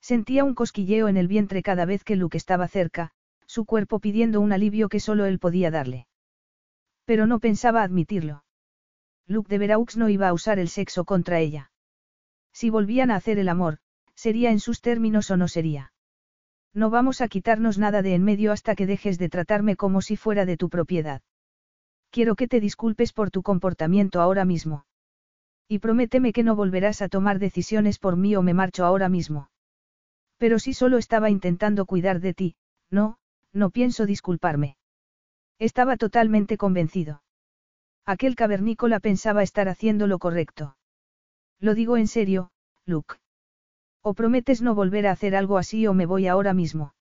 Sentía un cosquilleo en el vientre cada vez que Luke estaba cerca, su cuerpo pidiendo un alivio que solo él podía darle. Pero no pensaba admitirlo. Luke de Veraux no iba a usar el sexo contra ella. Si volvían a hacer el amor, sería en sus términos o no sería. No vamos a quitarnos nada de en medio hasta que dejes de tratarme como si fuera de tu propiedad. Quiero que te disculpes por tu comportamiento ahora mismo. Y prométeme que no volverás a tomar decisiones por mí o me marcho ahora mismo. Pero si solo estaba intentando cuidar de ti, no, no pienso disculparme. Estaba totalmente convencido. Aquel cavernícola pensaba estar haciendo lo correcto. Lo digo en serio, Luke. O prometes no volver a hacer algo así o me voy ahora mismo.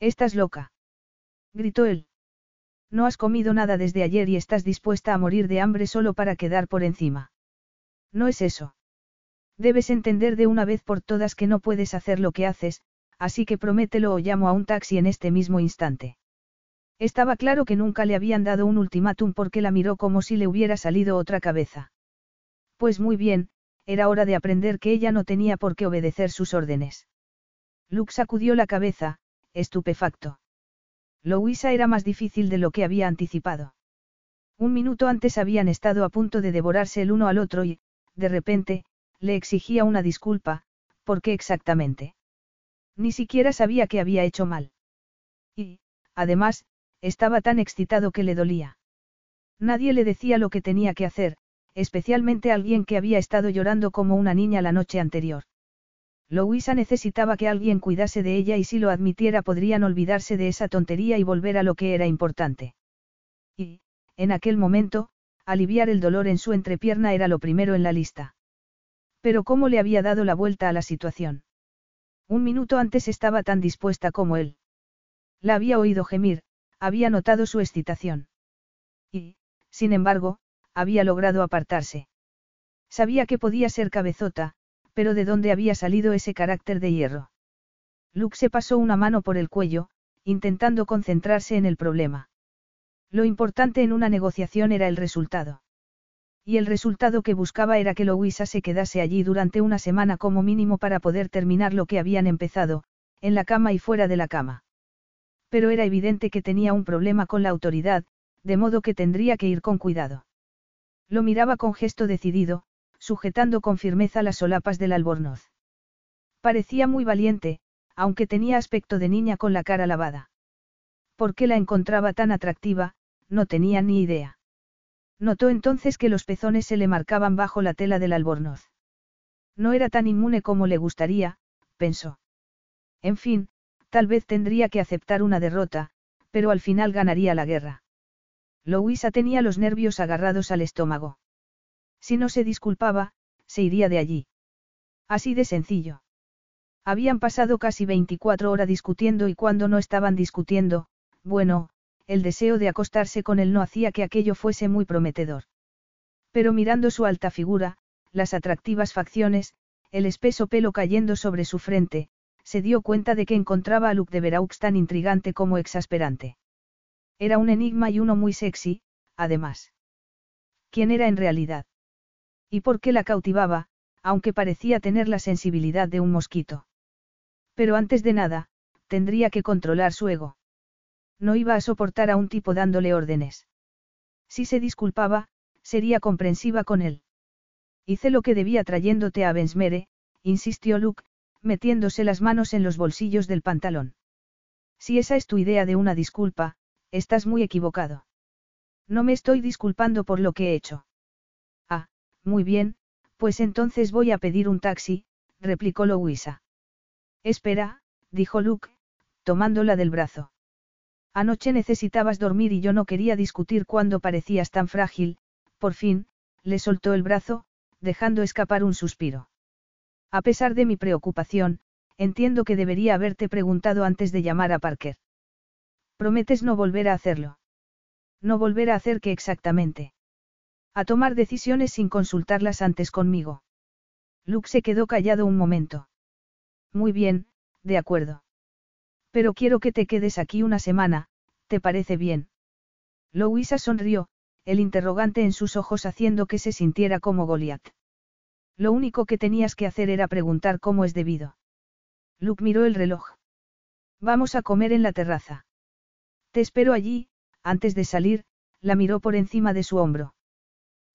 Estás loca. Gritó él. No has comido nada desde ayer y estás dispuesta a morir de hambre solo para quedar por encima. No es eso. Debes entender de una vez por todas que no puedes hacer lo que haces, así que promételo o llamo a un taxi en este mismo instante. Estaba claro que nunca le habían dado un ultimátum porque la miró como si le hubiera salido otra cabeza. Pues muy bien, era hora de aprender que ella no tenía por qué obedecer sus órdenes. Luke sacudió la cabeza, estupefacto. Louisa era más difícil de lo que había anticipado. Un minuto antes habían estado a punto de devorarse el uno al otro y, de repente, le exigía una disculpa, ¿por qué exactamente? Ni siquiera sabía que había hecho mal. Y, además, estaba tan excitado que le dolía. Nadie le decía lo que tenía que hacer, especialmente alguien que había estado llorando como una niña la noche anterior. Louisa necesitaba que alguien cuidase de ella y si lo admitiera podrían olvidarse de esa tontería y volver a lo que era importante. Y, en aquel momento, aliviar el dolor en su entrepierna era lo primero en la lista. Pero cómo le había dado la vuelta a la situación. Un minuto antes estaba tan dispuesta como él. La había oído gemir, había notado su excitación. Y, sin embargo, había logrado apartarse. Sabía que podía ser cabezota, pero ¿de dónde había salido ese carácter de hierro? Luke se pasó una mano por el cuello, intentando concentrarse en el problema. Lo importante en una negociación era el resultado. Y el resultado que buscaba era que Louisa se quedase allí durante una semana como mínimo para poder terminar lo que habían empezado, en la cama y fuera de la cama. Pero era evidente que tenía un problema con la autoridad, de modo que tendría que ir con cuidado. Lo miraba con gesto decidido, sujetando con firmeza las solapas del albornoz. Parecía muy valiente, aunque tenía aspecto de niña con la cara lavada. ¿Por qué la encontraba tan atractiva? No tenía ni idea. Notó entonces que los pezones se le marcaban bajo la tela del albornoz. No era tan inmune como le gustaría, pensó. En fin, tal vez tendría que aceptar una derrota, pero al final ganaría la guerra. Louisa tenía los nervios agarrados al estómago. Si no se disculpaba, se iría de allí. Así de sencillo. Habían pasado casi 24 horas discutiendo y cuando no estaban discutiendo, bueno, el deseo de acostarse con él no hacía que aquello fuese muy prometedor. Pero mirando su alta figura, las atractivas facciones, el espeso pelo cayendo sobre su frente, se dio cuenta de que encontraba a Luke de Veraux tan intrigante como exasperante. Era un enigma y uno muy sexy, además. ¿Quién era en realidad? ¿Y por qué la cautivaba, aunque parecía tener la sensibilidad de un mosquito? Pero antes de nada, tendría que controlar su ego. No iba a soportar a un tipo dándole órdenes. Si se disculpaba, sería comprensiva con él. Hice lo que debía trayéndote a Bensmere, insistió Luke, metiéndose las manos en los bolsillos del pantalón. Si esa es tu idea de una disculpa, estás muy equivocado. No me estoy disculpando por lo que he hecho. Ah, muy bien, pues entonces voy a pedir un taxi, replicó Louisa. Espera, dijo Luke, tomándola del brazo. Anoche necesitabas dormir y yo no quería discutir cuando parecías tan frágil, por fin, le soltó el brazo, dejando escapar un suspiro. A pesar de mi preocupación, entiendo que debería haberte preguntado antes de llamar a Parker. Prometes no volver a hacerlo. No volver a hacer qué exactamente. A tomar decisiones sin consultarlas antes conmigo. Luke se quedó callado un momento. Muy bien, de acuerdo. Pero quiero que te quedes aquí una semana, ¿te parece bien? Louisa sonrió, el interrogante en sus ojos haciendo que se sintiera como Goliath. Lo único que tenías que hacer era preguntar cómo es debido. Luke miró el reloj. Vamos a comer en la terraza. Te espero allí, antes de salir, la miró por encima de su hombro.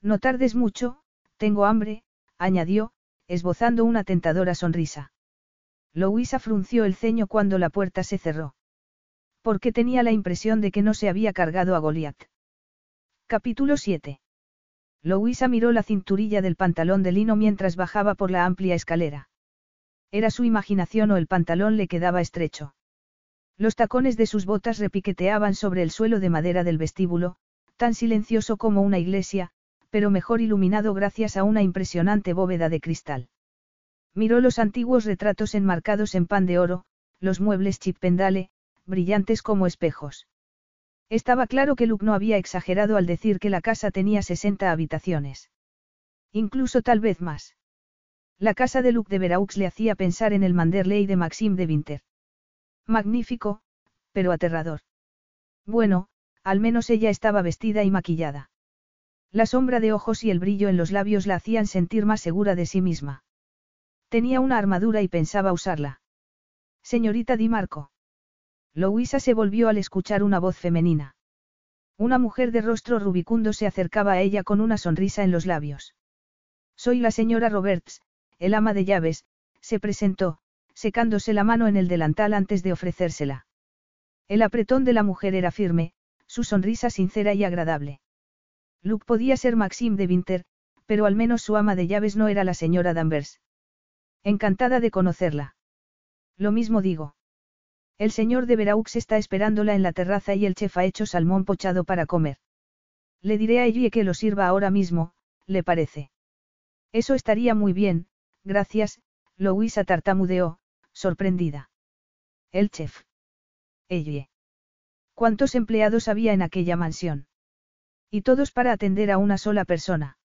No tardes mucho, tengo hambre, añadió, esbozando una tentadora sonrisa. Louisa frunció el ceño cuando la puerta se cerró. Porque tenía la impresión de que no se había cargado a Goliath. Capítulo 7. Louisa miró la cinturilla del pantalón de lino mientras bajaba por la amplia escalera. Era su imaginación o el pantalón le quedaba estrecho. Los tacones de sus botas repiqueteaban sobre el suelo de madera del vestíbulo, tan silencioso como una iglesia, pero mejor iluminado gracias a una impresionante bóveda de cristal. Miró los antiguos retratos enmarcados en pan de oro, los muebles chipendale, brillantes como espejos. Estaba claro que Luke no había exagerado al decir que la casa tenía 60 habitaciones. Incluso tal vez más. La casa de Luke de Veraux le hacía pensar en el Manderley de Maxime de Winter. Magnífico, pero aterrador. Bueno, al menos ella estaba vestida y maquillada. La sombra de ojos y el brillo en los labios la hacían sentir más segura de sí misma. Tenía una armadura y pensaba usarla. Señorita Di Marco. Louisa se volvió al escuchar una voz femenina. Una mujer de rostro rubicundo se acercaba a ella con una sonrisa en los labios. Soy la señora Roberts, el ama de llaves, se presentó, secándose la mano en el delantal antes de ofrecérsela. El apretón de la mujer era firme, su sonrisa sincera y agradable. Luke podía ser Maxime de Winter, pero al menos su ama de llaves no era la señora Danvers. Encantada de conocerla. Lo mismo digo. El señor de Veraux está esperándola en la terraza y el chef ha hecho salmón pochado para comer. Le diré a Ellie que lo sirva ahora mismo, ¿le parece? Eso estaría muy bien, gracias, Louisa tartamudeó, sorprendida. El chef. Ellie. ¿Cuántos empleados había en aquella mansión? Y todos para atender a una sola persona.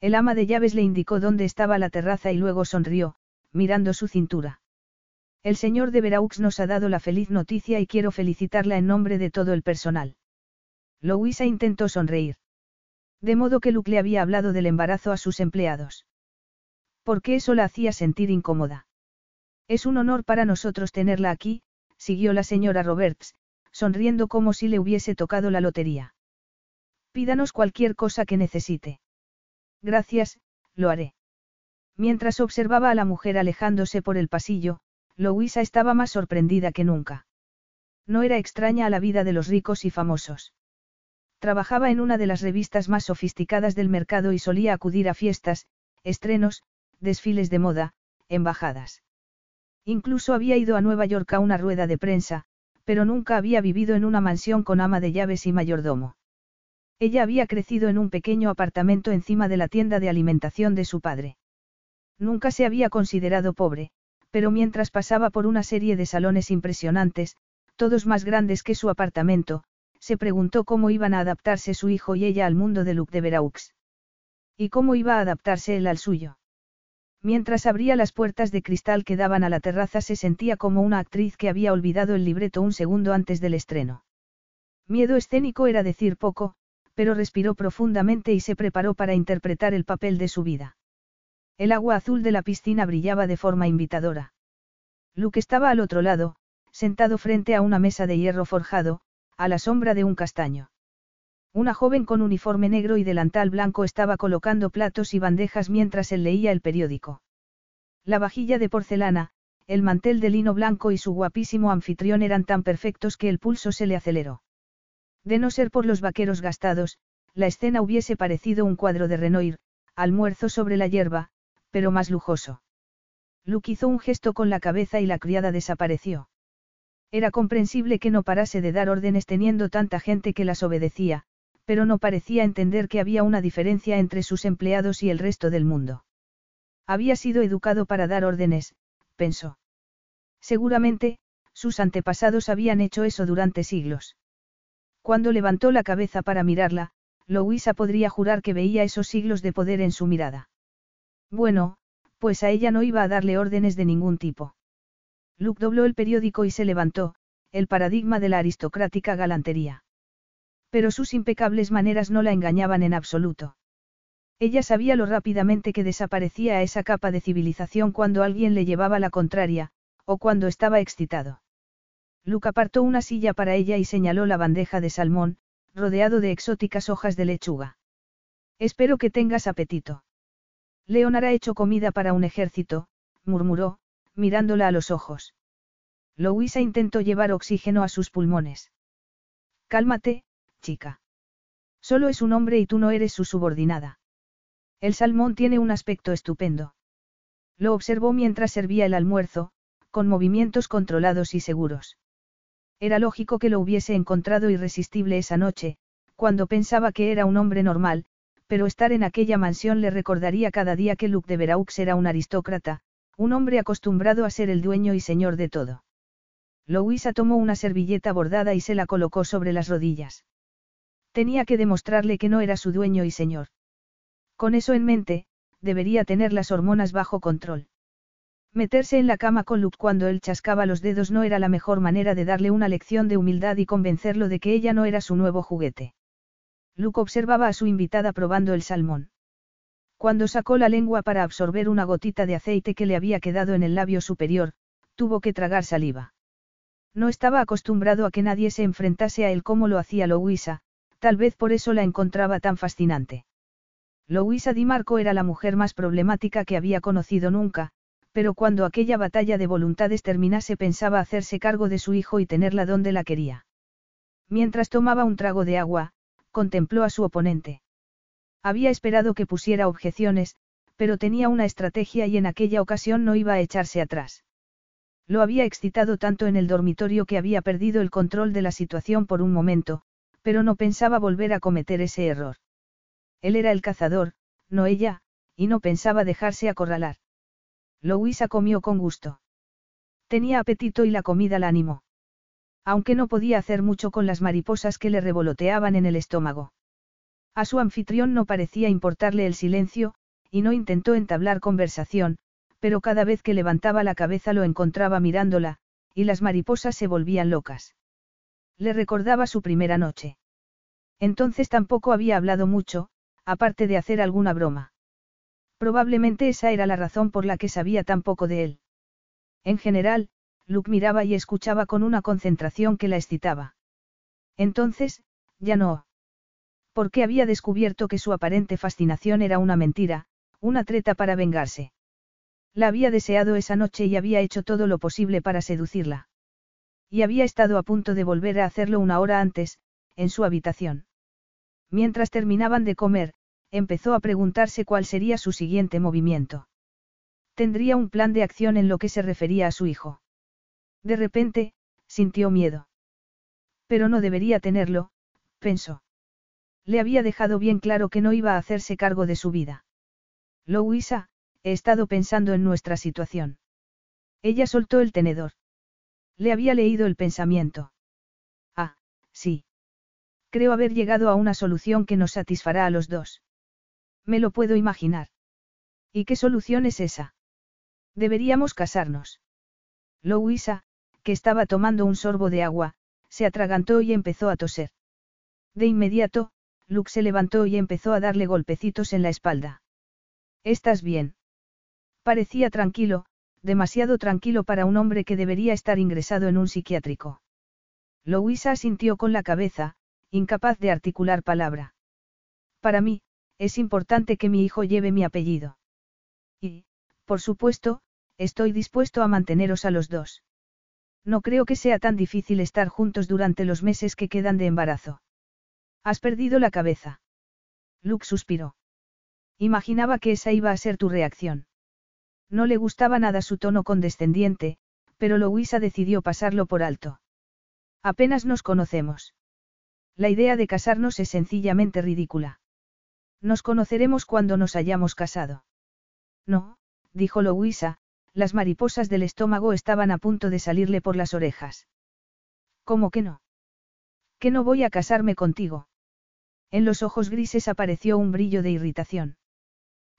El ama de llaves le indicó dónde estaba la terraza y luego sonrió, mirando su cintura. El señor de Veraux nos ha dado la feliz noticia y quiero felicitarla en nombre de todo el personal. Louisa intentó sonreír. De modo que Luke le había hablado del embarazo a sus empleados. Porque eso la hacía sentir incómoda. Es un honor para nosotros tenerla aquí, siguió la señora Roberts, sonriendo como si le hubiese tocado la lotería. Pídanos cualquier cosa que necesite. Gracias, lo haré. Mientras observaba a la mujer alejándose por el pasillo, Louisa estaba más sorprendida que nunca. No era extraña a la vida de los ricos y famosos. Trabajaba en una de las revistas más sofisticadas del mercado y solía acudir a fiestas, estrenos, desfiles de moda, embajadas. Incluso había ido a Nueva York a una rueda de prensa, pero nunca había vivido en una mansión con ama de llaves y mayordomo. Ella había crecido en un pequeño apartamento encima de la tienda de alimentación de su padre. Nunca se había considerado pobre, pero mientras pasaba por una serie de salones impresionantes, todos más grandes que su apartamento, se preguntó cómo iban a adaptarse su hijo y ella al mundo de Luc de Veraux. Y cómo iba a adaptarse él al suyo. Mientras abría las puertas de cristal que daban a la terraza se sentía como una actriz que había olvidado el libreto un segundo antes del estreno. Miedo escénico era decir poco, pero respiró profundamente y se preparó para interpretar el papel de su vida. El agua azul de la piscina brillaba de forma invitadora. Luke estaba al otro lado, sentado frente a una mesa de hierro forjado, a la sombra de un castaño. Una joven con uniforme negro y delantal blanco estaba colocando platos y bandejas mientras él leía el periódico. La vajilla de porcelana, el mantel de lino blanco y su guapísimo anfitrión eran tan perfectos que el pulso se le aceleró. De no ser por los vaqueros gastados, la escena hubiese parecido un cuadro de Renoir, almuerzo sobre la hierba, pero más lujoso. Luke hizo un gesto con la cabeza y la criada desapareció. Era comprensible que no parase de dar órdenes teniendo tanta gente que las obedecía, pero no parecía entender que había una diferencia entre sus empleados y el resto del mundo. Había sido educado para dar órdenes, pensó. Seguramente, sus antepasados habían hecho eso durante siglos. Cuando levantó la cabeza para mirarla, Louisa podría jurar que veía esos siglos de poder en su mirada. Bueno, pues a ella no iba a darle órdenes de ningún tipo. Luke dobló el periódico y se levantó, el paradigma de la aristocrática galantería. Pero sus impecables maneras no la engañaban en absoluto. Ella sabía lo rápidamente que desaparecía a esa capa de civilización cuando alguien le llevaba la contraria, o cuando estaba excitado. Luke apartó una silla para ella y señaló la bandeja de salmón, rodeado de exóticas hojas de lechuga. Espero que tengas apetito. Leonard ha hecho comida para un ejército, murmuró, mirándola a los ojos. Louisa intentó llevar oxígeno a sus pulmones. Cálmate, chica. Solo es un hombre y tú no eres su subordinada. El salmón tiene un aspecto estupendo. Lo observó mientras servía el almuerzo, con movimientos controlados y seguros. Era lógico que lo hubiese encontrado irresistible esa noche, cuando pensaba que era un hombre normal, pero estar en aquella mansión le recordaría cada día que Luke de Veraux era un aristócrata, un hombre acostumbrado a ser el dueño y señor de todo. Louisa tomó una servilleta bordada y se la colocó sobre las rodillas. Tenía que demostrarle que no era su dueño y señor. Con eso en mente, debería tener las hormonas bajo control. Meterse en la cama con Luke cuando él chascaba los dedos no era la mejor manera de darle una lección de humildad y convencerlo de que ella no era su nuevo juguete. Luke observaba a su invitada probando el salmón. Cuando sacó la lengua para absorber una gotita de aceite que le había quedado en el labio superior, tuvo que tragar saliva. No estaba acostumbrado a que nadie se enfrentase a él como lo hacía Louisa, Tal vez por eso la encontraba tan fascinante. Louisa Di Marco era la mujer más problemática que había conocido nunca, pero cuando aquella batalla de voluntades terminase pensaba hacerse cargo de su hijo y tenerla donde la quería. Mientras tomaba un trago de agua, contempló a su oponente. Había esperado que pusiera objeciones, pero tenía una estrategia y en aquella ocasión no iba a echarse atrás. Lo había excitado tanto en el dormitorio que había perdido el control de la situación por un momento, pero no pensaba volver a cometer ese error. Él era el cazador, no ella, y no pensaba dejarse acorralar. Louisa comió con gusto. Tenía apetito y la comida la animó. Aunque no podía hacer mucho con las mariposas que le revoloteaban en el estómago. A su anfitrión no parecía importarle el silencio, y no intentó entablar conversación, pero cada vez que levantaba la cabeza lo encontraba mirándola, y las mariposas se volvían locas. Le recordaba su primera noche. Entonces tampoco había hablado mucho, aparte de hacer alguna broma. Probablemente esa era la razón por la que sabía tan poco de él. En general, Luke miraba y escuchaba con una concentración que la excitaba. Entonces, ya no. Porque había descubierto que su aparente fascinación era una mentira, una treta para vengarse. La había deseado esa noche y había hecho todo lo posible para seducirla. Y había estado a punto de volver a hacerlo una hora antes, en su habitación. Mientras terminaban de comer, empezó a preguntarse cuál sería su siguiente movimiento. Tendría un plan de acción en lo que se refería a su hijo. De repente, sintió miedo. Pero no debería tenerlo, pensó. Le había dejado bien claro que no iba a hacerse cargo de su vida. Louisa, he estado pensando en nuestra situación. Ella soltó el tenedor. Le había leído el pensamiento. Ah, sí. Creo haber llegado a una solución que nos satisfará a los dos. Me lo puedo imaginar. ¿Y qué solución es esa? Deberíamos casarnos. Louisa, que estaba tomando un sorbo de agua, se atragantó y empezó a toser. De inmediato, Luke se levantó y empezó a darle golpecitos en la espalda. ¿Estás bien? Parecía tranquilo, demasiado tranquilo para un hombre que debería estar ingresado en un psiquiátrico. Louisa asintió con la cabeza, incapaz de articular palabra. Para mí, es importante que mi hijo lleve mi apellido. Y, por supuesto, estoy dispuesto a manteneros a los dos. No creo que sea tan difícil estar juntos durante los meses que quedan de embarazo. Has perdido la cabeza. Luke suspiró. Imaginaba que esa iba a ser tu reacción. No le gustaba nada su tono condescendiente, pero Louisa decidió pasarlo por alto. Apenas nos conocemos. La idea de casarnos es sencillamente ridícula. Nos conoceremos cuando nos hayamos casado. No, dijo Louisa, las mariposas del estómago estaban a punto de salirle por las orejas. ¿Cómo que no? Que no voy a casarme contigo. En los ojos grises apareció un brillo de irritación.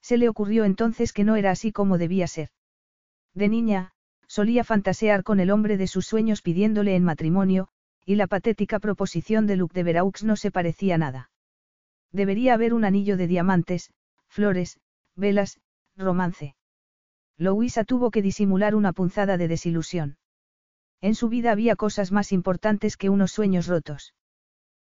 Se le ocurrió entonces que no era así como debía ser. De niña, solía fantasear con el hombre de sus sueños pidiéndole en matrimonio, y la patética proposición de Luc de Veraux no se parecía nada. Debería haber un anillo de diamantes, flores, velas, romance. Louisa tuvo que disimular una punzada de desilusión. En su vida había cosas más importantes que unos sueños rotos.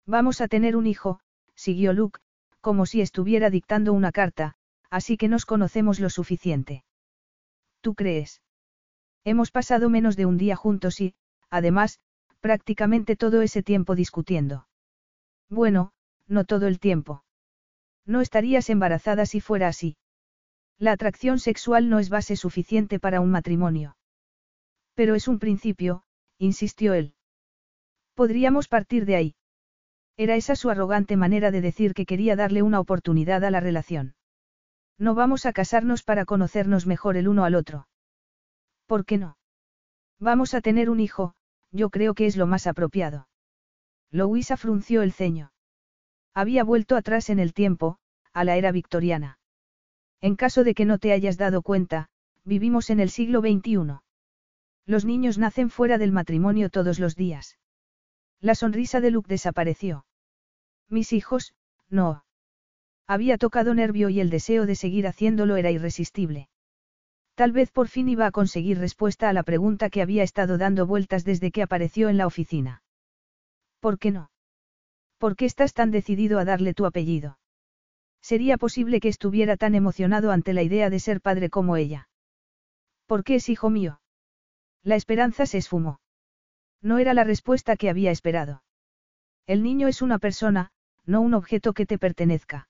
Vamos a tener un hijo, siguió Luke, como si estuviera dictando una carta, así que nos conocemos lo suficiente. ¿Tú crees? Hemos pasado menos de un día juntos y, además, prácticamente todo ese tiempo discutiendo. Bueno, no todo el tiempo. No estarías embarazada si fuera así. La atracción sexual no es base suficiente para un matrimonio. Pero es un principio, insistió él. Podríamos partir de ahí. Era esa su arrogante manera de decir que quería darle una oportunidad a la relación. No vamos a casarnos para conocernos mejor el uno al otro. ¿Por qué no? Vamos a tener un hijo, yo creo que es lo más apropiado. Louisa frunció el ceño. Había vuelto atrás en el tiempo, a la era victoriana. En caso de que no te hayas dado cuenta, vivimos en el siglo XXI. Los niños nacen fuera del matrimonio todos los días. La sonrisa de Luke desapareció. Mis hijos, no. Había tocado nervio y el deseo de seguir haciéndolo era irresistible. Tal vez por fin iba a conseguir respuesta a la pregunta que había estado dando vueltas desde que apareció en la oficina. ¿Por qué no? ¿Por qué estás tan decidido a darle tu apellido? Sería posible que estuviera tan emocionado ante la idea de ser padre como ella. ¿Por qué es hijo mío? La esperanza se esfumó. No era la respuesta que había esperado. El niño es una persona, no un objeto que te pertenezca.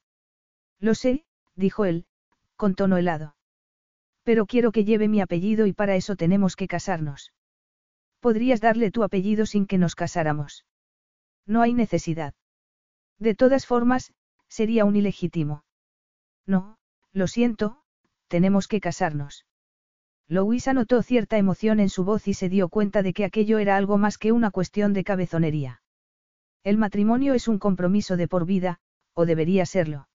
Lo sé, dijo él, con tono helado. Pero quiero que lleve mi apellido y para eso tenemos que casarnos. Podrías darle tu apellido sin que nos casáramos. No hay necesidad. De todas formas, sería un ilegítimo. No, lo siento, tenemos que casarnos. Louisa notó cierta emoción en su voz y se dio cuenta de que aquello era algo más que una cuestión de cabezonería. El matrimonio es un compromiso de por vida, o debería serlo.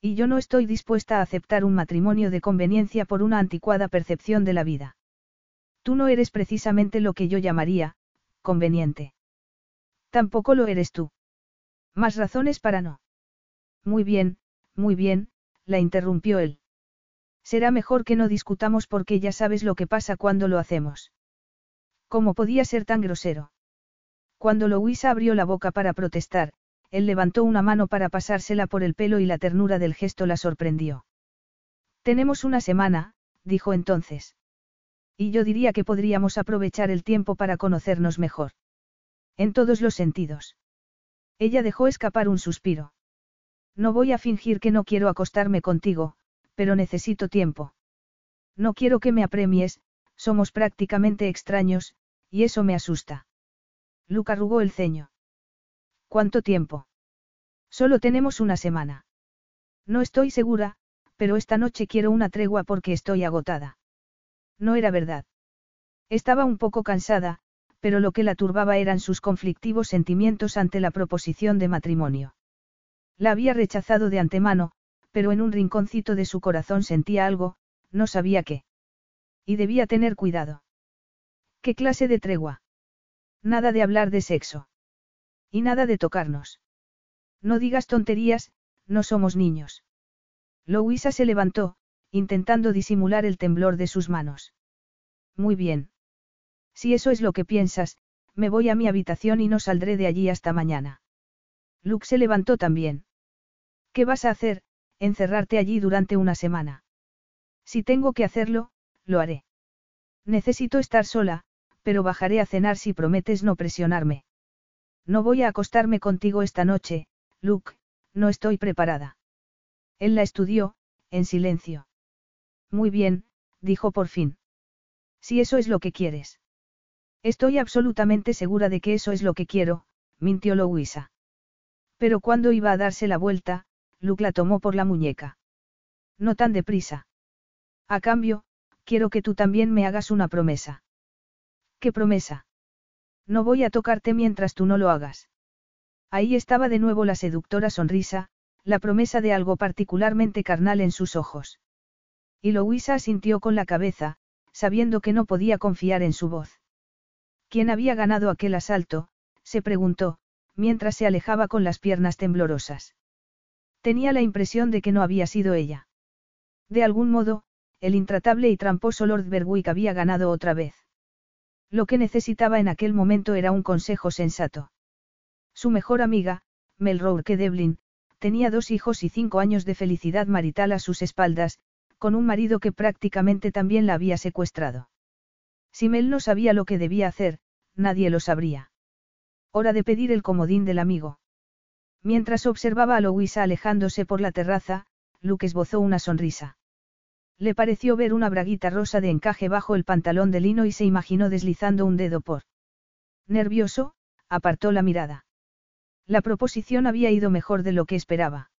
Y yo no estoy dispuesta a aceptar un matrimonio de conveniencia por una anticuada percepción de la vida. Tú no eres precisamente lo que yo llamaría, conveniente. Tampoco lo eres tú. Más razones para no. Muy bien, muy bien, la interrumpió él. Será mejor que no discutamos porque ya sabes lo que pasa cuando lo hacemos. ¿Cómo podía ser tan grosero? Cuando Louisa abrió la boca para protestar, él levantó una mano para pasársela por el pelo y la ternura del gesto la sorprendió. Tenemos una semana, dijo entonces. Y yo diría que podríamos aprovechar el tiempo para conocernos mejor. En todos los sentidos. Ella dejó escapar un suspiro. No voy a fingir que no quiero acostarme contigo, pero necesito tiempo. No quiero que me apremies, somos prácticamente extraños, y eso me asusta. Luke arrugó el ceño. ¿Cuánto tiempo? Solo tenemos una semana. No estoy segura, pero esta noche quiero una tregua porque estoy agotada. No era verdad. Estaba un poco cansada, pero lo que la turbaba eran sus conflictivos sentimientos ante la proposición de matrimonio. La había rechazado de antemano, pero en un rinconcito de su corazón sentía algo, no sabía qué. Y debía tener cuidado. ¿Qué clase de tregua? Nada de hablar de sexo. Y nada de tocarnos. No digas tonterías, no somos niños. Louisa se levantó, intentando disimular el temblor de sus manos. Muy bien. Si eso es lo que piensas, me voy a mi habitación y no saldré de allí hasta mañana. Luke se levantó también. ¿Qué vas a hacer? Encerrarte allí durante una semana. Si tengo que hacerlo, lo haré. Necesito estar sola, pero bajaré a cenar si prometes no presionarme. No voy a acostarme contigo esta noche, Luke, no estoy preparada. Él la estudió, en silencio. Muy bien, dijo por fin. Si eso es lo que quieres. Estoy absolutamente segura de que eso es lo que quiero, mintió Louisa. Pero cuando iba a darse la vuelta, Luke la tomó por la muñeca. No tan deprisa. A cambio, quiero que tú también me hagas una promesa. ¿Qué promesa? No voy a tocarte mientras tú no lo hagas. Ahí estaba de nuevo la seductora sonrisa, la promesa de algo particularmente carnal en sus ojos. Y Louisa asintió con la cabeza, sabiendo que no podía confiar en su voz. ¿Quién había ganado aquel asalto? se preguntó, mientras se alejaba con las piernas temblorosas. Tenía la impresión de que no había sido ella. De algún modo, el intratable y tramposo Lord Berwick había ganado otra vez. Lo que necesitaba en aquel momento era un consejo sensato. Su mejor amiga, Mel Rourke Devlin, tenía dos hijos y cinco años de felicidad marital a sus espaldas, con un marido que prácticamente también la había secuestrado. Si Mel no sabía lo que debía hacer, nadie lo sabría. Hora de pedir el comodín del amigo. Mientras observaba a Louisa alejándose por la terraza, Luke esbozó una sonrisa. Le pareció ver una braguita rosa de encaje bajo el pantalón de lino y se imaginó deslizando un dedo por. Nervioso, apartó la mirada. La proposición había ido mejor de lo que esperaba.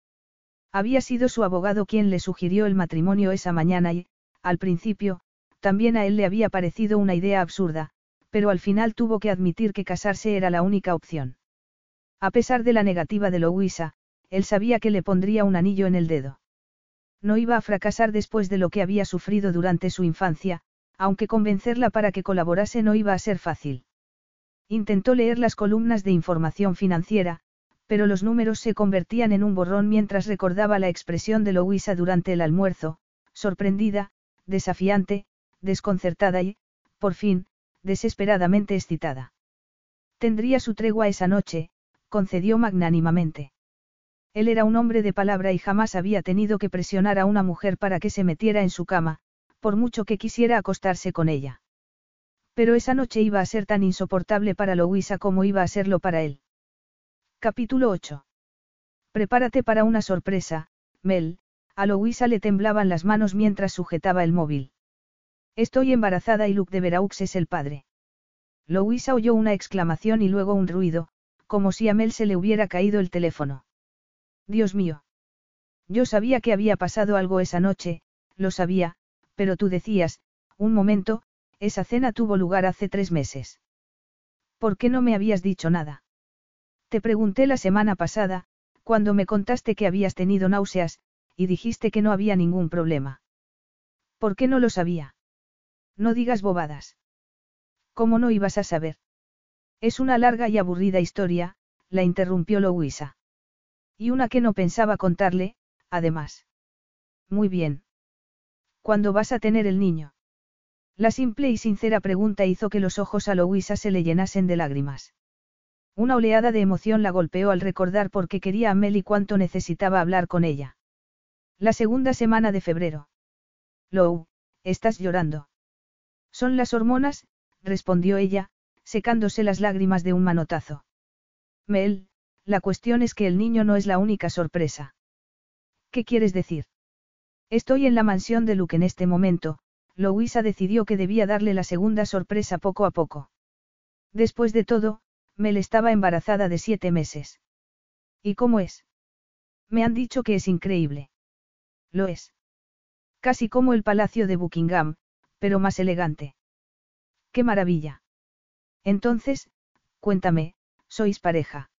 Había sido su abogado quien le sugirió el matrimonio esa mañana y, al principio, también a él le había parecido una idea absurda, pero al final tuvo que admitir que casarse era la única opción. A pesar de la negativa de Louisa, él sabía que le pondría un anillo en el dedo. No iba a fracasar después de lo que había sufrido durante su infancia, aunque convencerla para que colaborase no iba a ser fácil. Intentó leer las columnas de información financiera, pero los números se convertían en un borrón mientras recordaba la expresión de Louisa durante el almuerzo, sorprendida, desafiante, desconcertada y, por fin, desesperadamente excitada. Tendría su tregua esa noche, concedió magnánimamente. Él era un hombre de palabra y jamás había tenido que presionar a una mujer para que se metiera en su cama, por mucho que quisiera acostarse con ella. Pero esa noche iba a ser tan insoportable para Louisa como iba a serlo para él. Capítulo 8. Prepárate para una sorpresa, Mel. A Louisa le temblaban las manos mientras sujetaba el móvil. Estoy embarazada y Luke de Veraux es el padre. Louisa oyó una exclamación y luego un ruido, como si a Mel se le hubiera caído el teléfono. Dios mío. Yo sabía que había pasado algo esa noche, lo sabía, pero tú decías, un momento, esa cena tuvo lugar hace tres meses. ¿Por qué no me habías dicho nada? Te pregunté la semana pasada, cuando me contaste que habías tenido náuseas, y dijiste que no había ningún problema. ¿Por qué no lo sabía? No digas bobadas. ¿Cómo no ibas a saber? Es una larga y aburrida historia, la interrumpió Louisa. Y una que no pensaba contarle, además. Muy bien. ¿Cuándo vas a tener el niño? La simple y sincera pregunta hizo que los ojos a Louisa se le llenasen de lágrimas. Una oleada de emoción la golpeó al recordar por qué quería a Mel y cuánto necesitaba hablar con ella. La segunda semana de febrero. Lou, estás llorando. Son las hormonas, respondió ella, secándose las lágrimas de un manotazo. Mel, la cuestión es que el niño no es la única sorpresa. ¿Qué quieres decir? Estoy en la mansión de Luke en este momento, Louisa decidió que debía darle la segunda sorpresa poco a poco. Después de todo, Mel estaba embarazada de siete meses. ¿Y cómo es? Me han dicho que es increíble. Lo es. Casi como el palacio de Buckingham, pero más elegante. ¡Qué maravilla! Entonces, cuéntame, ¿sois pareja?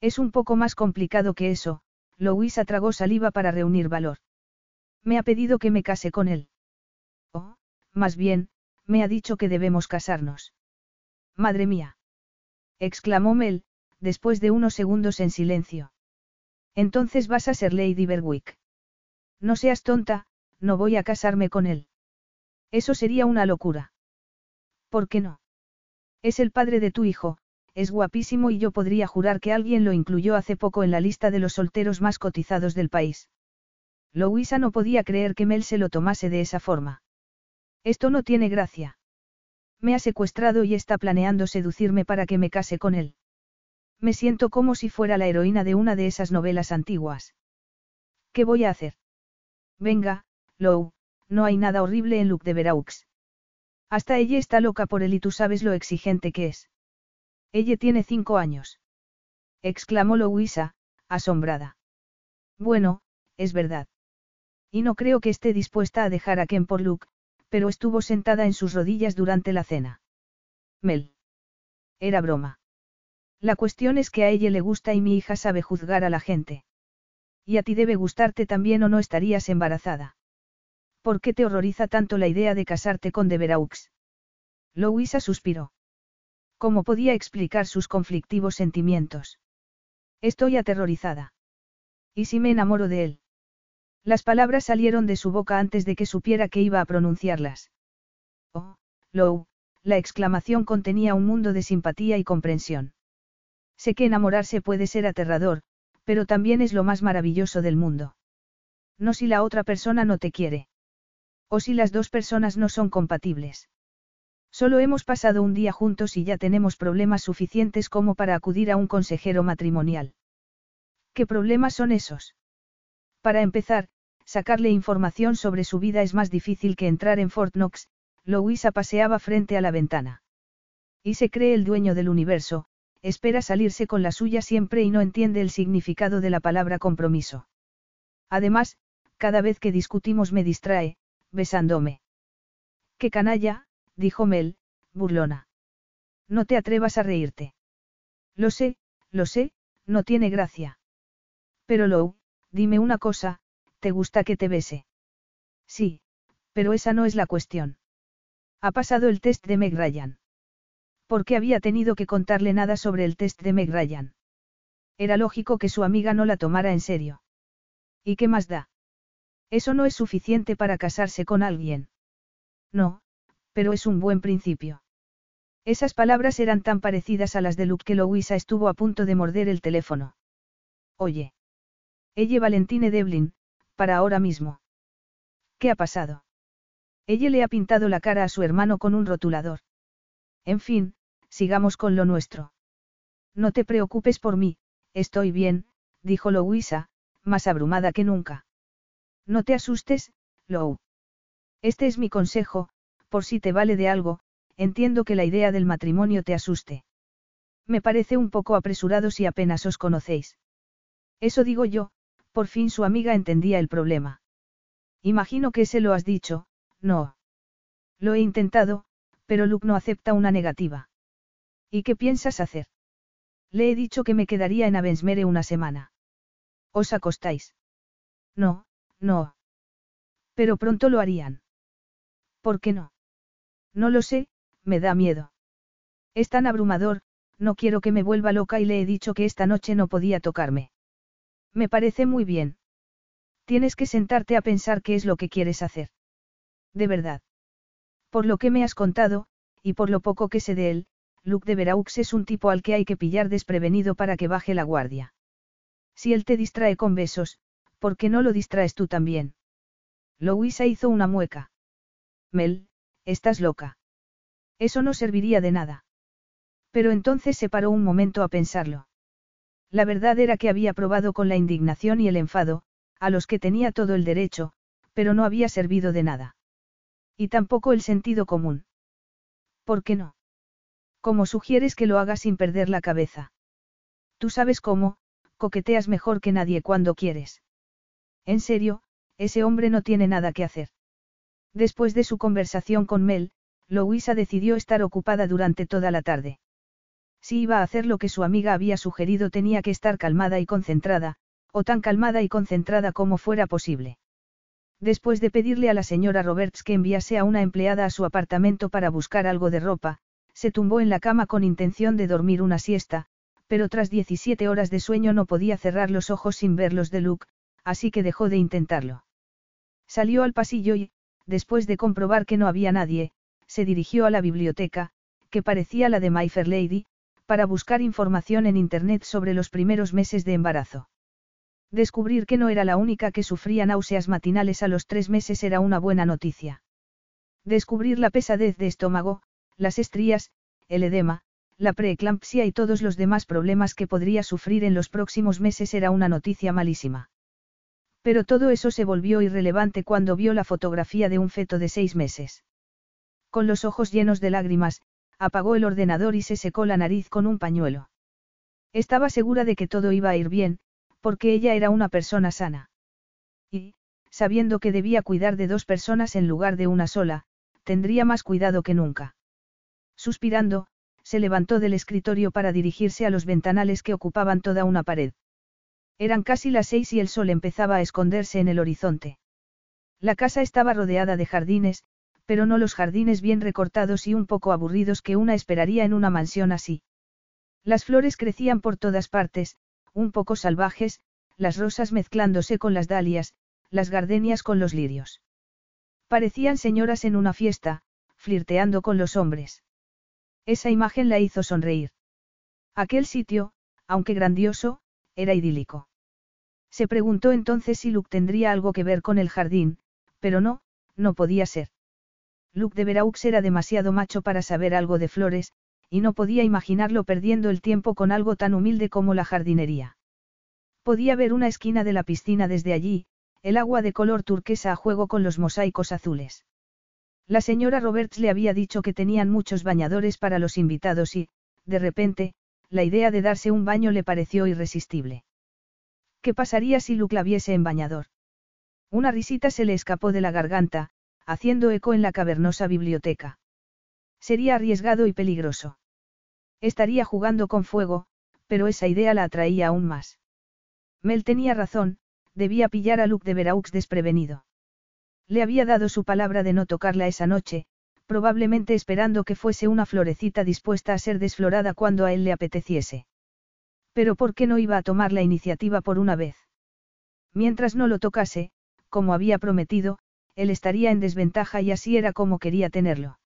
Es un poco más complicado que eso, Louisa tragó saliva para reunir valor. Me ha pedido que me case con él. Oh, más bien, me ha dicho que debemos casarnos. Madre mía. exclamó Mel, después de unos segundos en silencio. Entonces vas a ser Lady Berwick. No seas tonta, no voy a casarme con él. Eso sería una locura. ¿Por qué no? Es el padre de tu hijo, es guapísimo y yo podría jurar que alguien lo incluyó hace poco en la lista de los solteros más cotizados del país. Louisa no podía creer que Mel se lo tomase de esa forma. Esto no tiene gracia. Me ha secuestrado y está planeando seducirme para que me case con él. Me siento como si fuera la heroína de una de esas novelas antiguas. ¿Qué voy a hacer? Venga, Lou, no hay nada horrible en Luke de Veraux. Hasta ella está loca por él y tú sabes lo exigente que es. Ella tiene cinco años. Exclamó Louisa, asombrada. Bueno, es verdad. Y no creo que esté dispuesta a dejar a Ken por Luke, pero estuvo sentada en sus rodillas durante la cena. Mel. Era broma. La cuestión es que a ella le gusta y mi hija sabe juzgar a la gente. Y a ti debe gustarte también o no estarías embarazada. ¿Por qué te horroriza tanto la idea de casarte con Deveraux? Louisa suspiró. ¿Cómo podía explicar sus conflictivos sentimientos? Estoy aterrorizada. ¿Y si me enamoro de él? Las palabras salieron de su boca antes de que supiera que iba a pronunciarlas. Oh, Lou, la exclamación contenía un mundo de simpatía y comprensión. Sé que enamorarse puede ser aterrador, pero también es lo más maravilloso del mundo. No si la otra persona no te quiere. O si las dos personas no son compatibles. Solo hemos pasado un día juntos y ya tenemos problemas suficientes como para acudir a un consejero matrimonial. ¿Qué problemas son esos? Para empezar, sacarle información sobre su vida es más difícil que entrar en Fort Knox, Louisa paseaba frente a la ventana. Y se cree el dueño del universo, espera salirse con la suya siempre y no entiende el significado de la palabra compromiso. Además, cada vez que discutimos me distrae, besándome. ¡Qué canalla! Dijo Mel, burlona. No te atrevas a reírte. Lo sé, lo sé, no tiene gracia. Pero Lou, dime una cosa, ¿te gusta que te bese? Sí, pero esa no es la cuestión. Ha pasado el test de Meg Ryan. ¿Por qué había tenido que contarle nada sobre el test de Meg Ryan? Era lógico que su amiga no la tomara en serio. ¿Y qué más da? Eso no es suficiente para casarse con alguien. No, pero es un buen principio. Esas palabras eran tan parecidas a las de Luke que Louisa estuvo a punto de morder el teléfono. Oye. Ella Valentine Devlin, para ahora mismo. ¿Qué ha pasado? Ella le ha pintado la cara a su hermano con un rotulador. En fin, sigamos con lo nuestro. No te preocupes por mí, estoy bien, dijo Louisa, más abrumada que nunca. No te asustes, Lou. Este es mi consejo, por si te vale de algo, entiendo que la idea del matrimonio te asuste. Me parece un poco apresurado si apenas os conocéis. Eso digo yo, por fin su amiga entendía el problema. Imagino que se lo has dicho, no. Lo he intentado, pero Luke no acepta una negativa. ¿Y qué piensas hacer? Le he dicho que me quedaría en Avensmere una semana. ¿Os acostáis? No, no. Pero pronto lo harían. ¿Por qué no? No lo sé, me da miedo. Es tan abrumador, no quiero que me vuelva loca y le he dicho que esta noche no podía tocarme. Me parece muy bien. Tienes que sentarte a pensar qué es lo que quieres hacer. De verdad. Por lo que me has contado, y por lo poco que sé de él, Luke de Veraux es un tipo al que hay que pillar desprevenido para que baje la guardia. Si él te distrae con besos, ¿por qué no lo distraes tú también? Louisa hizo una mueca. Mel, Estás loca. Eso no serviría de nada. Pero entonces se paró un momento a pensarlo. La verdad era que había probado con la indignación y el enfado, a los que tenía todo el derecho, pero no había servido de nada. Y tampoco el sentido común. ¿Por qué no? ¿Cómo sugieres que lo haga sin perder la cabeza? Tú sabes cómo, coqueteas mejor que nadie cuando quieres. En serio, ese hombre no tiene nada que hacer. Después de su conversación con Mel, Louisa decidió estar ocupada durante toda la tarde. Si iba a hacer lo que su amiga había sugerido tenía que estar calmada y concentrada, o tan calmada y concentrada como fuera posible. Después de pedirle a la señora Roberts que enviase a una empleada a su apartamento para buscar algo de ropa, se tumbó en la cama con intención de dormir una siesta, pero tras 17 horas de sueño no podía cerrar los ojos sin verlos de Luke, así que dejó de intentarlo. Salió al pasillo y, después de comprobar que no había nadie, se dirigió a la biblioteca, que parecía la de My Fair Lady, para buscar información en Internet sobre los primeros meses de embarazo. Descubrir que no era la única que sufría náuseas matinales a los tres meses era una buena noticia. Descubrir la pesadez de estómago, las estrías, el edema, la preeclampsia y todos los demás problemas que podría sufrir en los próximos meses era una noticia malísima. Pero todo eso se volvió irrelevante cuando vio la fotografía de un feto de seis meses. Con los ojos llenos de lágrimas, apagó el ordenador y se secó la nariz con un pañuelo. Estaba segura de que todo iba a ir bien, porque ella era una persona sana. Y, sabiendo que debía cuidar de dos personas en lugar de una sola, tendría más cuidado que nunca. Suspirando, se levantó del escritorio para dirigirse a los ventanales que ocupaban toda una pared. Eran casi las seis y el sol empezaba a esconderse en el horizonte. La casa estaba rodeada de jardines, pero no los jardines bien recortados y un poco aburridos que una esperaría en una mansión así. Las flores crecían por todas partes, un poco salvajes, las rosas mezclándose con las dalias, las gardenias con los lirios. Parecían señoras en una fiesta, flirteando con los hombres. Esa imagen la hizo sonreír. Aquel sitio, aunque grandioso, era idílico. Se preguntó entonces si Luke tendría algo que ver con el jardín, pero no, no podía ser. Luke de Veraux era demasiado macho para saber algo de flores, y no podía imaginarlo perdiendo el tiempo con algo tan humilde como la jardinería. Podía ver una esquina de la piscina desde allí, el agua de color turquesa a juego con los mosaicos azules. La señora Roberts le había dicho que tenían muchos bañadores para los invitados y, de repente, la idea de darse un baño le pareció irresistible. ¿Qué pasaría si Luke la viese en bañador? Una risita se le escapó de la garganta, haciendo eco en la cavernosa biblioteca. Sería arriesgado y peligroso. Estaría jugando con fuego, pero esa idea la atraía aún más. Mel tenía razón, debía pillar a Luke de Veraux desprevenido. Le había dado su palabra de no tocarla esa noche, probablemente esperando que fuese una florecita dispuesta a ser desflorada cuando a él le apeteciese. Pero ¿por qué no iba a tomar la iniciativa por una vez? Mientras no lo tocase, como había prometido, él estaría en desventaja y así era como quería tenerlo.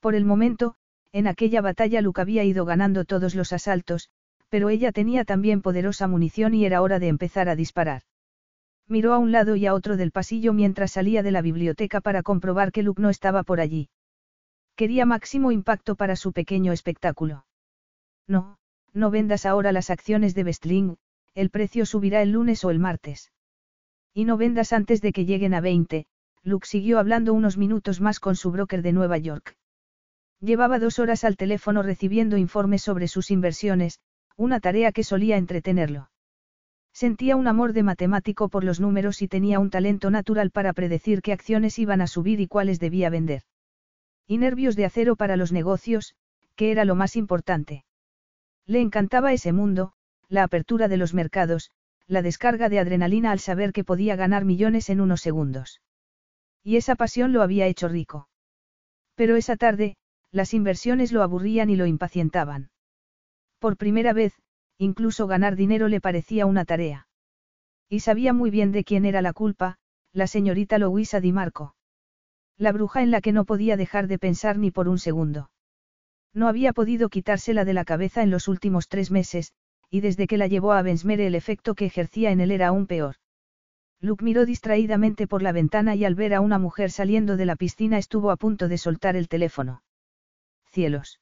Por el momento, en aquella batalla Luke había ido ganando todos los asaltos, pero ella tenía también poderosa munición y era hora de empezar a disparar. Miró a un lado y a otro del pasillo mientras salía de la biblioteca para comprobar que Luke no estaba por allí. Quería máximo impacto para su pequeño espectáculo. No, no vendas ahora las acciones de Westling, el precio subirá el lunes o el martes. Y no vendas antes de que lleguen a 20, Luke siguió hablando unos minutos más con su broker de Nueva York. Llevaba dos horas al teléfono recibiendo informes sobre sus inversiones, una tarea que solía entretenerlo. Sentía un amor de matemático por los números y tenía un talento natural para predecir qué acciones iban a subir y cuáles debía vender. Y nervios de acero para los negocios, que era lo más importante. Le encantaba ese mundo, la apertura de los mercados, la descarga de adrenalina al saber que podía ganar millones en unos segundos. Y esa pasión lo había hecho rico. Pero esa tarde, las inversiones lo aburrían y lo impacientaban. Por primera vez, incluso ganar dinero le parecía una tarea. Y sabía muy bien de quién era la culpa, la señorita Louisa Di Marco. La bruja en la que no podía dejar de pensar ni por un segundo. No había podido quitársela de la cabeza en los últimos tres meses, y desde que la llevó a Bensmere el efecto que ejercía en él era aún peor. Luke miró distraídamente por la ventana y al ver a una mujer saliendo de la piscina estuvo a punto de soltar el teléfono cielos.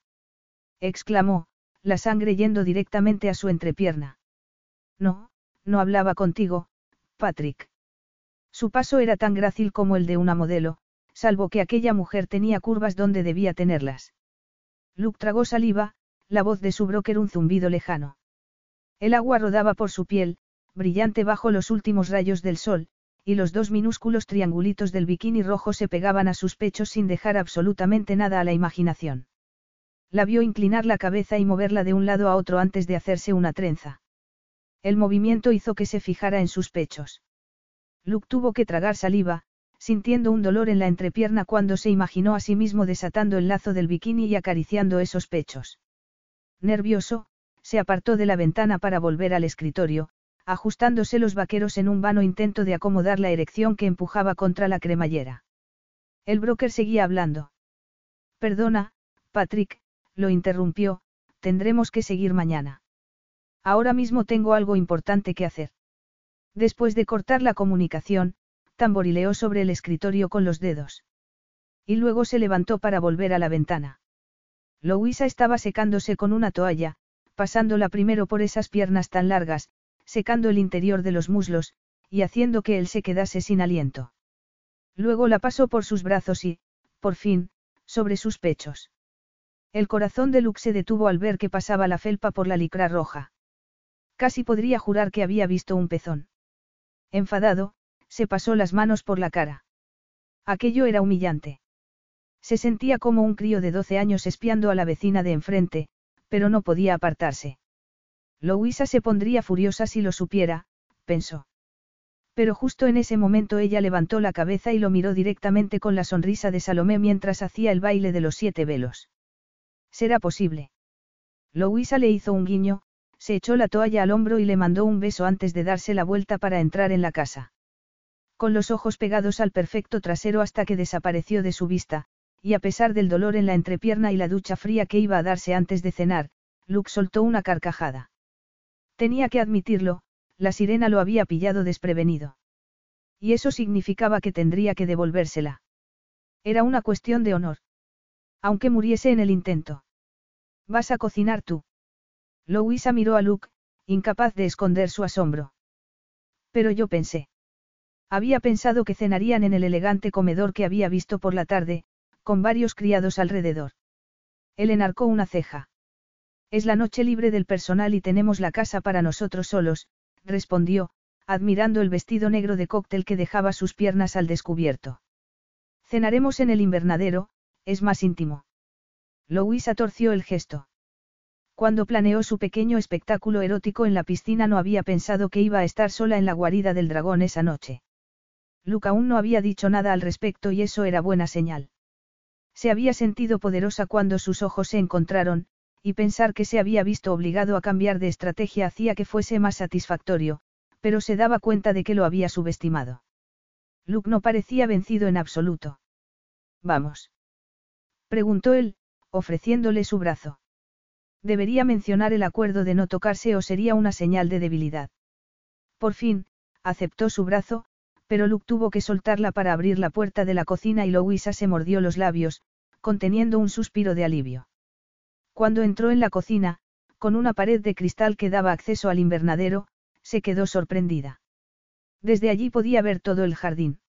exclamó, la sangre yendo directamente a su entrepierna. No, no hablaba contigo, Patrick. Su paso era tan grácil como el de una modelo, salvo que aquella mujer tenía curvas donde debía tenerlas. Luke tragó saliva, la voz de su broker un zumbido lejano. El agua rodaba por su piel, brillante bajo los últimos rayos del sol, y los dos minúsculos triangulitos del bikini rojo se pegaban a sus pechos sin dejar absolutamente nada a la imaginación. La vio inclinar la cabeza y moverla de un lado a otro antes de hacerse una trenza. El movimiento hizo que se fijara en sus pechos. Luke tuvo que tragar saliva, sintiendo un dolor en la entrepierna cuando se imaginó a sí mismo desatando el lazo del bikini y acariciando esos pechos. Nervioso, se apartó de la ventana para volver al escritorio, ajustándose los vaqueros en un vano intento de acomodar la erección que empujaba contra la cremallera. El broker seguía hablando. Perdona, Patrick, lo interrumpió, tendremos que seguir mañana. Ahora mismo tengo algo importante que hacer. Después de cortar la comunicación, tamborileó sobre el escritorio con los dedos. Y luego se levantó para volver a la ventana. Louisa estaba secándose con una toalla, pasándola primero por esas piernas tan largas, secando el interior de los muslos, y haciendo que él se quedase sin aliento. Luego la pasó por sus brazos y, por fin, sobre sus pechos. El corazón de Luke se detuvo al ver que pasaba la felpa por la licra roja. Casi podría jurar que había visto un pezón. Enfadado, se pasó las manos por la cara. Aquello era humillante. Se sentía como un crío de doce años espiando a la vecina de enfrente, pero no podía apartarse. Louisa se pondría furiosa si lo supiera, pensó. Pero justo en ese momento ella levantó la cabeza y lo miró directamente con la sonrisa de Salomé mientras hacía el baile de los siete velos. ¿Será posible? Louisa le hizo un guiño, se echó la toalla al hombro y le mandó un beso antes de darse la vuelta para entrar en la casa. Con los ojos pegados al perfecto trasero hasta que desapareció de su vista, y a pesar del dolor en la entrepierna y la ducha fría que iba a darse antes de cenar, Luke soltó una carcajada. Tenía que admitirlo, la sirena lo había pillado desprevenido. Y eso significaba que tendría que devolvérsela. Era una cuestión de honor. Aunque muriese en el intento. ¿Vas a cocinar tú? Louisa miró a Luke, incapaz de esconder su asombro. Pero yo pensé. Había pensado que cenarían en el elegante comedor que había visto por la tarde, con varios criados alrededor. Él enarcó una ceja. Es la noche libre del personal y tenemos la casa para nosotros solos, respondió, admirando el vestido negro de cóctel que dejaba sus piernas al descubierto. Cenaremos en el invernadero, es más íntimo. Louisa torció el gesto. Cuando planeó su pequeño espectáculo erótico en la piscina no había pensado que iba a estar sola en la guarida del dragón esa noche. Luke aún no había dicho nada al respecto y eso era buena señal. Se había sentido poderosa cuando sus ojos se encontraron, y pensar que se había visto obligado a cambiar de estrategia hacía que fuese más satisfactorio, pero se daba cuenta de que lo había subestimado. Luke no parecía vencido en absoluto. Vamos. Preguntó él, ofreciéndole su brazo. Debería mencionar el acuerdo de no tocarse o sería una señal de debilidad. Por fin, aceptó su brazo, pero Luke tuvo que soltarla para abrir la puerta de la cocina y Louisa se mordió los labios, conteniendo un suspiro de alivio. Cuando entró en la cocina, con una pared de cristal que daba acceso al invernadero, se quedó sorprendida. Desde allí podía ver todo el jardín.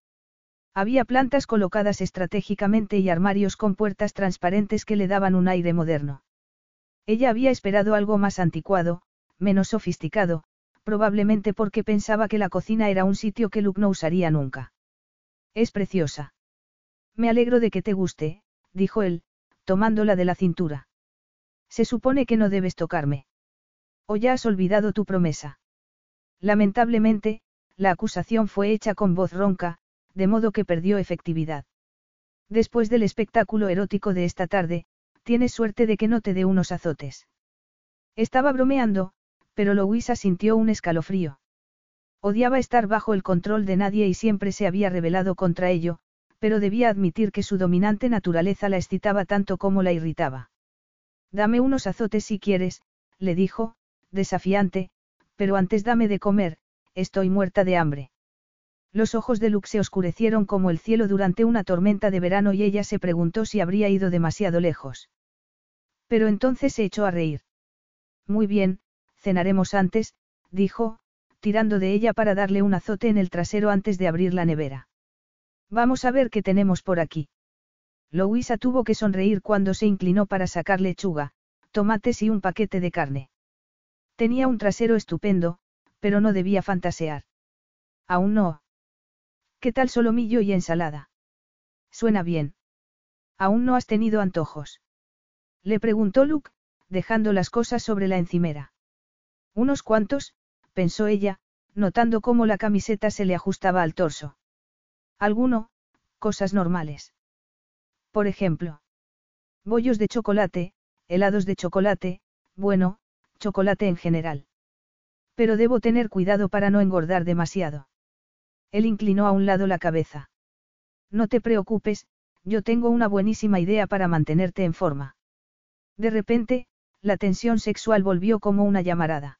Había plantas colocadas estratégicamente y armarios con puertas transparentes que le daban un aire moderno. Ella había esperado algo más anticuado, menos sofisticado, probablemente porque pensaba que la cocina era un sitio que Luke no usaría nunca. Es preciosa. Me alegro de que te guste, dijo él, tomándola de la cintura. Se supone que no debes tocarme. ¿O ya has olvidado tu promesa? Lamentablemente, la acusación fue hecha con voz ronca, de modo que perdió efectividad. Después del espectáculo erótico de esta tarde, tienes suerte de que no te dé unos azotes. Estaba bromeando, pero Louisa sintió un escalofrío. Odiaba estar bajo el control de nadie y siempre se había rebelado contra ello, pero debía admitir que su dominante naturaleza la excitaba tanto como la irritaba. Dame unos azotes si quieres, le dijo, desafiante, pero antes dame de comer, estoy muerta de hambre. Los ojos de Luke se oscurecieron como el cielo durante una tormenta de verano y ella se preguntó si habría ido demasiado lejos. Pero entonces se echó a reír. Muy bien, cenaremos antes, dijo, tirando de ella para darle un azote en el trasero antes de abrir la nevera. Vamos a ver qué tenemos por aquí. Louisa tuvo que sonreír cuando se inclinó para sacar lechuga, tomates y un paquete de carne. Tenía un trasero estupendo, pero no debía fantasear. Aún no. ¿Qué tal solomillo y ensalada? Suena bien. Aún no has tenido antojos. Le preguntó Luke, dejando las cosas sobre la encimera. Unos cuantos, pensó ella, notando cómo la camiseta se le ajustaba al torso. Alguno, cosas normales. Por ejemplo, bollos de chocolate, helados de chocolate, bueno, chocolate en general. Pero debo tener cuidado para no engordar demasiado. Él inclinó a un lado la cabeza. No te preocupes, yo tengo una buenísima idea para mantenerte en forma. De repente, la tensión sexual volvió como una llamarada.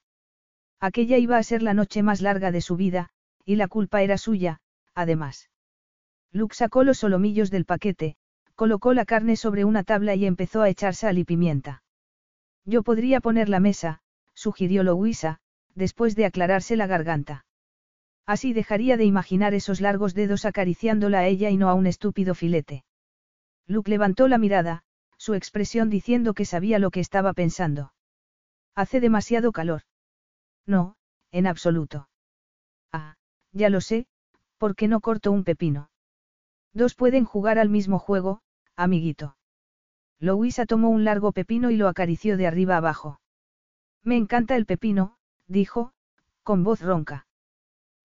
Aquella iba a ser la noche más larga de su vida, y la culpa era suya, además. Luke sacó los solomillos del paquete, colocó la carne sobre una tabla y empezó a echar sal y pimienta. Yo podría poner la mesa, sugirió Louisa, después de aclararse la garganta. Así dejaría de imaginar esos largos dedos acariciándola a ella y no a un estúpido filete. Luke levantó la mirada, su expresión diciendo que sabía lo que estaba pensando. Hace demasiado calor. No, en absoluto. Ah, ya lo sé, ¿por qué no corto un pepino? Dos pueden jugar al mismo juego, amiguito. Louisa tomó un largo pepino y lo acarició de arriba abajo. Me encanta el pepino, dijo, con voz ronca.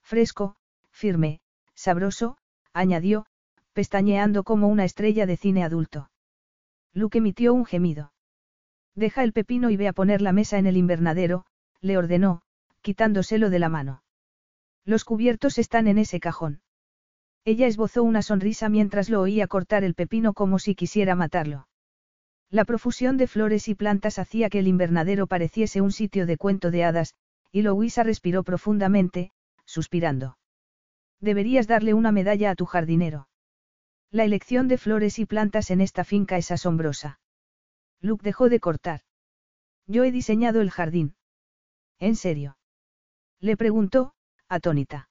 Fresco, firme, sabroso, añadió, pestañeando como una estrella de cine adulto. Luke emitió un gemido. Deja el pepino y ve a poner la mesa en el invernadero, le ordenó, quitándoselo de la mano. Los cubiertos están en ese cajón. Ella esbozó una sonrisa mientras lo oía cortar el pepino como si quisiera matarlo. La profusión de flores y plantas hacía que el invernadero pareciese un sitio de cuento de hadas, y Louisa respiró profundamente, suspirando. Deberías darle una medalla a tu jardinero. La elección de flores y plantas en esta finca es asombrosa. Luke dejó de cortar. Yo he diseñado el jardín. ¿En serio? Le preguntó, atónita.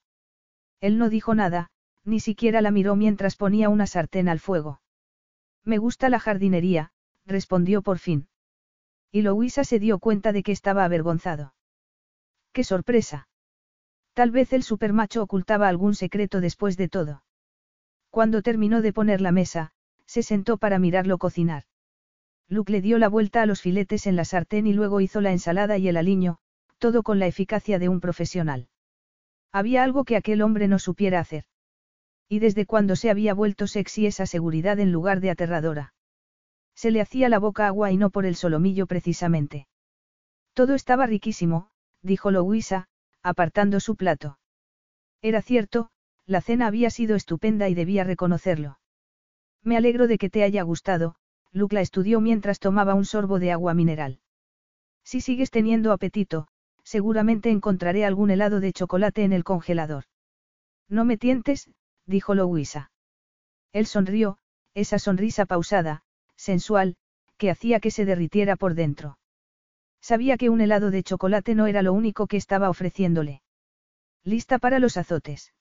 Él no dijo nada, ni siquiera la miró mientras ponía una sartén al fuego. Me gusta la jardinería, respondió por fin. Y Louisa se dio cuenta de que estaba avergonzado. ¡Qué sorpresa! Tal vez el supermacho ocultaba algún secreto después de todo. Cuando terminó de poner la mesa, se sentó para mirarlo cocinar. Luke le dio la vuelta a los filetes en la sartén y luego hizo la ensalada y el aliño, todo con la eficacia de un profesional. Había algo que aquel hombre no supiera hacer. Y desde cuando se había vuelto sexy esa seguridad en lugar de aterradora. Se le hacía la boca agua y no por el solomillo precisamente. Todo estaba riquísimo, dijo Louisa, apartando su plato. Era cierto, la cena había sido estupenda y debía reconocerlo. Me alegro de que te haya gustado, Luke la estudió mientras tomaba un sorbo de agua mineral. Si sigues teniendo apetito, seguramente encontraré algún helado de chocolate en el congelador. No me tientes, dijo Louisa. Él sonrió, esa sonrisa pausada, sensual, que hacía que se derritiera por dentro. Sabía que un helado de chocolate no era lo único que estaba ofreciéndole. Lista para los azotes.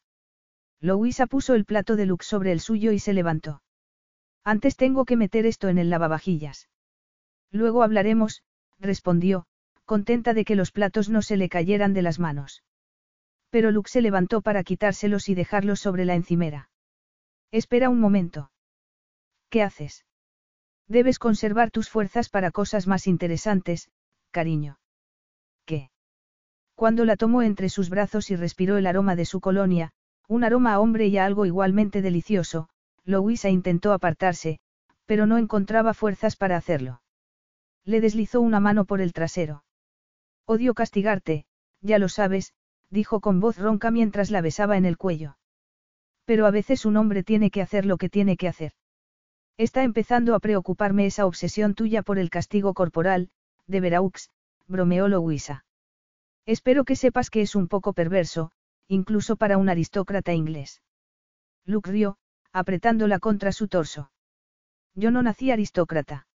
Louisa puso el plato de Luke sobre el suyo y se levantó. Antes tengo que meter esto en el lavavajillas. Luego hablaremos, respondió, contenta de que los platos no se le cayeran de las manos. Pero Luke se levantó para quitárselos y dejarlos sobre la encimera. Espera un momento. ¿Qué haces? Debes conservar tus fuerzas para cosas más interesantes, cariño. ¿Qué? Cuando la tomó entre sus brazos y respiró el aroma de su colonia, un aroma a hombre y a algo igualmente delicioso, Louisa intentó apartarse, pero no encontraba fuerzas para hacerlo. Le deslizó una mano por el trasero. Odio castigarte, ya lo sabes, dijo con voz ronca mientras la besaba en el cuello. Pero a veces un hombre tiene que hacer lo que tiene que hacer. Está empezando a preocuparme esa obsesión tuya por el castigo corporal, de Veraux, bromeó Louisa. Espero que sepas que es un poco perverso, incluso para un aristócrata inglés. Luke rió, apretándola contra su torso. Yo no nací aristócrata.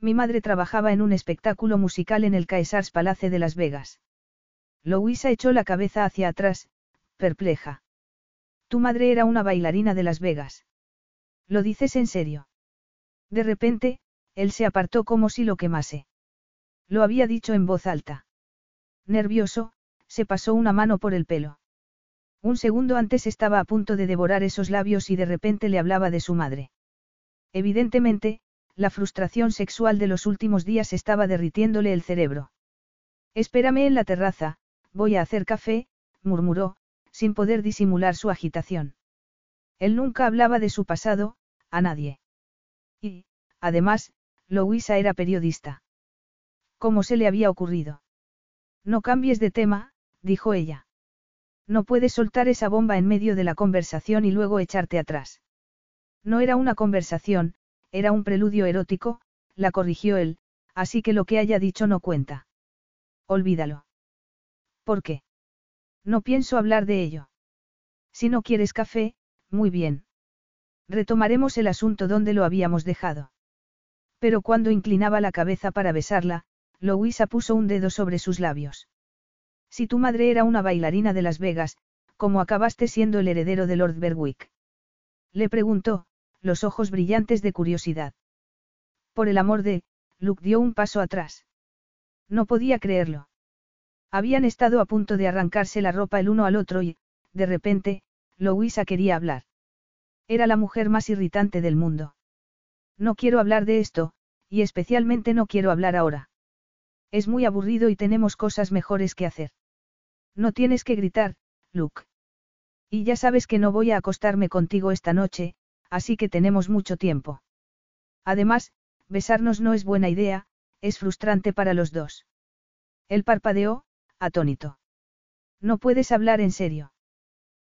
Mi madre trabajaba en un espectáculo musical en el Caesars Palace de Las Vegas. Louisa echó la cabeza hacia atrás, perpleja. Tu madre era una bailarina de Las Vegas. ¿Lo dices en serio? De repente, él se apartó como si lo quemase. Lo había dicho en voz alta. Nervioso, se pasó una mano por el pelo. Un segundo antes estaba a punto de devorar esos labios y de repente le hablaba de su madre. Evidentemente, la frustración sexual de los últimos días estaba derritiéndole el cerebro. Espérame en la terraza, voy a hacer café, murmuró, sin poder disimular su agitación. Él nunca hablaba de su pasado, a nadie. Y, además, Louisa era periodista. ¿Cómo se le había ocurrido? No cambies de tema, dijo ella. No puedes soltar esa bomba en medio de la conversación y luego echarte atrás. No era una conversación, era un preludio erótico, la corrigió él, así que lo que haya dicho no cuenta. Olvídalo. ¿Por qué? No pienso hablar de ello. Si no quieres café, muy bien. Retomaremos el asunto donde lo habíamos dejado. Pero cuando inclinaba la cabeza para besarla, Louisa puso un dedo sobre sus labios. Si tu madre era una bailarina de Las Vegas, ¿cómo acabaste siendo el heredero de Lord Berwick? Le preguntó, los ojos brillantes de curiosidad. Por el amor de, Luke dio un paso atrás. No podía creerlo. Habían estado a punto de arrancarse la ropa el uno al otro y, de repente, Louisa quería hablar. Era la mujer más irritante del mundo. No quiero hablar de esto, y especialmente no quiero hablar ahora. Es muy aburrido y tenemos cosas mejores que hacer. No tienes que gritar, Luke. Y ya sabes que no voy a acostarme contigo esta noche, así que tenemos mucho tiempo. Además, besarnos no es buena idea, es frustrante para los dos. Él parpadeó, atónito. No puedes hablar en serio.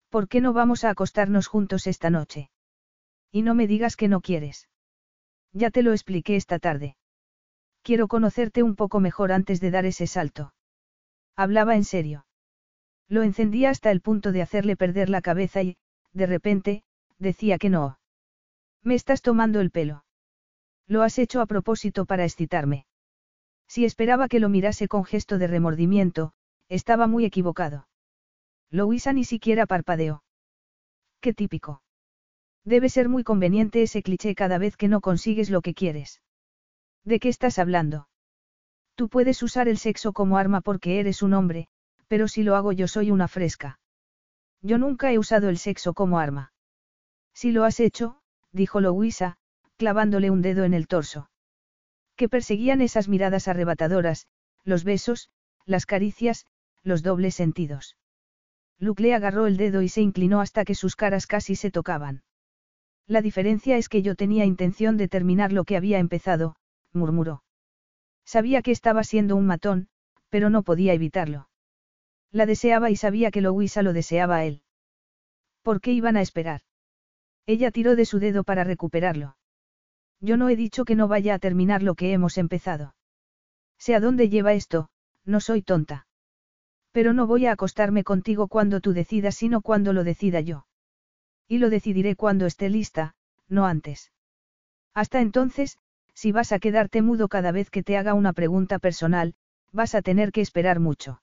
¿Por qué no vamos a acostarnos juntos esta noche? Y no me digas que no quieres. Ya te lo expliqué esta tarde. Quiero conocerte un poco mejor antes de dar ese salto. Hablaba en serio. Lo encendía hasta el punto de hacerle perder la cabeza y, de repente, decía que no. Me estás tomando el pelo. Lo has hecho a propósito para excitarme. Si esperaba que lo mirase con gesto de remordimiento, estaba muy equivocado. Louisa ni siquiera parpadeó. Qué típico. Debe ser muy conveniente ese cliché cada vez que no consigues lo que quieres. ¿De qué estás hablando? Tú puedes usar el sexo como arma porque eres un hombre, pero si lo hago yo soy una fresca. Yo nunca he usado el sexo como arma. Si lo has hecho, dijo Louisa, clavándole un dedo en el torso. Que perseguían esas miradas arrebatadoras, los besos, las caricias, los dobles sentidos. Luke le agarró el dedo y se inclinó hasta que sus caras casi se tocaban. La diferencia es que yo tenía intención de terminar lo que había empezado, murmuró. Sabía que estaba siendo un matón, pero no podía evitarlo. La deseaba y sabía que Louisa lo deseaba a él. ¿Por qué iban a esperar? Ella tiró de su dedo para recuperarlo. Yo no he dicho que no vaya a terminar lo que hemos empezado. Sé a dónde lleva esto, no soy tonta. Pero no voy a acostarme contigo cuando tú decidas, sino cuando lo decida yo. Y lo decidiré cuando esté lista, no antes. Hasta entonces, si vas a quedarte mudo cada vez que te haga una pregunta personal, vas a tener que esperar mucho.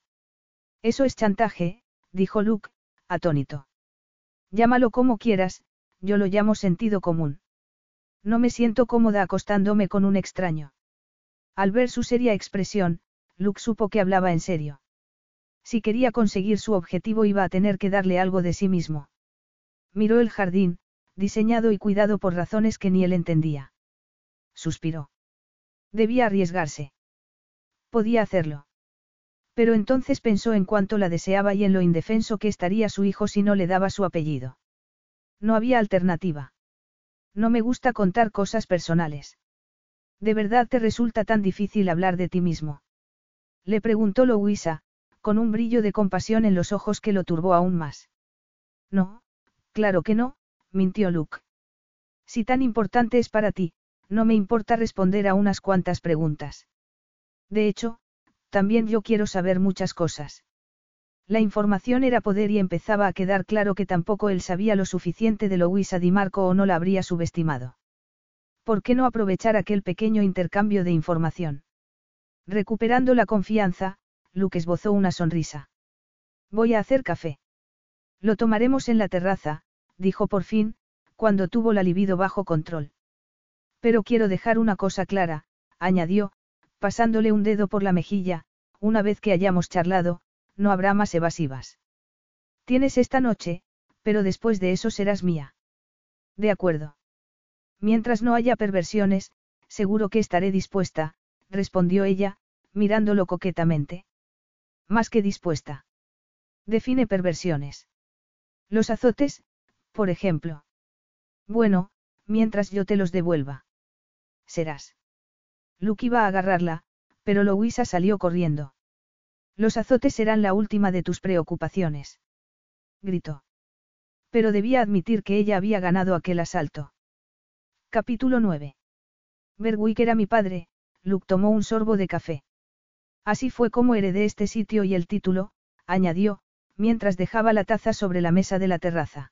Eso es chantaje, dijo Luke, atónito. Llámalo como quieras, yo lo llamo sentido común. No me siento cómoda acostándome con un extraño. Al ver su seria expresión, Luke supo que hablaba en serio. Si quería conseguir su objetivo iba a tener que darle algo de sí mismo. Miró el jardín, diseñado y cuidado por razones que ni él entendía. Suspiró. Debía arriesgarse. Podía hacerlo. Pero entonces pensó en cuánto la deseaba y en lo indefenso que estaría su hijo si no le daba su apellido. No había alternativa. No me gusta contar cosas personales. ¿De verdad te resulta tan difícil hablar de ti mismo? Le preguntó Louisa, con un brillo de compasión en los ojos que lo turbó aún más. No, Claro que no, mintió Luke. Si tan importante es para ti, no me importa responder a unas cuantas preguntas. De hecho, también yo quiero saber muchas cosas. La información era poder y empezaba a quedar claro que tampoco él sabía lo suficiente de Louisa Di Marco o no la habría subestimado. ¿Por qué no aprovechar aquel pequeño intercambio de información? Recuperando la confianza, Luke esbozó una sonrisa. Voy a hacer café. Lo tomaremos en la terraza, dijo por fin, cuando tuvo la libido bajo control. Pero quiero dejar una cosa clara, añadió, pasándole un dedo por la mejilla, una vez que hayamos charlado, no habrá más evasivas. Tienes esta noche, pero después de eso serás mía. De acuerdo. Mientras no haya perversiones, seguro que estaré dispuesta, respondió ella, mirándolo coquetamente. Más que dispuesta. Define perversiones. Los azotes, por ejemplo. Bueno, mientras yo te los devuelva. Serás. Luke iba a agarrarla, pero Louisa salió corriendo. Los azotes serán la última de tus preocupaciones. Gritó. Pero debía admitir que ella había ganado aquel asalto. Capítulo 9. Berwick era mi padre, Luke tomó un sorbo de café. Así fue como heredé este sitio y el título, añadió, mientras dejaba la taza sobre la mesa de la terraza.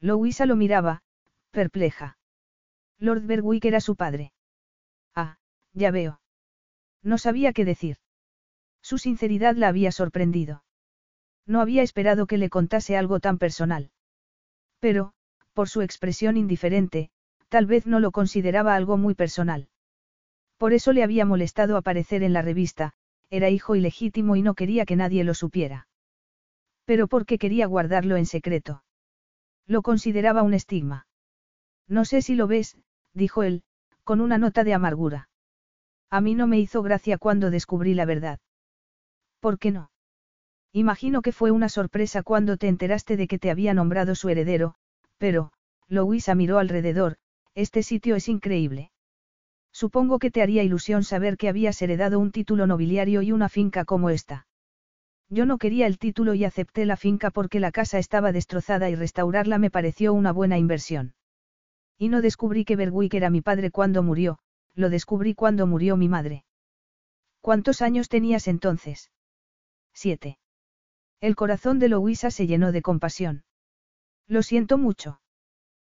Louisa lo miraba, perpleja. Lord Berwick era su padre. Ah, ya veo. No sabía qué decir. Su sinceridad la había sorprendido. No había esperado que le contase algo tan personal. Pero, por su expresión indiferente, tal vez no lo consideraba algo muy personal. Por eso le había molestado aparecer en la revista, era hijo ilegítimo y no quería que nadie lo supiera. Pero porque quería guardarlo en secreto. Lo consideraba un estigma. No sé si lo ves, dijo él, con una nota de amargura. A mí no me hizo gracia cuando descubrí la verdad. ¿Por qué no? Imagino que fue una sorpresa cuando te enteraste de que te había nombrado su heredero, pero, Louisa miró alrededor, este sitio es increíble. Supongo que te haría ilusión saber que habías heredado un título nobiliario y una finca como esta. Yo no quería el título y acepté la finca porque la casa estaba destrozada y restaurarla me pareció una buena inversión. Y no descubrí que Berwick era mi padre cuando murió, lo descubrí cuando murió mi madre. ¿Cuántos años tenías entonces? Siete. El corazón de Louisa se llenó de compasión. Lo siento mucho.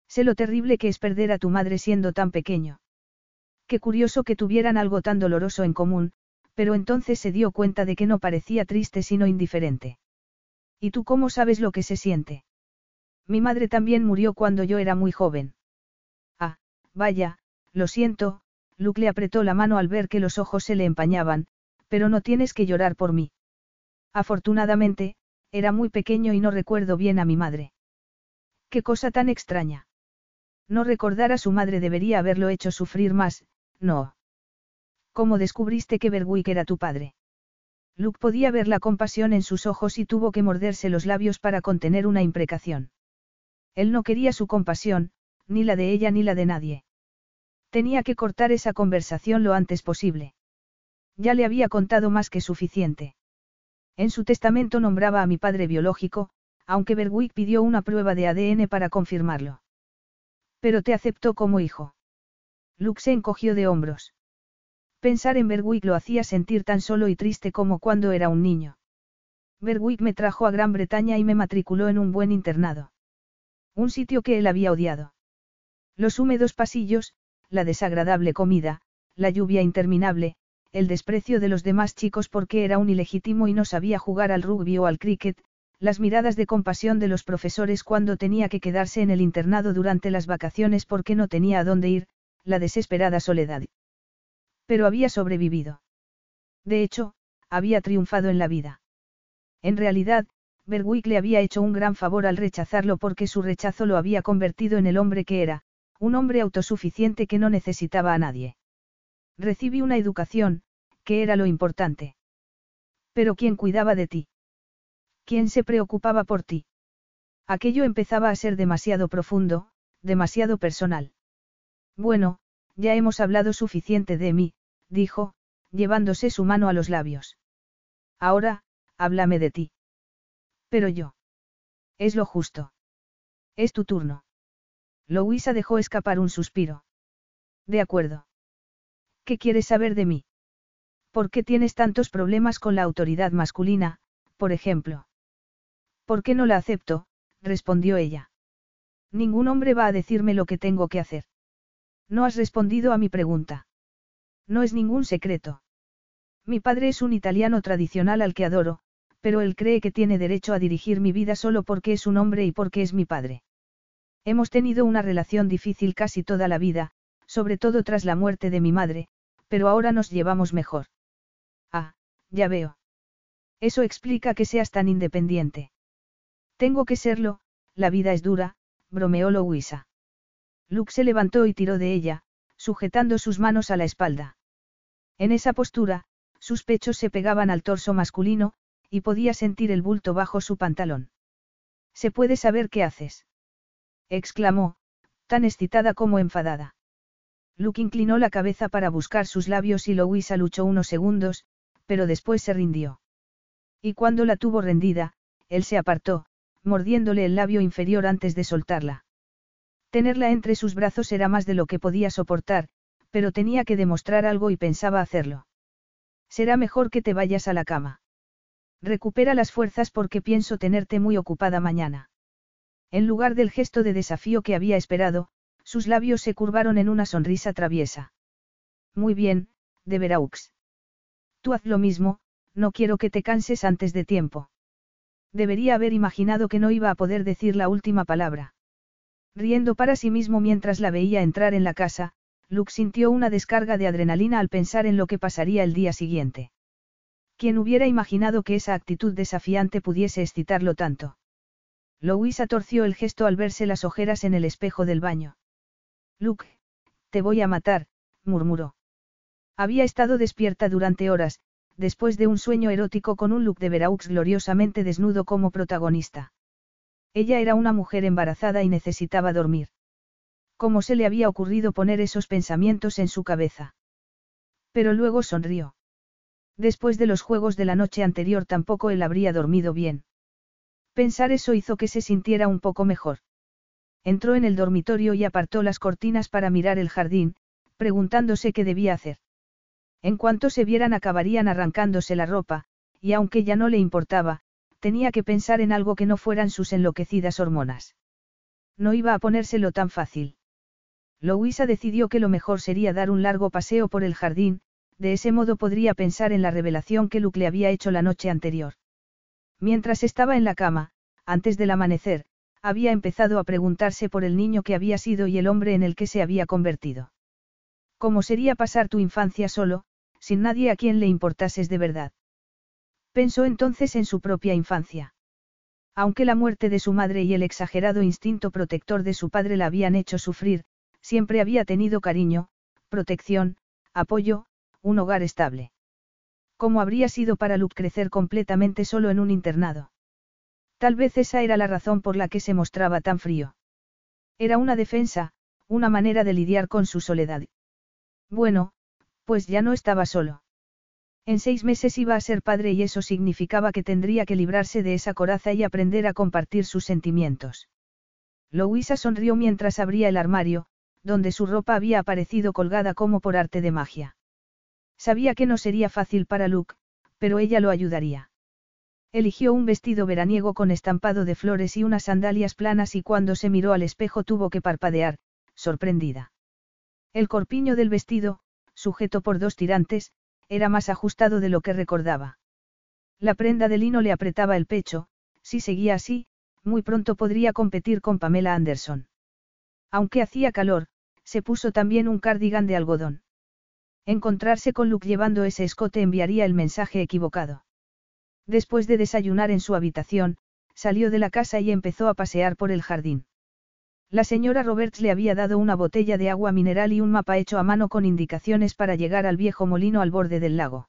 Sé lo terrible que es perder a tu madre siendo tan pequeño. Qué curioso que tuvieran algo tan doloroso en común, pero entonces se dio cuenta de que no parecía triste sino indiferente. ¿Y tú cómo sabes lo que se siente? Mi madre también murió cuando yo era muy joven. Ah, vaya, lo siento, Luke le apretó la mano al ver que los ojos se le empañaban, pero no tienes que llorar por mí. Afortunadamente, era muy pequeño y no recuerdo bien a mi madre. Qué cosa tan extraña. No recordar a su madre debería haberlo hecho sufrir más, no. ¿Cómo descubriste que Berwick era tu padre? Luke podía ver la compasión en sus ojos y tuvo que morderse los labios para contener una imprecación. Él no quería su compasión, ni la de ella ni la de nadie. Tenía que cortar esa conversación lo antes posible. Ya le había contado más que suficiente. En su testamento nombraba a mi padre biológico, aunque Berwick pidió una prueba de ADN para confirmarlo. Pero te aceptó como hijo. Luke se encogió de hombros. Pensar en Berwick lo hacía sentir tan solo y triste como cuando era un niño. Berwick me trajo a Gran Bretaña y me matriculó en un buen internado. Un sitio que él había odiado. Los húmedos pasillos, la desagradable comida, la lluvia interminable, el desprecio de los demás chicos porque era un ilegítimo y no sabía jugar al rugby o al cricket, las miradas de compasión de los profesores cuando tenía que quedarse en el internado durante las vacaciones porque no tenía a dónde ir, la desesperada soledad. Pero había sobrevivido. De hecho, había triunfado en la vida. En realidad, Berwick le había hecho un gran favor al rechazarlo porque su rechazo lo había convertido en el hombre que era, un hombre autosuficiente que no necesitaba a nadie. Recibí una educación, que era lo importante. Pero ¿quién cuidaba de ti? ¿Quién se preocupaba por ti? Aquello empezaba a ser demasiado profundo, demasiado personal. Bueno, ya hemos hablado suficiente de mí, dijo, llevándose su mano a los labios. Ahora, háblame de ti. Pero yo. Es lo justo. Es tu turno. Louisa dejó escapar un suspiro. De acuerdo. ¿Qué quieres saber de mí? ¿Por qué tienes tantos problemas con la autoridad masculina, por ejemplo? ¿Por qué no la acepto? respondió ella. Ningún hombre va a decirme lo que tengo que hacer. No has respondido a mi pregunta. No es ningún secreto. Mi padre es un italiano tradicional al que adoro, pero él cree que tiene derecho a dirigir mi vida solo porque es un hombre y porque es mi padre. Hemos tenido una relación difícil casi toda la vida, sobre todo tras la muerte de mi madre, pero ahora nos llevamos mejor. Ah, ya veo. Eso explica que seas tan independiente. Tengo que serlo, la vida es dura, bromeó Louisa. Luke se levantó y tiró de ella, sujetando sus manos a la espalda. En esa postura, sus pechos se pegaban al torso masculino, y podía sentir el bulto bajo su pantalón. ¿Se puede saber qué haces? exclamó, tan excitada como enfadada. Luke inclinó la cabeza para buscar sus labios y Louisa luchó unos segundos, pero después se rindió. Y cuando la tuvo rendida, él se apartó, mordiéndole el labio inferior antes de soltarla. Tenerla entre sus brazos era más de lo que podía soportar, pero tenía que demostrar algo y pensaba hacerlo. Será mejor que te vayas a la cama. Recupera las fuerzas porque pienso tenerte muy ocupada mañana. En lugar del gesto de desafío que había esperado, sus labios se curvaron en una sonrisa traviesa. Muy bien, de Veraux. Tú haz lo mismo, no quiero que te canses antes de tiempo. Debería haber imaginado que no iba a poder decir la última palabra. Riendo para sí mismo mientras la veía entrar en la casa, Luke sintió una descarga de adrenalina al pensar en lo que pasaría el día siguiente. ¿Quién hubiera imaginado que esa actitud desafiante pudiese excitarlo tanto? Louisa torció el gesto al verse las ojeras en el espejo del baño. Luke, te voy a matar, murmuró. Había estado despierta durante horas, después de un sueño erótico con un look de Veraux gloriosamente desnudo como protagonista. Ella era una mujer embarazada y necesitaba dormir. ¿Cómo se le había ocurrido poner esos pensamientos en su cabeza? Pero luego sonrió. Después de los juegos de la noche anterior tampoco él habría dormido bien. Pensar eso hizo que se sintiera un poco mejor. Entró en el dormitorio y apartó las cortinas para mirar el jardín, preguntándose qué debía hacer. En cuanto se vieran acabarían arrancándose la ropa, y aunque ya no le importaba, tenía que pensar en algo que no fueran sus enloquecidas hormonas. No iba a ponérselo tan fácil. Louisa decidió que lo mejor sería dar un largo paseo por el jardín, de ese modo podría pensar en la revelación que Luke le había hecho la noche anterior. Mientras estaba en la cama, antes del amanecer, había empezado a preguntarse por el niño que había sido y el hombre en el que se había convertido. ¿Cómo sería pasar tu infancia solo, sin nadie a quien le importases de verdad? Pensó entonces en su propia infancia. Aunque la muerte de su madre y el exagerado instinto protector de su padre la habían hecho sufrir, siempre había tenido cariño, protección, apoyo, un hogar estable. ¿Cómo habría sido para Luke crecer completamente solo en un internado? Tal vez esa era la razón por la que se mostraba tan frío. Era una defensa, una manera de lidiar con su soledad. Bueno, pues ya no estaba solo. En seis meses iba a ser padre y eso significaba que tendría que librarse de esa coraza y aprender a compartir sus sentimientos. Louisa sonrió mientras abría el armario, donde su ropa había aparecido colgada como por arte de magia. Sabía que no sería fácil para Luke, pero ella lo ayudaría. Eligió un vestido veraniego con estampado de flores y unas sandalias planas y cuando se miró al espejo tuvo que parpadear, sorprendida. El corpiño del vestido, sujeto por dos tirantes, era más ajustado de lo que recordaba. La prenda de lino le apretaba el pecho, si seguía así, muy pronto podría competir con Pamela Anderson. Aunque hacía calor, se puso también un cardigan de algodón. Encontrarse con Luke llevando ese escote enviaría el mensaje equivocado. Después de desayunar en su habitación, salió de la casa y empezó a pasear por el jardín. La señora Roberts le había dado una botella de agua mineral y un mapa hecho a mano con indicaciones para llegar al viejo molino al borde del lago.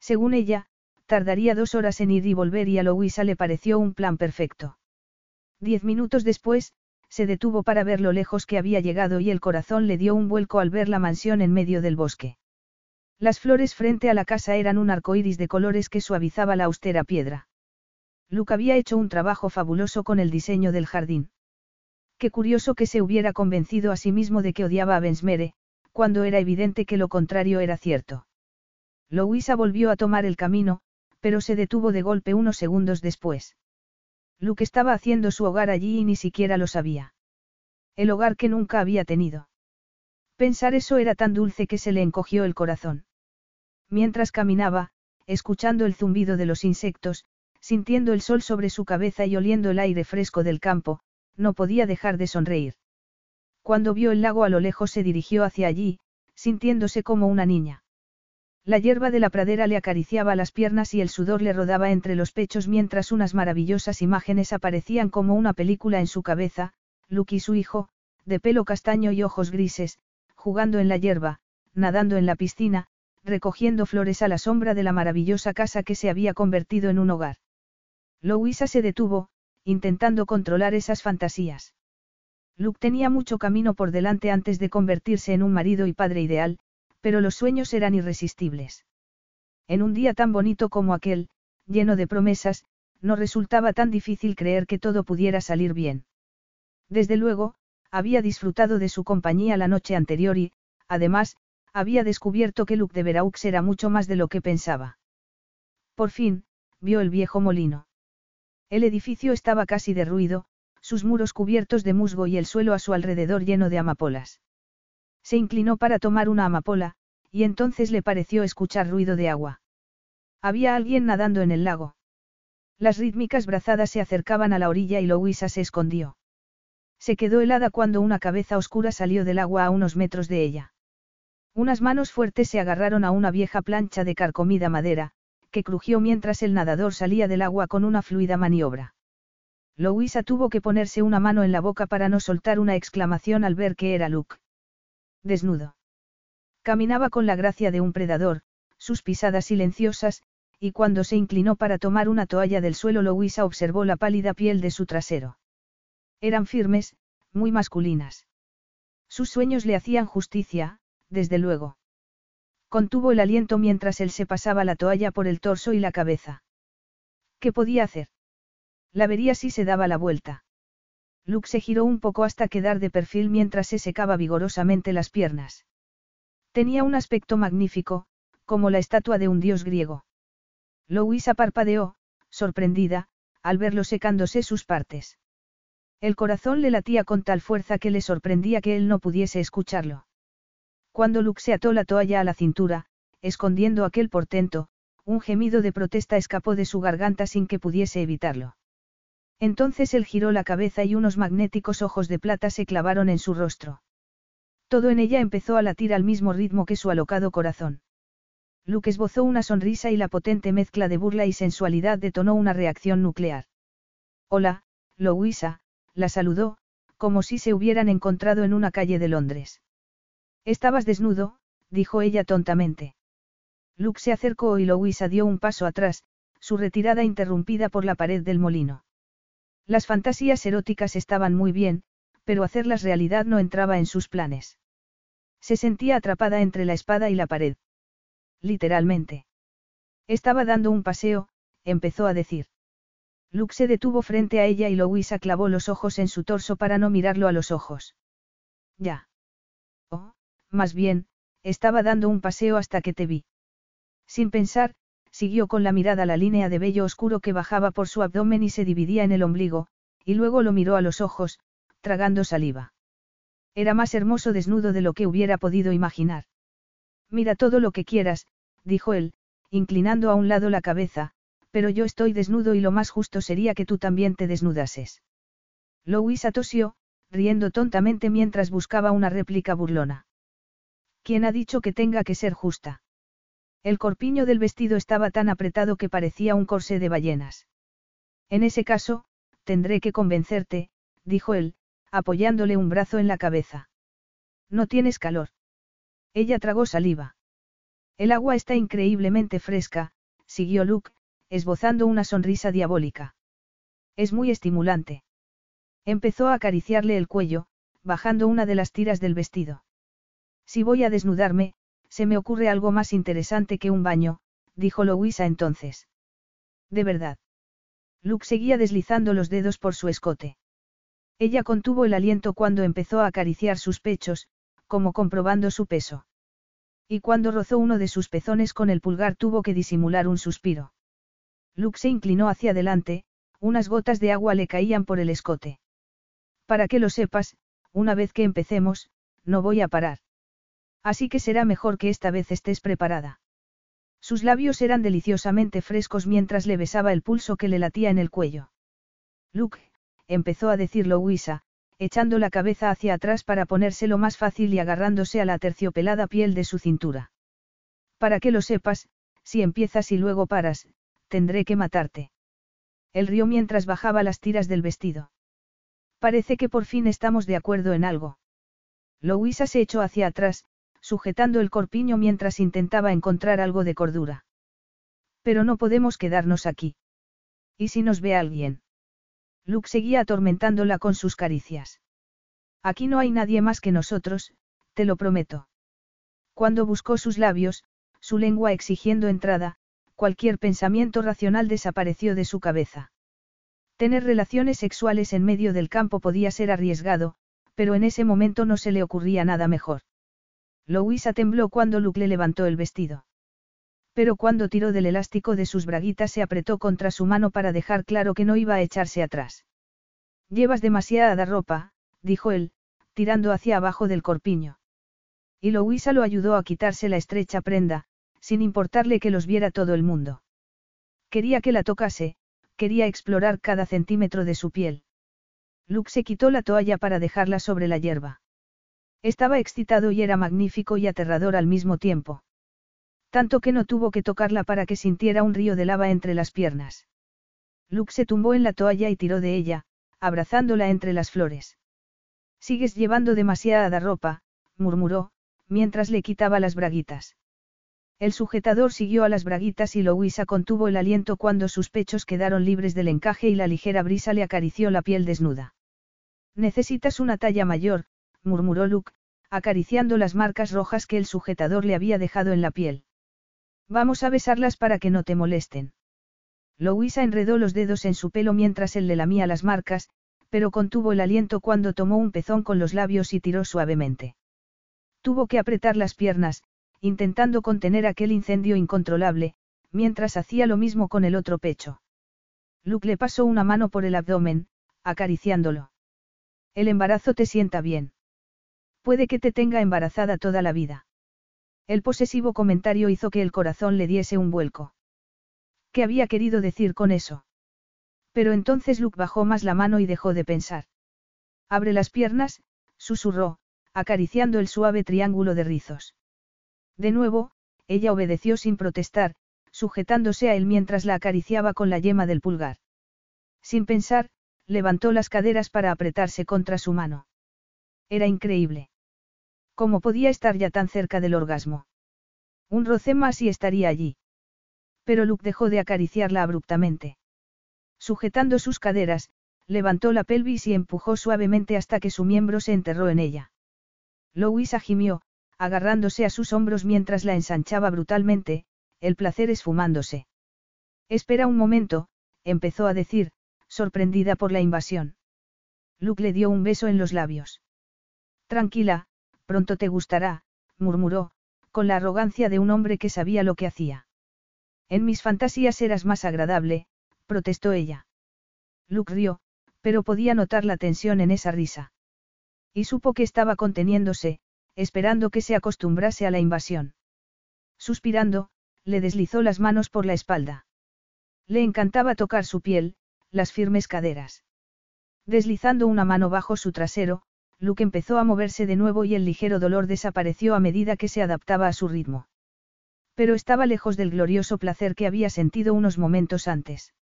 Según ella, tardaría dos horas en ir y volver y a Louisa le pareció un plan perfecto. Diez minutos después, se detuvo para ver lo lejos que había llegado y el corazón le dio un vuelco al ver la mansión en medio del bosque. Las flores frente a la casa eran un arco iris de colores que suavizaba la austera piedra. Luke había hecho un trabajo fabuloso con el diseño del jardín. Qué curioso que se hubiera convencido a sí mismo de que odiaba a Bensmere, cuando era evidente que lo contrario era cierto. Louisa volvió a tomar el camino, pero se detuvo de golpe unos segundos después. Luke estaba haciendo su hogar allí y ni siquiera lo sabía. El hogar que nunca había tenido. Pensar eso era tan dulce que se le encogió el corazón. Mientras caminaba, escuchando el zumbido de los insectos, Sintiendo el sol sobre su cabeza y oliendo el aire fresco del campo, no podía dejar de sonreír. Cuando vio el lago a lo lejos se dirigió hacia allí, sintiéndose como una niña. La hierba de la pradera le acariciaba las piernas y el sudor le rodaba entre los pechos mientras unas maravillosas imágenes aparecían como una película en su cabeza, Luke y su hijo, de pelo castaño y ojos grises, jugando en la hierba, nadando en la piscina, recogiendo flores a la sombra de la maravillosa casa que se había convertido en un hogar. Louisa se detuvo, intentando controlar esas fantasías. Luke tenía mucho camino por delante antes de convertirse en un marido y padre ideal, pero los sueños eran irresistibles. En un día tan bonito como aquel, lleno de promesas, no resultaba tan difícil creer que todo pudiera salir bien. Desde luego, había disfrutado de su compañía la noche anterior y, además, había descubierto que Luke de Veraux era mucho más de lo que pensaba. Por fin, vio el viejo molino. El edificio estaba casi derruido, sus muros cubiertos de musgo y el suelo a su alrededor lleno de amapolas. Se inclinó para tomar una amapola, y entonces le pareció escuchar ruido de agua. Había alguien nadando en el lago. Las rítmicas brazadas se acercaban a la orilla y Louisa se escondió. Se quedó helada cuando una cabeza oscura salió del agua a unos metros de ella. Unas manos fuertes se agarraron a una vieja plancha de carcomida madera, que crujió mientras el nadador salía del agua con una fluida maniobra. Louisa tuvo que ponerse una mano en la boca para no soltar una exclamación al ver que era Luke. Desnudo. Caminaba con la gracia de un predador, sus pisadas silenciosas, y cuando se inclinó para tomar una toalla del suelo Louisa observó la pálida piel de su trasero. Eran firmes, muy masculinas. Sus sueños le hacían justicia, desde luego. Contuvo el aliento mientras él se pasaba la toalla por el torso y la cabeza. ¿Qué podía hacer? La vería si se daba la vuelta. Luke se giró un poco hasta quedar de perfil mientras se secaba vigorosamente las piernas. Tenía un aspecto magnífico, como la estatua de un dios griego. Louisa parpadeó, sorprendida, al verlo secándose sus partes. El corazón le latía con tal fuerza que le sorprendía que él no pudiese escucharlo. Cuando Luke se ató la toalla a la cintura, escondiendo aquel portento, un gemido de protesta escapó de su garganta sin que pudiese evitarlo. Entonces él giró la cabeza y unos magnéticos ojos de plata se clavaron en su rostro. Todo en ella empezó a latir al mismo ritmo que su alocado corazón. Luke esbozó una sonrisa y la potente mezcla de burla y sensualidad detonó una reacción nuclear. Hola, Louisa, la saludó, como si se hubieran encontrado en una calle de Londres. Estabas desnudo, dijo ella tontamente. Luke se acercó y Louisa dio un paso atrás, su retirada interrumpida por la pared del molino. Las fantasías eróticas estaban muy bien, pero hacerlas realidad no entraba en sus planes. Se sentía atrapada entre la espada y la pared. Literalmente. Estaba dando un paseo, empezó a decir. Luke se detuvo frente a ella y Louisa clavó los ojos en su torso para no mirarlo a los ojos. Ya. Oh, más bien, estaba dando un paseo hasta que te vi. Sin pensar, siguió con la mirada la línea de vello oscuro que bajaba por su abdomen y se dividía en el ombligo, y luego lo miró a los ojos, tragando saliva. Era más hermoso desnudo de lo que hubiera podido imaginar. Mira todo lo que quieras, dijo él, inclinando a un lado la cabeza, pero yo estoy desnudo y lo más justo sería que tú también te desnudases. Louisa tosió, riendo tontamente mientras buscaba una réplica burlona. ¿Quién ha dicho que tenga que ser justa? El corpiño del vestido estaba tan apretado que parecía un corsé de ballenas. En ese caso, tendré que convencerte, dijo él, apoyándole un brazo en la cabeza. No tienes calor. Ella tragó saliva. El agua está increíblemente fresca, siguió Luke, esbozando una sonrisa diabólica. Es muy estimulante. Empezó a acariciarle el cuello, bajando una de las tiras del vestido. Si voy a desnudarme, se me ocurre algo más interesante que un baño, dijo Louisa entonces. De verdad. Luke seguía deslizando los dedos por su escote. Ella contuvo el aliento cuando empezó a acariciar sus pechos, como comprobando su peso. Y cuando rozó uno de sus pezones con el pulgar tuvo que disimular un suspiro. Luke se inclinó hacia adelante, unas gotas de agua le caían por el escote. Para que lo sepas, una vez que empecemos, no voy a parar. Así que será mejor que esta vez estés preparada. Sus labios eran deliciosamente frescos mientras le besaba el pulso que le latía en el cuello. Luke, empezó a decir Louisa, echando la cabeza hacia atrás para ponérselo más fácil y agarrándose a la terciopelada piel de su cintura. Para que lo sepas, si empiezas y luego paras, tendré que matarte. Él rió mientras bajaba las tiras del vestido. Parece que por fin estamos de acuerdo en algo. Louisa se echó hacia atrás, sujetando el corpiño mientras intentaba encontrar algo de cordura. Pero no podemos quedarnos aquí. ¿Y si nos ve alguien? Luke seguía atormentándola con sus caricias. Aquí no hay nadie más que nosotros, te lo prometo. Cuando buscó sus labios, su lengua exigiendo entrada, cualquier pensamiento racional desapareció de su cabeza. Tener relaciones sexuales en medio del campo podía ser arriesgado, pero en ese momento no se le ocurría nada mejor. Louisa tembló cuando Luke le levantó el vestido. Pero cuando tiró del elástico de sus braguitas se apretó contra su mano para dejar claro que no iba a echarse atrás. Llevas demasiada ropa, dijo él, tirando hacia abajo del corpiño. Y Louisa lo ayudó a quitarse la estrecha prenda, sin importarle que los viera todo el mundo. Quería que la tocase, quería explorar cada centímetro de su piel. Luke se quitó la toalla para dejarla sobre la hierba. Estaba excitado y era magnífico y aterrador al mismo tiempo. Tanto que no tuvo que tocarla para que sintiera un río de lava entre las piernas. Luke se tumbó en la toalla y tiró de ella, abrazándola entre las flores. Sigues llevando demasiada ropa, murmuró, mientras le quitaba las braguitas. El sujetador siguió a las braguitas y Louisa contuvo el aliento cuando sus pechos quedaron libres del encaje y la ligera brisa le acarició la piel desnuda. Necesitas una talla mayor, murmuró Luke, acariciando las marcas rojas que el sujetador le había dejado en la piel. Vamos a besarlas para que no te molesten. Louisa enredó los dedos en su pelo mientras él le lamía las marcas, pero contuvo el aliento cuando tomó un pezón con los labios y tiró suavemente. Tuvo que apretar las piernas, intentando contener aquel incendio incontrolable, mientras hacía lo mismo con el otro pecho. Luke le pasó una mano por el abdomen, acariciándolo. El embarazo te sienta bien. Puede que te tenga embarazada toda la vida. El posesivo comentario hizo que el corazón le diese un vuelco. ¿Qué había querido decir con eso? Pero entonces Luke bajó más la mano y dejó de pensar. Abre las piernas, susurró, acariciando el suave triángulo de rizos. De nuevo, ella obedeció sin protestar, sujetándose a él mientras la acariciaba con la yema del pulgar. Sin pensar, levantó las caderas para apretarse contra su mano. Era increíble. ¿Cómo podía estar ya tan cerca del orgasmo? Un roce más y estaría allí. Pero Luke dejó de acariciarla abruptamente. Sujetando sus caderas, levantó la pelvis y empujó suavemente hasta que su miembro se enterró en ella. Louisa gimió, agarrándose a sus hombros mientras la ensanchaba brutalmente, el placer esfumándose. Espera un momento, empezó a decir, sorprendida por la invasión. Luke le dio un beso en los labios. Tranquila, pronto te gustará, murmuró, con la arrogancia de un hombre que sabía lo que hacía. En mis fantasías eras más agradable, protestó ella. Luke rió, pero podía notar la tensión en esa risa. Y supo que estaba conteniéndose, esperando que se acostumbrase a la invasión. Suspirando, le deslizó las manos por la espalda. Le encantaba tocar su piel, las firmes caderas. Deslizando una mano bajo su trasero, Luke empezó a moverse de nuevo y el ligero dolor desapareció a medida que se adaptaba a su ritmo. Pero estaba lejos del glorioso placer que había sentido unos momentos antes.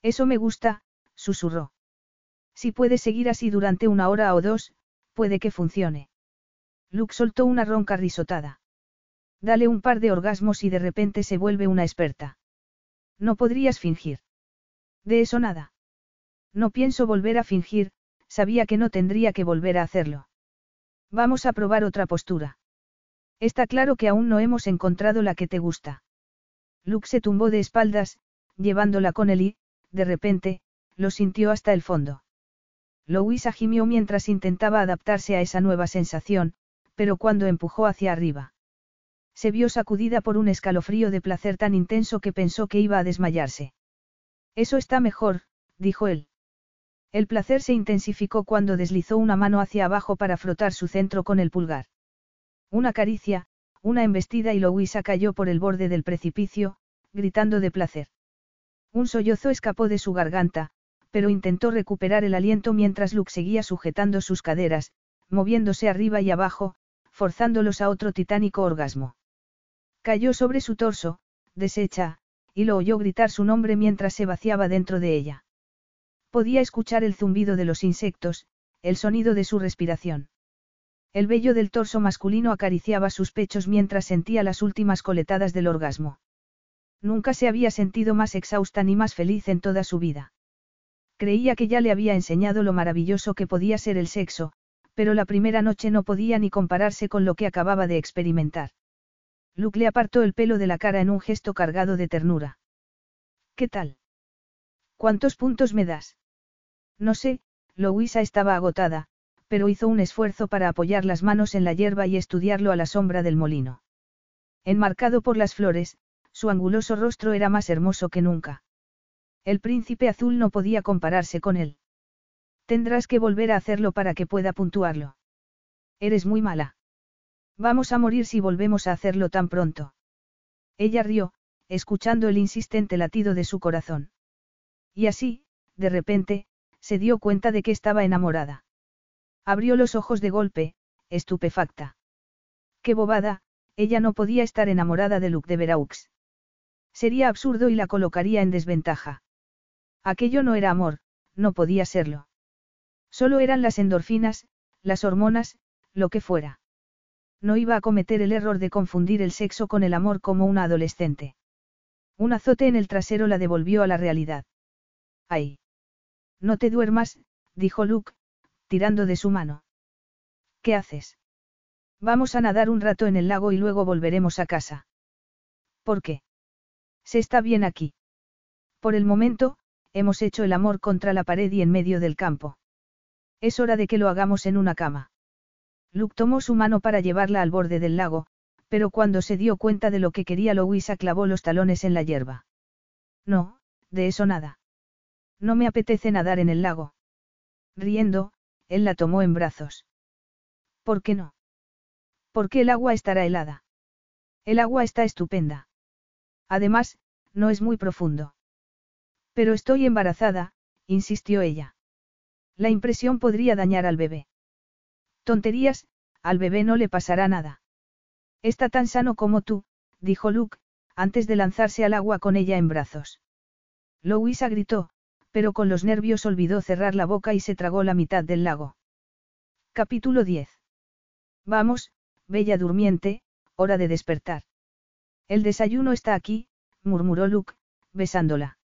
Eso me gusta, susurró. Si puede seguir así durante una hora o dos, puede que funcione. Luke soltó una ronca risotada. Dale un par de orgasmos y de repente se vuelve una experta. No podrías fingir. De eso nada. No pienso volver a fingir, sabía que no tendría que volver a hacerlo. Vamos a probar otra postura. Está claro que aún no hemos encontrado la que te gusta. Luke se tumbó de espaldas, llevándola con él y, de repente, lo sintió hasta el fondo. Louisa gimió mientras intentaba adaptarse a esa nueva sensación, pero cuando empujó hacia arriba. Se vio sacudida por un escalofrío de placer tan intenso que pensó que iba a desmayarse. Eso está mejor, dijo él. El placer se intensificó cuando deslizó una mano hacia abajo para frotar su centro con el pulgar. Una caricia, una embestida y Louisa cayó por el borde del precipicio, gritando de placer. Un sollozo escapó de su garganta, pero intentó recuperar el aliento mientras Luke seguía sujetando sus caderas, moviéndose arriba y abajo, forzándolos a otro titánico orgasmo. Cayó sobre su torso, deshecha, y lo oyó gritar su nombre mientras se vaciaba dentro de ella. Podía escuchar el zumbido de los insectos, el sonido de su respiración. El vello del torso masculino acariciaba sus pechos mientras sentía las últimas coletadas del orgasmo. Nunca se había sentido más exhausta ni más feliz en toda su vida. Creía que ya le había enseñado lo maravilloso que podía ser el sexo, pero la primera noche no podía ni compararse con lo que acababa de experimentar. Luke le apartó el pelo de la cara en un gesto cargado de ternura. ¿Qué tal? ¿Cuántos puntos me das? No sé, Louisa estaba agotada, pero hizo un esfuerzo para apoyar las manos en la hierba y estudiarlo a la sombra del molino. Enmarcado por las flores, su anguloso rostro era más hermoso que nunca. El príncipe azul no podía compararse con él. Tendrás que volver a hacerlo para que pueda puntuarlo. Eres muy mala. Vamos a morir si volvemos a hacerlo tan pronto. Ella rió, escuchando el insistente latido de su corazón. Y así, de repente, se dio cuenta de que estaba enamorada. Abrió los ojos de golpe, estupefacta. Qué bobada, ella no podía estar enamorada de Luke de Veraux. Sería absurdo y la colocaría en desventaja. Aquello no era amor, no podía serlo. Solo eran las endorfinas, las hormonas, lo que fuera. No iba a cometer el error de confundir el sexo con el amor como una adolescente. Un azote en el trasero la devolvió a la realidad. ¡Ay! No te duermas, dijo Luke, tirando de su mano. ¿Qué haces? Vamos a nadar un rato en el lago y luego volveremos a casa. ¿Por qué? Se está bien aquí. Por el momento, hemos hecho el amor contra la pared y en medio del campo. Es hora de que lo hagamos en una cama. Luke tomó su mano para llevarla al borde del lago, pero cuando se dio cuenta de lo que quería Louisa clavó los talones en la hierba. No, de eso nada. No me apetece nadar en el lago. Riendo, él la tomó en brazos. ¿Por qué no? Porque el agua estará helada. El agua está estupenda. Además, no es muy profundo. Pero estoy embarazada, insistió ella. La impresión podría dañar al bebé. Tonterías, al bebé no le pasará nada. Está tan sano como tú, dijo Luke, antes de lanzarse al agua con ella en brazos. Louisa gritó, pero con los nervios olvidó cerrar la boca y se tragó la mitad del lago. Capítulo 10. Vamos, bella durmiente, hora de despertar. El desayuno está aquí, murmuró Luke, besándola.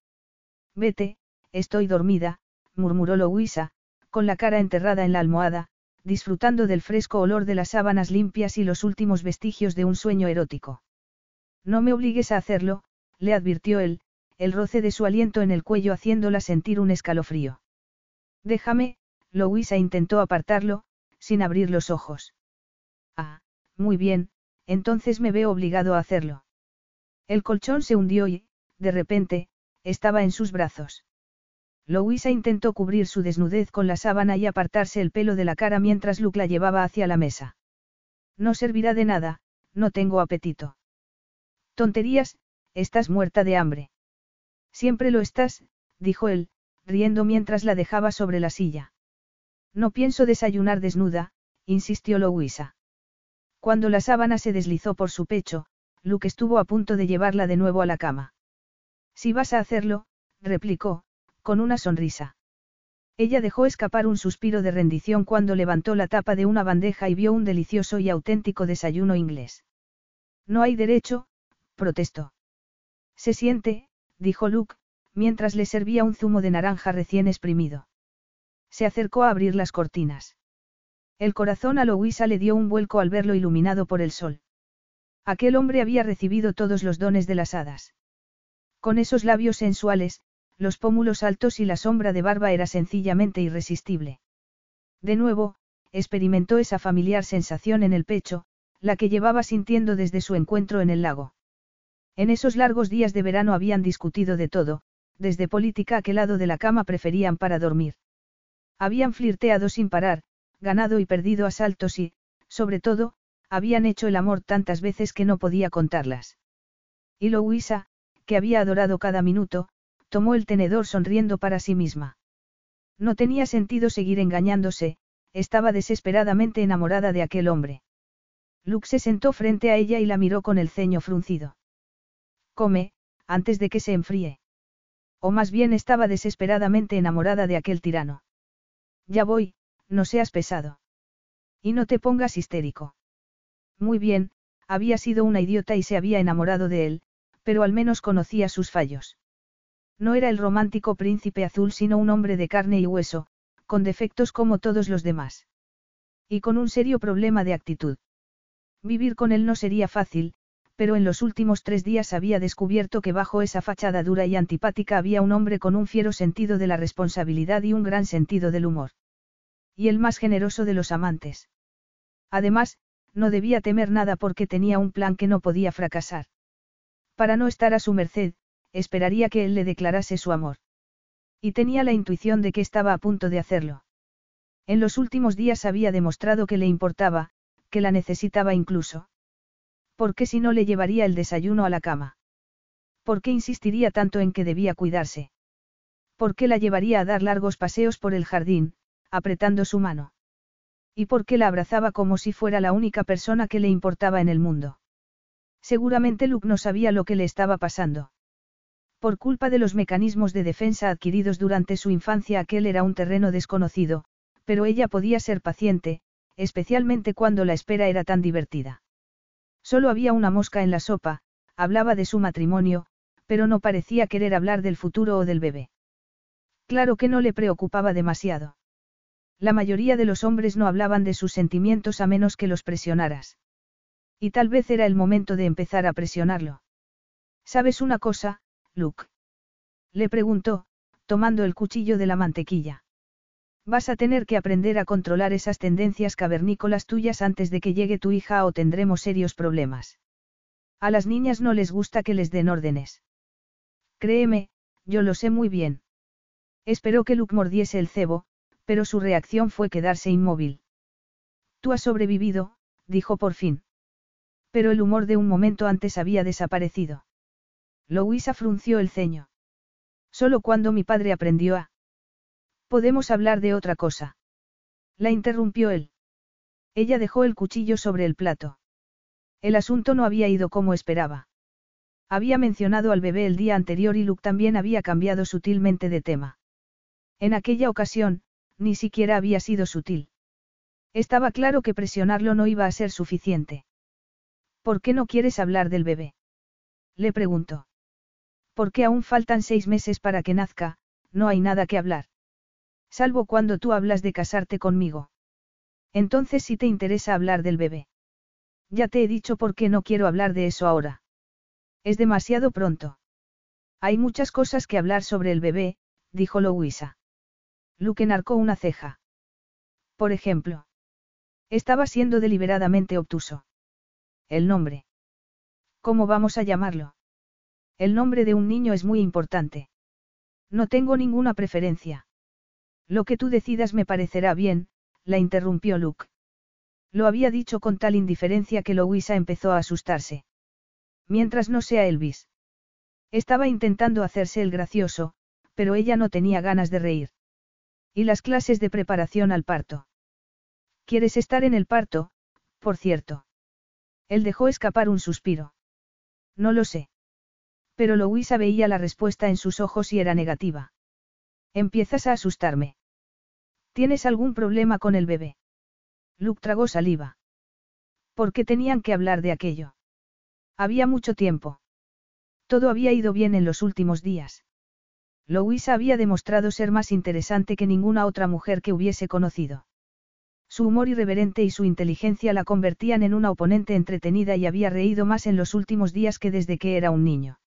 Vete, estoy dormida, murmuró Louisa, con la cara enterrada en la almohada, disfrutando del fresco olor de las sábanas limpias y los últimos vestigios de un sueño erótico. No me obligues a hacerlo, le advirtió él, el roce de su aliento en el cuello haciéndola sentir un escalofrío. Déjame, Louisa intentó apartarlo, sin abrir los ojos. Ah, muy bien, entonces me veo obligado a hacerlo. El colchón se hundió y, de repente, estaba en sus brazos. Louisa intentó cubrir su desnudez con la sábana y apartarse el pelo de la cara mientras Luke la llevaba hacia la mesa. No servirá de nada, no tengo apetito. Tonterías, estás muerta de hambre. Siempre lo estás, dijo él, riendo mientras la dejaba sobre la silla. No pienso desayunar desnuda, insistió Louisa. Cuando la sábana se deslizó por su pecho, Luke estuvo a punto de llevarla de nuevo a la cama. Si vas a hacerlo, replicó, con una sonrisa. Ella dejó escapar un suspiro de rendición cuando levantó la tapa de una bandeja y vio un delicioso y auténtico desayuno inglés. No hay derecho, protestó. Se siente, dijo Luke, mientras le servía un zumo de naranja recién exprimido. Se acercó a abrir las cortinas. El corazón a Louisa le dio un vuelco al verlo iluminado por el sol. Aquel hombre había recibido todos los dones de las hadas. Con esos labios sensuales, los pómulos altos y la sombra de barba era sencillamente irresistible. De nuevo, experimentó esa familiar sensación en el pecho, la que llevaba sintiendo desde su encuentro en el lago. En esos largos días de verano habían discutido de todo, desde política a qué lado de la cama preferían para dormir. Habían flirteado sin parar, ganado y perdido asaltos y, sobre todo, habían hecho el amor tantas veces que no podía contarlas. Y Louisa, que había adorado cada minuto, tomó el tenedor sonriendo para sí misma. No tenía sentido seguir engañándose, estaba desesperadamente enamorada de aquel hombre. Luke se sentó frente a ella y la miró con el ceño fruncido. Come, antes de que se enfríe. O más bien estaba desesperadamente enamorada de aquel tirano. Ya voy, no seas pesado. Y no te pongas histérico. Muy bien, había sido una idiota y se había enamorado de él, pero al menos conocía sus fallos. No era el romántico príncipe azul sino un hombre de carne y hueso, con defectos como todos los demás. Y con un serio problema de actitud. Vivir con él no sería fácil, pero en los últimos tres días había descubierto que bajo esa fachada dura y antipática había un hombre con un fiero sentido de la responsabilidad y un gran sentido del humor. Y el más generoso de los amantes. Además, no debía temer nada porque tenía un plan que no podía fracasar. Para no estar a su merced, esperaría que él le declarase su amor. Y tenía la intuición de que estaba a punto de hacerlo. En los últimos días había demostrado que le importaba, que la necesitaba incluso. ¿Por qué si no le llevaría el desayuno a la cama? ¿Por qué insistiría tanto en que debía cuidarse? ¿Por qué la llevaría a dar largos paseos por el jardín, apretando su mano? ¿Y por qué la abrazaba como si fuera la única persona que le importaba en el mundo? Seguramente Luke no sabía lo que le estaba pasando. Por culpa de los mecanismos de defensa adquiridos durante su infancia aquel era un terreno desconocido, pero ella podía ser paciente, especialmente cuando la espera era tan divertida. Solo había una mosca en la sopa, hablaba de su matrimonio, pero no parecía querer hablar del futuro o del bebé. Claro que no le preocupaba demasiado. La mayoría de los hombres no hablaban de sus sentimientos a menos que los presionaras. Y tal vez era el momento de empezar a presionarlo. ¿Sabes una cosa, Luke? Le preguntó, tomando el cuchillo de la mantequilla. Vas a tener que aprender a controlar esas tendencias cavernícolas tuyas antes de que llegue tu hija o tendremos serios problemas. A las niñas no les gusta que les den órdenes. Créeme, yo lo sé muy bien. Esperó que Luke mordiese el cebo, pero su reacción fue quedarse inmóvil. Tú has sobrevivido, dijo por fin. Pero el humor de un momento antes había desaparecido. Louisa frunció el ceño. Solo cuando mi padre aprendió a... Podemos hablar de otra cosa. La interrumpió él. Ella dejó el cuchillo sobre el plato. El asunto no había ido como esperaba. Había mencionado al bebé el día anterior y Luke también había cambiado sutilmente de tema. En aquella ocasión, ni siquiera había sido sutil. Estaba claro que presionarlo no iba a ser suficiente. ¿Por qué no quieres hablar del bebé? Le preguntó. Porque aún faltan seis meses para que nazca, no hay nada que hablar. Salvo cuando tú hablas de casarte conmigo. Entonces sí te interesa hablar del bebé. Ya te he dicho por qué no quiero hablar de eso ahora. Es demasiado pronto. Hay muchas cosas que hablar sobre el bebé, dijo Louisa. Luke enarcó una ceja. Por ejemplo. Estaba siendo deliberadamente obtuso. El nombre. ¿Cómo vamos a llamarlo? El nombre de un niño es muy importante. No tengo ninguna preferencia. Lo que tú decidas me parecerá bien, la interrumpió Luke. Lo había dicho con tal indiferencia que Louisa empezó a asustarse. Mientras no sea Elvis. Estaba intentando hacerse el gracioso, pero ella no tenía ganas de reír. ¿Y las clases de preparación al parto? ¿Quieres estar en el parto, por cierto? Él dejó escapar un suspiro. No lo sé. Pero Louisa veía la respuesta en sus ojos y era negativa. Empiezas a asustarme. ¿Tienes algún problema con el bebé? Luke tragó saliva. ¿Por qué tenían que hablar de aquello? Había mucho tiempo. Todo había ido bien en los últimos días. Louisa había demostrado ser más interesante que ninguna otra mujer que hubiese conocido. Su humor irreverente y su inteligencia la convertían en una oponente entretenida y había reído más en los últimos días que desde que era un niño.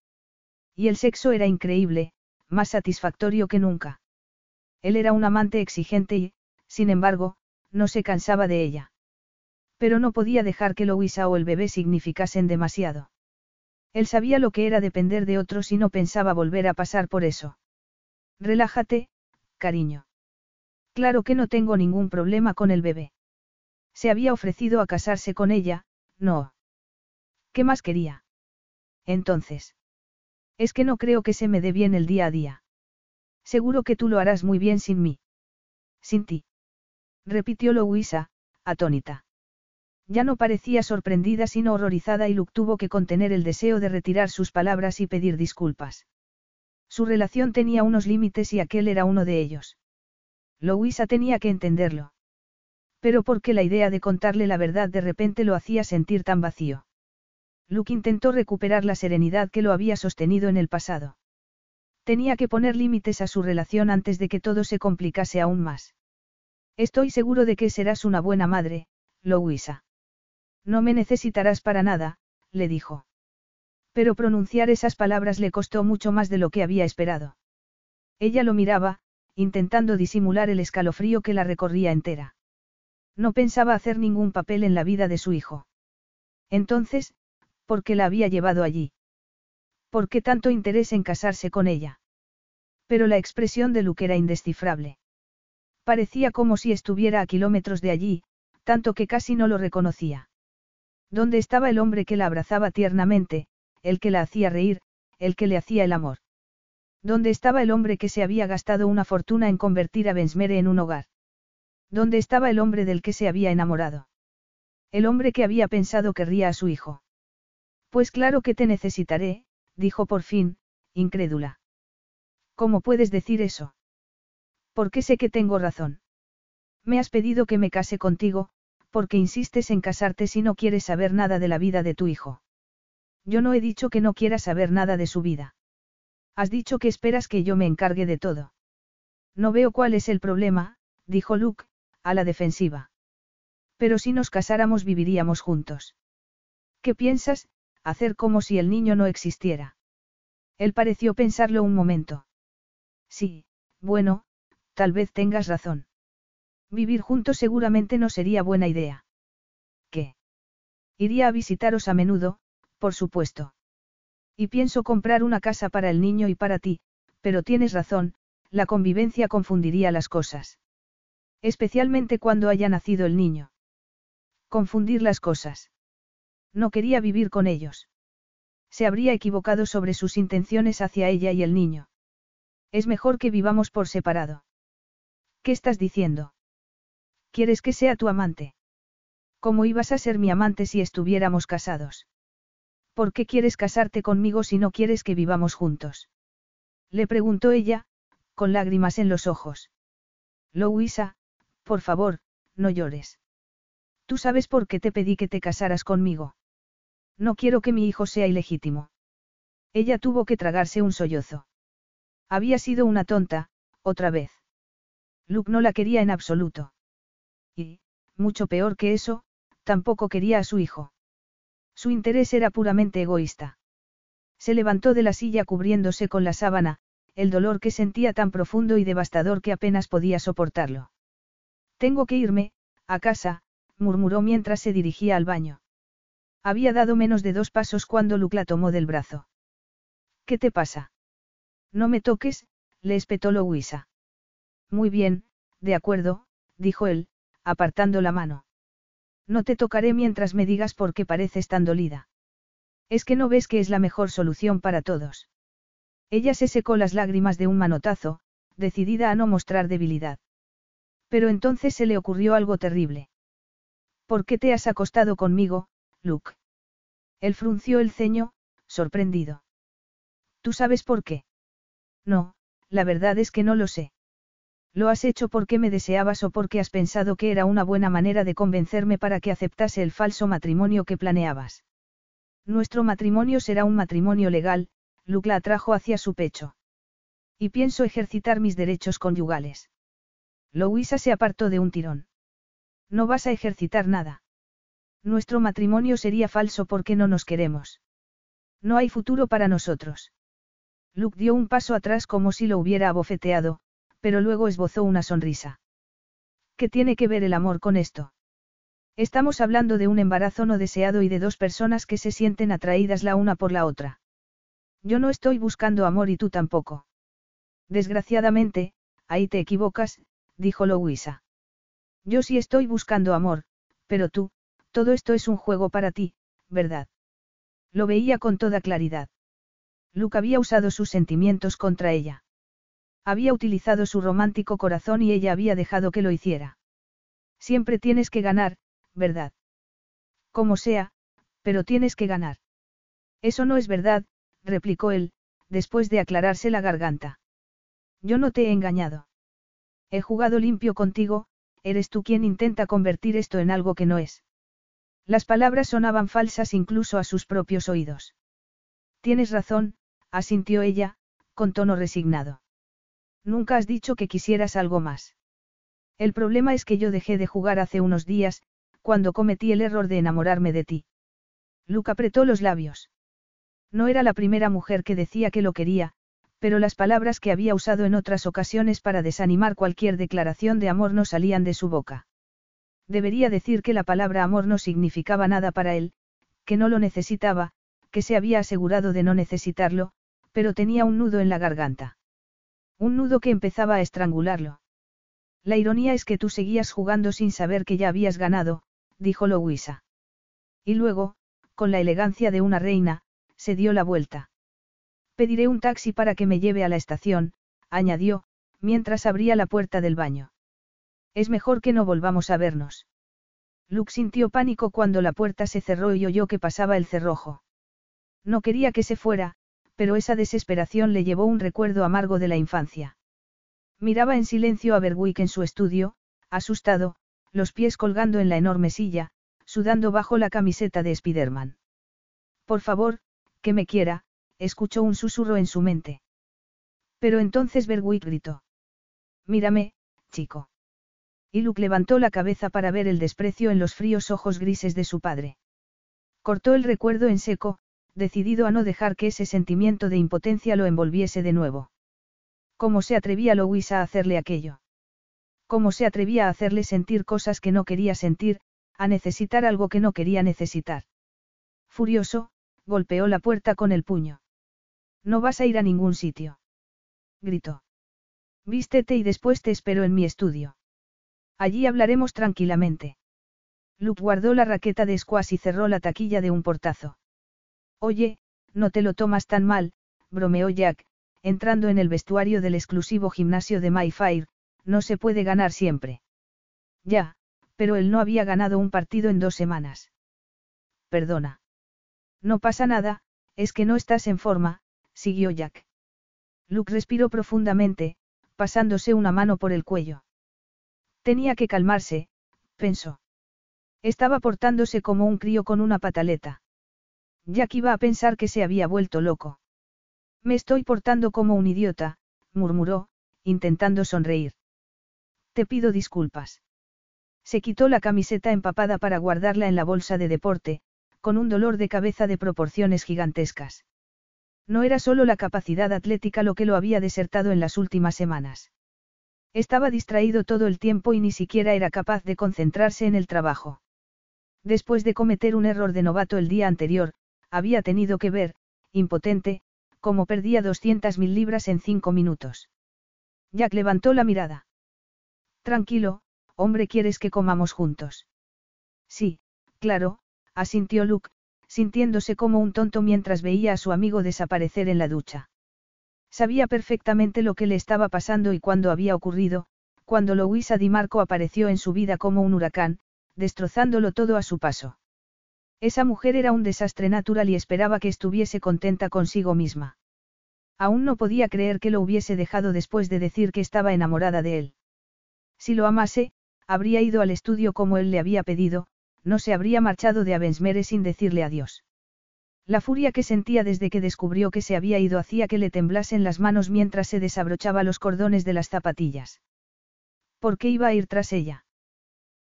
Y el sexo era increíble, más satisfactorio que nunca. Él era un amante exigente y, sin embargo, no se cansaba de ella. Pero no podía dejar que Louisa o el bebé significasen demasiado. Él sabía lo que era depender de otros y no pensaba volver a pasar por eso. Relájate, cariño. Claro que no tengo ningún problema con el bebé. Se había ofrecido a casarse con ella, No. ¿Qué más quería? Entonces. Es que no creo que se me dé bien el día a día. Seguro que tú lo harás muy bien sin mí. Sin ti. Repitió Louisa, atónita. Ya no parecía sorprendida sino horrorizada y Luke tuvo que contener el deseo de retirar sus palabras y pedir disculpas. Su relación tenía unos límites y aquel era uno de ellos. Louisa tenía que entenderlo. Pero porque la idea de contarle la verdad de repente lo hacía sentir tan vacío. Luke intentó recuperar la serenidad que lo había sostenido en el pasado. Tenía que poner límites a su relación antes de que todo se complicase aún más. Estoy seguro de que serás una buena madre, Louisa. No me necesitarás para nada, le dijo. Pero pronunciar esas palabras le costó mucho más de lo que había esperado. Ella lo miraba, intentando disimular el escalofrío que la recorría entera. No pensaba hacer ningún papel en la vida de su hijo. Entonces, ¿por qué la había llevado allí? ¿Por qué tanto interés en casarse con ella? Pero la expresión de Luke era indescifrable. Parecía como si estuviera a kilómetros de allí, tanto que casi no lo reconocía. ¿Dónde estaba el hombre que la abrazaba tiernamente, el que la hacía reír, el que le hacía el amor? ¿Dónde estaba el hombre que se había gastado una fortuna en convertir a Bensmere en un hogar? ¿Dónde estaba el hombre del que se había enamorado? El hombre que había pensado querría a su hijo. Pues claro que te necesitaré, dijo por fin, incrédula. ¿Cómo puedes decir eso? Porque sé que tengo razón. Me has pedido que me case contigo, porque insistes en casarte si no quieres saber nada de la vida de tu hijo. Yo no he dicho que no quieras saber nada de su vida. Has dicho que esperas que yo me encargue de todo. No veo cuál es el problema, dijo Luke, a la defensiva. Pero si nos casáramos viviríamos juntos. ¿Qué piensas, hacer como si el niño no existiera? Él pareció pensarlo un momento. Sí, bueno, tal vez tengas razón. Vivir juntos seguramente no sería buena idea. ¿Qué? Iría a visitaros a menudo, por supuesto. Y pienso comprar una casa para el niño y para ti, pero tienes razón, la convivencia confundiría las cosas. Especialmente cuando haya nacido el niño. Confundir las cosas. No quería vivir con ellos. Se habría equivocado sobre sus intenciones hacia ella y el niño. Es mejor que vivamos por separado. ¿Qué estás diciendo? ¿Quieres que sea tu amante? ¿Cómo ibas a ser mi amante si estuviéramos casados? ¿Por qué quieres casarte conmigo si no quieres que vivamos juntos? Le preguntó ella, con lágrimas en los ojos. Louisa, por favor, no llores. Tú sabes por qué te pedí que te casaras conmigo. No quiero que mi hijo sea ilegítimo. Ella tuvo que tragarse un sollozo. Había sido una tonta, otra vez. Luke no la quería en absoluto. Y, mucho peor que eso, tampoco quería a su hijo. Su interés era puramente egoísta. Se levantó de la silla cubriéndose con la sábana, el dolor que sentía tan profundo y devastador que apenas podía soportarlo. Tengo que irme, a casa, murmuró mientras se dirigía al baño. Había dado menos de dos pasos cuando Luke la tomó del brazo. ¿Qué te pasa? No me toques, le espetó Louisa. Muy bien, de acuerdo, dijo él, apartando la mano. No te tocaré mientras me digas por qué pareces tan dolida. Es que no ves que es la mejor solución para todos. Ella se secó las lágrimas de un manotazo, decidida a no mostrar debilidad. Pero entonces se le ocurrió algo terrible. ¿Por qué te has acostado conmigo, Luke? Él frunció el ceño, sorprendido. ¿Tú sabes por qué? No, la verdad es que no lo sé. ¿Lo has hecho porque me deseabas o porque has pensado que era una buena manera de convencerme para que aceptase el falso matrimonio que planeabas? Nuestro matrimonio será un matrimonio legal, Luke la atrajo hacia su pecho. Y pienso ejercitar mis derechos conyugales. Louisa se apartó de un tirón. No vas a ejercitar nada. Nuestro matrimonio sería falso porque no nos queremos. No hay futuro para nosotros. Luke dio un paso atrás como si lo hubiera abofeteado, pero luego esbozó una sonrisa. ¿Qué tiene que ver el amor con esto? Estamos hablando de un embarazo no deseado y de dos personas que se sienten atraídas la una por la otra. Yo no estoy buscando amor y tú tampoco. Desgraciadamente, ahí te equivocas, dijo Louisa. Yo sí estoy buscando amor, pero tú, Todo esto es un juego para ti, ¿verdad? Lo veía con toda claridad. Luke había usado sus sentimientos contra ella. Había utilizado su romántico corazón y ella había dejado que lo hiciera. Siempre tienes que ganar, ¿verdad? Como sea, pero tienes que ganar. Eso no es verdad, replicó él, después de aclararse la garganta. Yo no te he engañado. He jugado limpio contigo, eres tú quien intenta convertir esto en algo que no es. Las palabras sonaban falsas incluso a sus propios oídos. Tienes razón, asintió ella, con tono resignado. Nunca has dicho que quisieras algo más. El problema es que yo dejé de jugar hace unos días, cuando cometí el error de enamorarme de ti. Luke apretó los labios. No era la primera mujer que decía que lo quería, pero las palabras que había usado en otras ocasiones para desanimar cualquier declaración de amor no salían de su boca. Debería decir que la palabra amor no significaba nada para él, que no lo necesitaba, que se había asegurado de no necesitarlo, pero tenía un nudo en la garganta. Un nudo que empezaba a estrangularlo. La ironía es que tú seguías jugando sin saber que ya habías ganado, dijo Louisa. Y luego, con la elegancia de una reina, se dio la vuelta. Pediré un taxi para que me lleve a la estación, añadió, mientras abría la puerta del baño. Es mejor que no volvamos a vernos. Luke sintió pánico cuando la puerta se cerró y oyó que pasaba el cerrojo. No quería que se fuera, pero esa desesperación le llevó un recuerdo amargo de la infancia. Miraba en silencio a Berwick en su estudio, asustado, los pies colgando en la enorme silla, sudando bajo la camiseta de Spiderman. Por favor, que me quiera, escuchó un susurro en su mente. Pero entonces Berwick gritó. Mírame, chico. Y Luke levantó la cabeza para ver el desprecio en los fríos ojos grises de su padre. Cortó el recuerdo en seco, decidido a no dejar que ese sentimiento de impotencia lo envolviese de nuevo. ¿Cómo se atrevía Louisa a hacerle aquello? ¿Cómo se atrevía a hacerle sentir cosas que no quería sentir, a necesitar algo que no quería necesitar? Furioso, golpeó la puerta con el puño. No vas a ir a ningún sitio. Gritó. Vístete y después te espero en mi estudio. Allí hablaremos tranquilamente. Luke guardó la raqueta de squash y cerró la taquilla de un portazo. Oye, no te lo tomas tan mal, bromeó Jack, entrando en el vestuario del exclusivo gimnasio de Mayfair, no se puede ganar siempre. Ya, pero él no había ganado un partido en dos semanas. Perdona. No pasa nada, es que no estás en forma, siguió Jack. Luke respiró profundamente, pasándose una mano por el cuello. Tenía que calmarse, pensó. Estaba portándose como un crío con una pataleta. Jack iba a pensar que se había vuelto loco. Me estoy portando como un idiota, murmuró, intentando sonreír. Te pido disculpas. Se quitó la camiseta empapada para guardarla en la bolsa de deporte, con un dolor de cabeza de proporciones gigantescas. No era solo la capacidad atlética lo que lo había desertado en las últimas semanas. Estaba distraído todo el tiempo y ni siquiera era capaz de concentrarse en el trabajo. Después de cometer un error de novato el día anterior, había tenido que ver, impotente, cómo perdía 200.000 libras en cinco minutos. Jack levantó la mirada. Tranquilo, hombre, ¿quieres que comamos juntos? Sí, claro, asintió Luke, sintiéndose como un tonto mientras veía a su amigo desaparecer en la ducha. Sabía perfectamente lo que le estaba pasando y cuándo había ocurrido, cuando Louisa Di Marco apareció en su vida como un huracán, destrozándolo todo a su paso. Esa mujer era un desastre natural y esperaba que estuviese contenta consigo misma. Aún no podía creer que lo hubiese dejado después de decir que estaba enamorada de él. Si lo amase, habría ido al estudio como él le había pedido, no se habría marchado de Avensmere sin decirle adiós. La furia que sentía desde que descubrió que se había ido hacía que le temblasen las manos mientras se desabrochaba los cordones de las zapatillas. ¿Por qué iba a ir tras ella?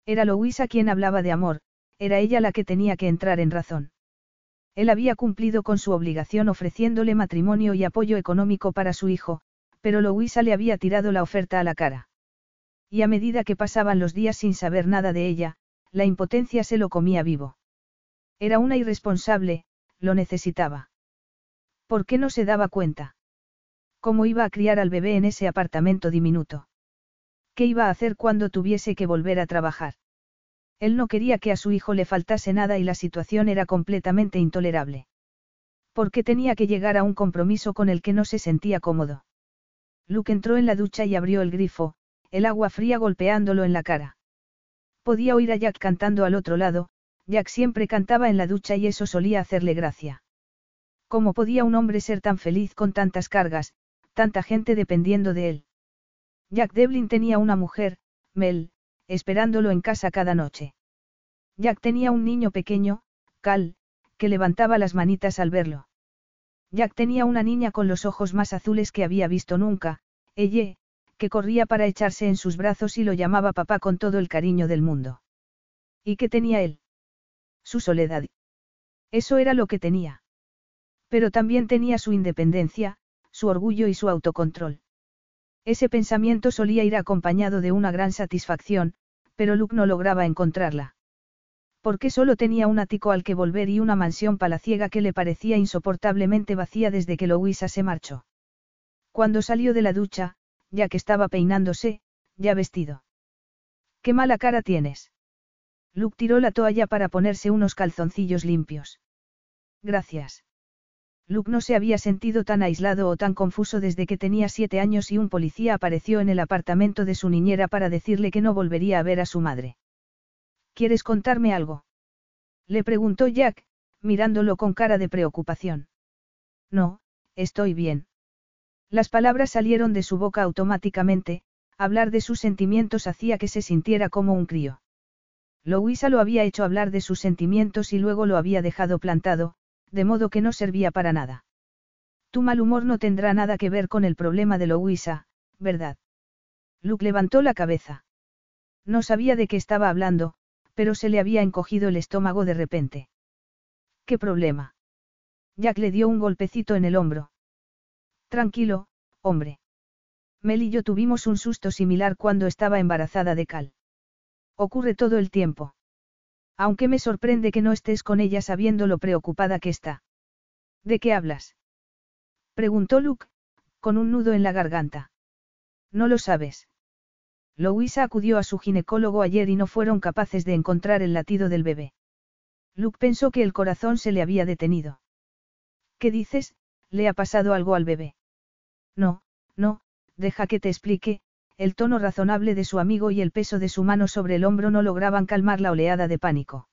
Era Louisa quien hablaba de amor, era ella la que tenía que entrar en razón. Él había cumplido con su obligación ofreciéndole matrimonio y apoyo económico para su hijo, pero Louisa le había tirado la oferta a la cara. Y a medida que pasaban los días sin saber nada de ella, la impotencia se lo comía vivo. Era una irresponsable, lo necesitaba. ¿Por qué no se daba cuenta? ¿Cómo iba a criar al bebé en ese apartamento diminuto? ¿Qué iba a hacer cuando tuviese que volver a trabajar? Él no quería que a su hijo le faltase nada y la situación era completamente intolerable. ¿Por qué tenía que llegar a un compromiso con el que no se sentía cómodo? Luke entró en la ducha y abrió el grifo, el agua fría golpeándolo en la cara. Podía oír a Jack cantando al otro lado, Jack siempre cantaba en la ducha y eso solía hacerle gracia. ¿Cómo podía un hombre ser tan feliz con tantas cargas, tanta gente dependiendo de él? Jack Devlin tenía una mujer, Mel, esperándolo en casa cada noche. Jack tenía un niño pequeño, Cal, que levantaba las manitas al verlo. Jack tenía una niña con los ojos más azules que había visto nunca, ella, que corría para echarse en sus brazos y lo llamaba papá con todo el cariño del mundo. ¿Y qué tenía él? Su soledad. Eso era lo que tenía. Pero también tenía su independencia, su orgullo y su autocontrol. Ese pensamiento solía ir acompañado de una gran satisfacción, pero Luke no lograba encontrarla. Porque solo tenía un ático al que volver y una mansión palaciega que le parecía insoportablemente vacía desde que Louisa se marchó. Cuando salió de la ducha, ya que estaba peinándose, ya vestido. ¡Qué mala cara tienes! Luke tiró la toalla para ponerse unos calzoncillos limpios. Gracias. Luke no se había sentido tan aislado o tan confuso desde que tenía siete años y un policía apareció en el apartamento de su niñera para decirle que no volvería a ver a su madre. ¿Quieres contarme algo? Le preguntó Jack, mirándolo con cara de preocupación. No, estoy bien. Las palabras salieron de su boca automáticamente, hablar de sus sentimientos hacía que se sintiera como un crío. Louisa lo había hecho hablar de sus sentimientos y luego lo había dejado plantado, de modo que no servía para nada. Tu mal humor no tendrá nada que ver con el problema de Louisa, ¿verdad? Luke levantó la cabeza. No sabía de qué estaba hablando, pero se le había encogido el estómago de repente. ¿Qué problema? Jack le dio un golpecito en el hombro. Tranquilo, hombre. Mel y yo tuvimos un susto similar cuando estaba embarazada de Cal. Ocurre todo el tiempo. Aunque me sorprende que no estés con ella sabiendo lo preocupada que está. ¿De qué hablas? Preguntó Luke, con un nudo en la garganta. No lo sabes. Louisa acudió a su ginecólogo ayer y no fueron capaces de encontrar el latido del bebé. Luke pensó que el corazón se le había detenido. ¿Qué dices? ¿Le ha pasado algo al bebé? No, no, deja que te explique, el tono razonable de su amigo y el peso de su mano sobre el hombro no lograban calmar la oleada de pánico.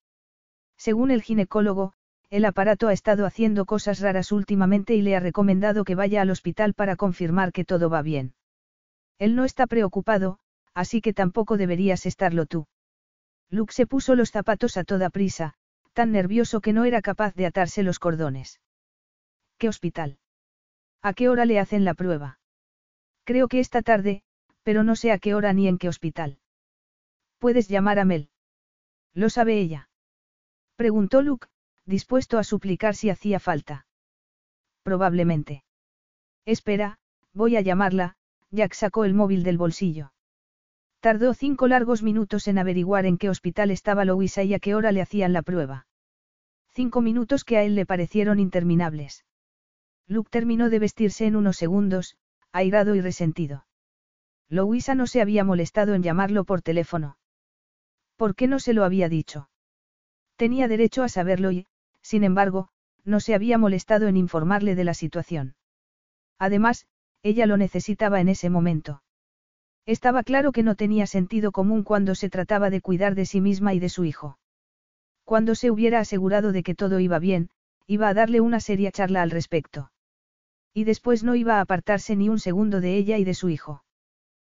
Según el ginecólogo, el aparato ha estado haciendo cosas raras últimamente y le ha recomendado que vaya al hospital para confirmar que todo va bien. Él no está preocupado, así que tampoco deberías estarlo tú. Luke se puso los zapatos a toda prisa, tan nervioso que no era capaz de atarse los cordones. ¿Qué hospital? ¿A qué hora le hacen la prueba? Creo que esta tarde, pero no sé a qué hora ni en qué hospital. Puedes llamar a Mel. ¿Lo sabe ella? Preguntó Luke, dispuesto a suplicar si hacía falta. Probablemente. Espera, voy a llamarla, Jack sacó el móvil del bolsillo. Tardó cinco largos minutos en averiguar en qué hospital estaba Louisa y a qué hora le hacían la prueba. Cinco minutos que a él le parecieron interminables. Luke terminó de vestirse en unos segundos, airado y resentido. Louisa no se había molestado en llamarlo por teléfono. ¿Por qué no se lo había dicho? Tenía derecho a saberlo y, sin embargo, no se había molestado en informarle de la situación. Además, ella lo necesitaba en ese momento. Estaba claro que no tenía sentido común cuando se trataba de cuidar de sí misma y de su hijo. Cuando se hubiera asegurado de que todo iba bien, iba a darle una seria charla al respecto. Y después no iba a apartarse ni un segundo de ella y de su hijo.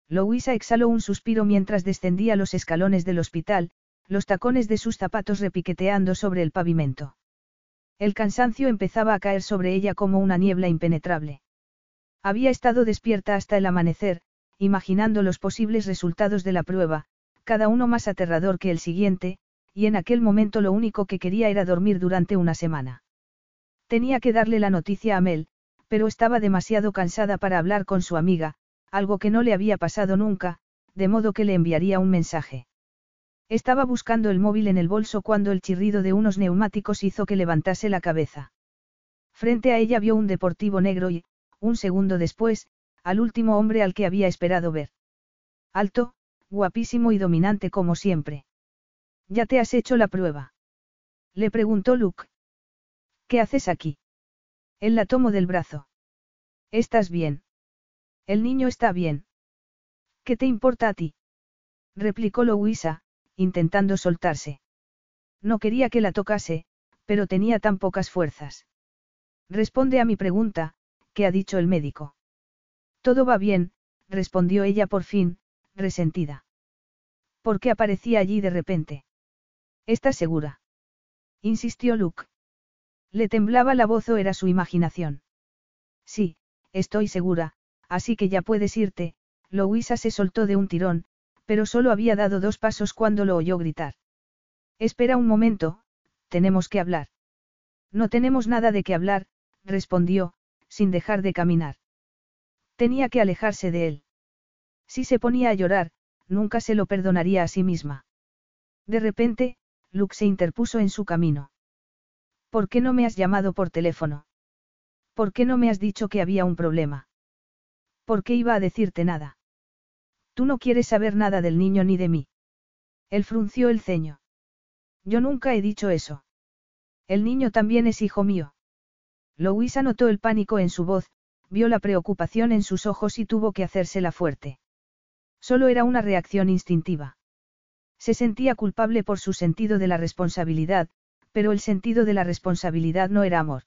Louisa exhaló un suspiro mientras descendía los escalones del hospital, los tacones de sus zapatos repiqueteando sobre el pavimento. El cansancio empezaba a caer sobre ella como una niebla impenetrable. Había estado despierta hasta el amanecer, imaginando los posibles resultados de la prueba, cada uno más aterrador que el siguiente, y en aquel momento lo único que quería era dormir durante una semana. Tenía que darle la noticia a Mel, pero estaba demasiado cansada para hablar con su amiga, algo que no le había pasado nunca, de modo que le enviaría un mensaje. Estaba buscando el móvil en el bolso cuando el chirrido de unos neumáticos hizo que levantase la cabeza. Frente a ella vio un deportivo negro y, un segundo después, al último hombre al que había esperado ver. Alto, guapísimo y dominante como siempre. ¿Ya te has hecho la prueba? Le preguntó Luke. ¿Qué haces aquí? Él la tomó del brazo. ¿Estás bien? El niño está bien. ¿Qué te importa a ti? replicó Louisa, intentando soltarse. No quería que la tocase, pero tenía tan pocas fuerzas. Responde a mi pregunta, ¿qué ha dicho el médico? Todo va bien, respondió ella por fin, resentida. ¿Por qué aparecía allí de repente? ¿Estás segura? insistió Luke. Le temblaba la voz o era su imaginación. Sí, estoy segura, así que ya puedes irte, Louisa se soltó de un tirón, pero solo había dado dos pasos cuando lo oyó gritar. Espera un momento, tenemos que hablar. No tenemos nada de qué hablar, respondió, sin dejar de caminar. Tenía que alejarse de él. Si se ponía a llorar, nunca se lo perdonaría a sí misma. De repente, Luke se interpuso en su camino. ¿Por qué no me has llamado por teléfono? ¿Por qué no me has dicho que había un problema? ¿Por qué iba a decirte nada? Tú no quieres saber nada del niño ni de mí. Él frunció el ceño. Yo nunca he dicho eso. El niño también es hijo mío. Louisa notó el pánico en su voz, vio la preocupación en sus ojos y tuvo que hacérsela fuerte. Solo era una reacción instintiva. Se sentía culpable por su sentido de la responsabilidad, pero el sentido de la responsabilidad no era amor.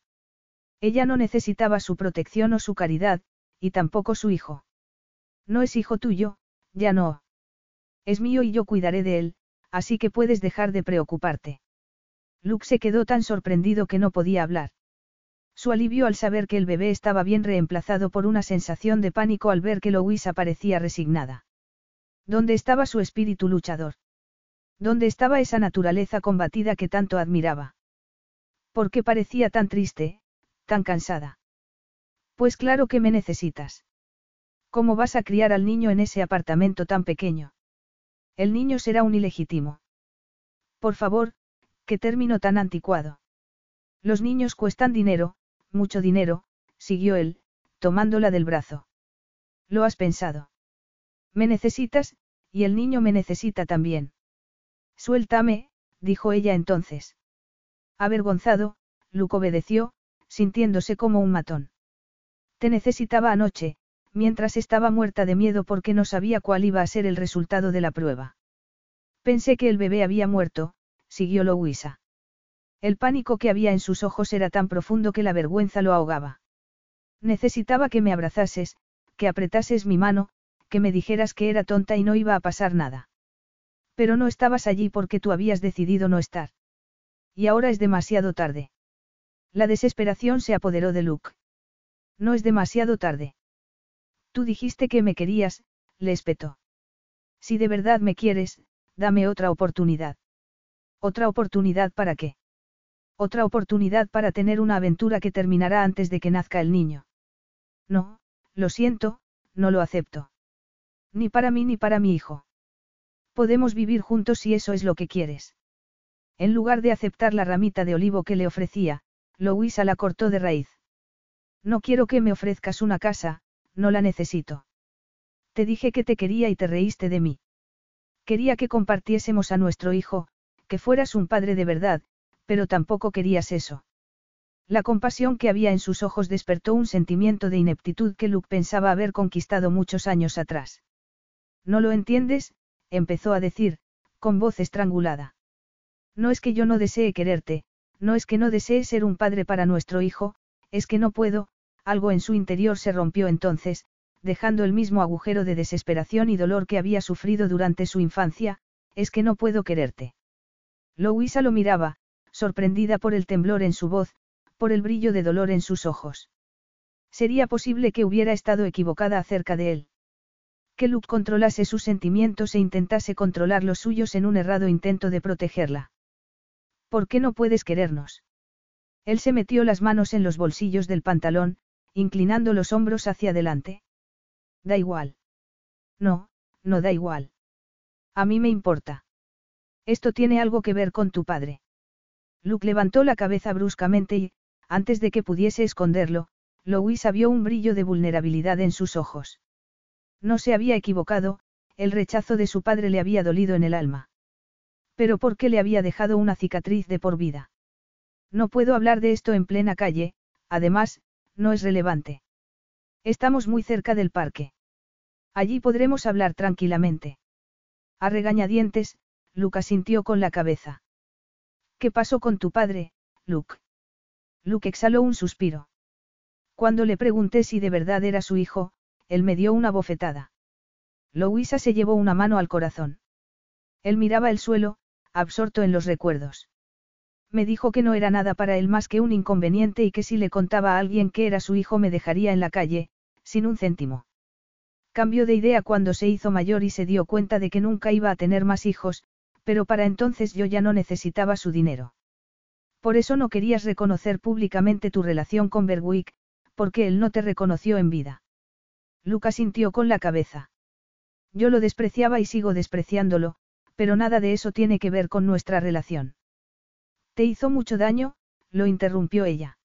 Ella no necesitaba su protección o su caridad, y tampoco su hijo. No es hijo tuyo, ya no. Es mío y yo cuidaré de él, así que puedes dejar de preocuparte. Luke se quedó tan sorprendido que no podía hablar. Su alivio al saber que el bebé estaba bien reemplazado por una sensación de pánico al ver que Louisa parecía resignada. ¿Dónde estaba su espíritu luchador? ¿Dónde estaba esa naturaleza combatida que tanto admiraba? ¿Por qué parecía tan triste, tan cansada? Pues claro que me necesitas. ¿Cómo vas a criar al niño en ese apartamento tan pequeño? El niño será un ilegítimo. Por favor, qué término tan anticuado. Los niños cuestan dinero, mucho dinero, siguió él, tomándola del brazo. ¿Lo has pensado? Me necesitas, y el niño me necesita también. Suéltame, dijo ella entonces. Avergonzado, Luke obedeció, sintiéndose como un matón. Te necesitaba anoche, mientras estaba muerta de miedo porque no sabía cuál iba a ser el resultado de la prueba. Pensé que el bebé había muerto, siguió Louisa. El pánico que había en sus ojos era tan profundo que la vergüenza lo ahogaba. Necesitaba que me abrazases, que apretases mi mano, que me dijeras que era tonta y no iba a pasar nada. Pero no estabas allí porque tú habías decidido no estar. Y ahora es demasiado tarde. La desesperación se apoderó de Luke. No es demasiado tarde. Tú dijiste que me querías, le espetó. Si de verdad me quieres, dame otra oportunidad. ¿Otra oportunidad para qué? Otra oportunidad para tener una aventura que terminará antes de que nazca el niño. No, lo siento, no lo acepto. Ni para mí ni para mi hijo. Podemos vivir juntos si eso es lo que quieres. En lugar de aceptar la ramita de olivo que le ofrecía, Louisa la cortó de raíz. No quiero que me ofrezcas una casa, no la necesito. Te dije que te quería y te reíste de mí. Quería que compartiésemos a nuestro hijo, que fueras un padre de verdad, pero tampoco querías eso. La compasión que había en sus ojos despertó un sentimiento de ineptitud que Luke pensaba haber conquistado muchos años atrás. No lo entiendes, empezó a decir, con voz estrangulada. No es que yo no desee quererte, no es que no desee ser un padre para nuestro hijo, es que no puedo, algo en su interior se rompió entonces, dejando el mismo agujero de desesperación y dolor que había sufrido durante su infancia, es que no puedo quererte. Louisa lo miraba, sorprendida por el temblor en su voz, por el brillo de dolor en sus ojos. Sería posible que hubiera estado equivocada acerca de él que Luke controlase sus sentimientos e intentase controlar los suyos en un errado intento de protegerla. ¿Por qué no puedes querernos? Él se metió las manos en los bolsillos del pantalón, inclinando los hombros hacia adelante. Da igual. No, no da igual. A mí me importa. Esto tiene algo que ver con tu padre. Luke levantó la cabeza bruscamente y, antes de que pudiese esconderlo, Louisa vio un brillo de vulnerabilidad en sus ojos. No se había equivocado, el rechazo de su padre le había dolido en el alma. Pero ¿por qué le había dejado una cicatriz de por vida? No puedo hablar de esto en plena calle, además, no es relevante. Estamos muy cerca del parque. Allí podremos hablar tranquilamente. A regañadientes, Luke sintió con la cabeza. ¿Qué pasó con tu padre, Luke? Luke exhaló un suspiro. Cuando le pregunté si de verdad era su hijo, él me dio una bofetada. Louisa se llevó una mano al corazón. Él miraba el suelo, absorto en los recuerdos. Me dijo que no era nada para él más que un inconveniente y que si le contaba a alguien que era su hijo me dejaría en la calle, sin un céntimo. Cambió de idea cuando se hizo mayor y se dio cuenta de que nunca iba a tener más hijos, pero para entonces yo ya no necesitaba su dinero. Por eso no querías reconocer públicamente tu relación con Berwick, porque él no te reconoció en vida. Lucas sintió con la cabeza. Yo lo despreciaba y sigo despreciándolo, pero nada de eso tiene que ver con nuestra relación. ¿Te hizo mucho daño? lo interrumpió ella.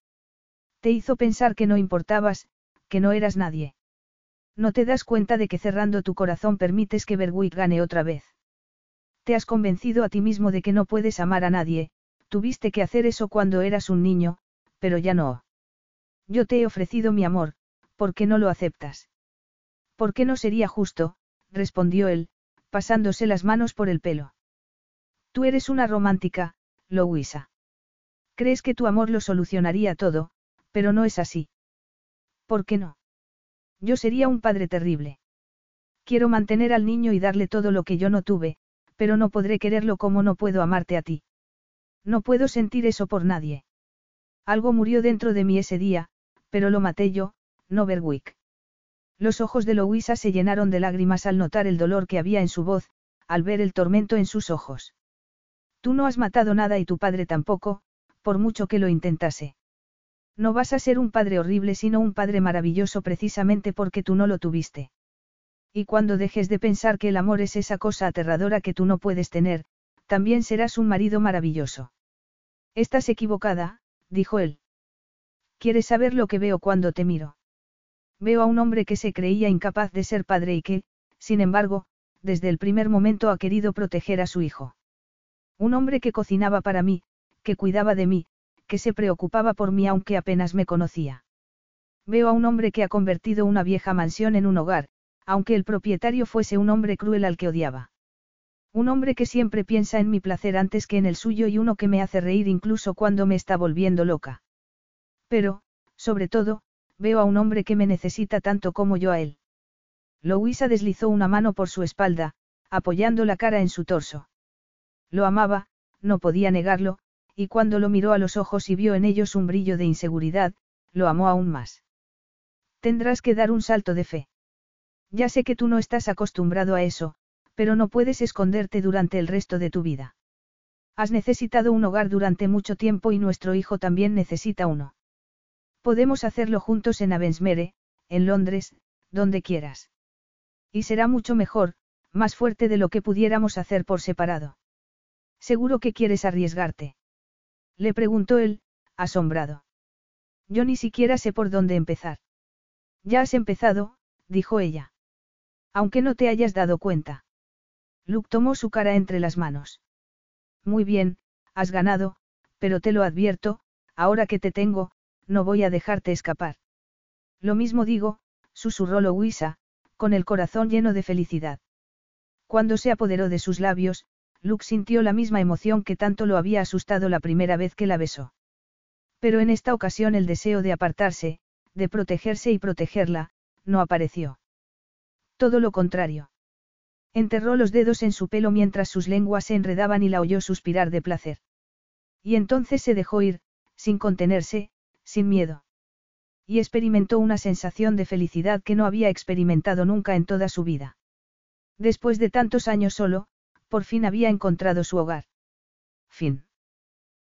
Te hizo pensar que no importabas, que no eras nadie. No te das cuenta de que cerrando tu corazón permites que Berwick gane otra vez. Te has convencido a ti mismo de que no puedes amar a nadie, tuviste que hacer eso cuando eras un niño, pero ya no. Yo te he ofrecido mi amor, ¿por qué no lo aceptas? ¿Por qué no sería justo? respondió él, pasándose las manos por el pelo. Tú eres una romántica, Louisa. Crees que tu amor lo solucionaría todo, pero no es así. ¿Por qué no? Yo sería un padre terrible. Quiero mantener al niño y darle todo lo que yo no tuve, pero no podré quererlo como no puedo amarte a ti. No puedo sentir eso por nadie. Algo murió dentro de mí ese día, pero lo maté yo, no Berwick. Los ojos de Louisa se llenaron de lágrimas al notar el dolor que había en su voz, al ver el tormento en sus ojos. Tú no has matado nada y tu padre tampoco, por mucho que lo intentase. No vas a ser un padre horrible sino un padre maravilloso precisamente porque tú no lo tuviste. Y cuando dejes de pensar que el amor es esa cosa aterradora que tú no puedes tener, también serás un marido maravilloso. Estás equivocada, dijo él. ¿Quieres saber lo que veo cuando te miro? Veo a un hombre que se creía incapaz de ser padre y que, sin embargo, desde el primer momento ha querido proteger a su hijo. Un hombre que cocinaba para mí, que cuidaba de mí, que se preocupaba por mí aunque apenas me conocía. Veo a un hombre que ha convertido una vieja mansión en un hogar, aunque el propietario fuese un hombre cruel al que odiaba. Un hombre que siempre piensa en mi placer antes que en el suyo y uno que me hace reír incluso cuando me está volviendo loca. Pero, sobre todo, veo a un hombre que me necesita tanto como yo a él. Louisa deslizó una mano por su espalda, apoyando la cara en su torso. Lo amaba, no podía negarlo, y cuando lo miró a los ojos y vio en ellos un brillo de inseguridad, lo amó aún más. Tendrás que dar un salto de fe. Ya sé que tú no estás acostumbrado a eso, pero no puedes esconderte durante el resto de tu vida. Has necesitado un hogar durante mucho tiempo y nuestro hijo también necesita uno. Podemos hacerlo juntos en Avensmere, en Londres, donde quieras. Y será mucho mejor, más fuerte de lo que pudiéramos hacer por separado. Seguro que quieres arriesgarte. Le preguntó él, asombrado. Yo ni siquiera sé por dónde empezar. Ya has empezado, dijo ella. Aunque no te hayas dado cuenta. Luke tomó su cara entre las manos. Muy bien, has ganado, pero te lo advierto, ahora que te tengo, no voy a dejarte escapar. Lo mismo digo, susurró Louisa, con el corazón lleno de felicidad. Cuando se apoderó de sus labios, Luke sintió la misma emoción que tanto lo había asustado la primera vez que la besó. Pero en esta ocasión el deseo de apartarse, de protegerse y protegerla, no apareció. Todo lo contrario. Enterró los dedos en su pelo mientras sus lenguas se enredaban y la oyó suspirar de placer. Y entonces se dejó ir, sin contenerse, sin miedo. Y experimentó una sensación de felicidad que no había experimentado nunca en toda su vida. Después de tantos años solo, por fin había encontrado su hogar. Fin.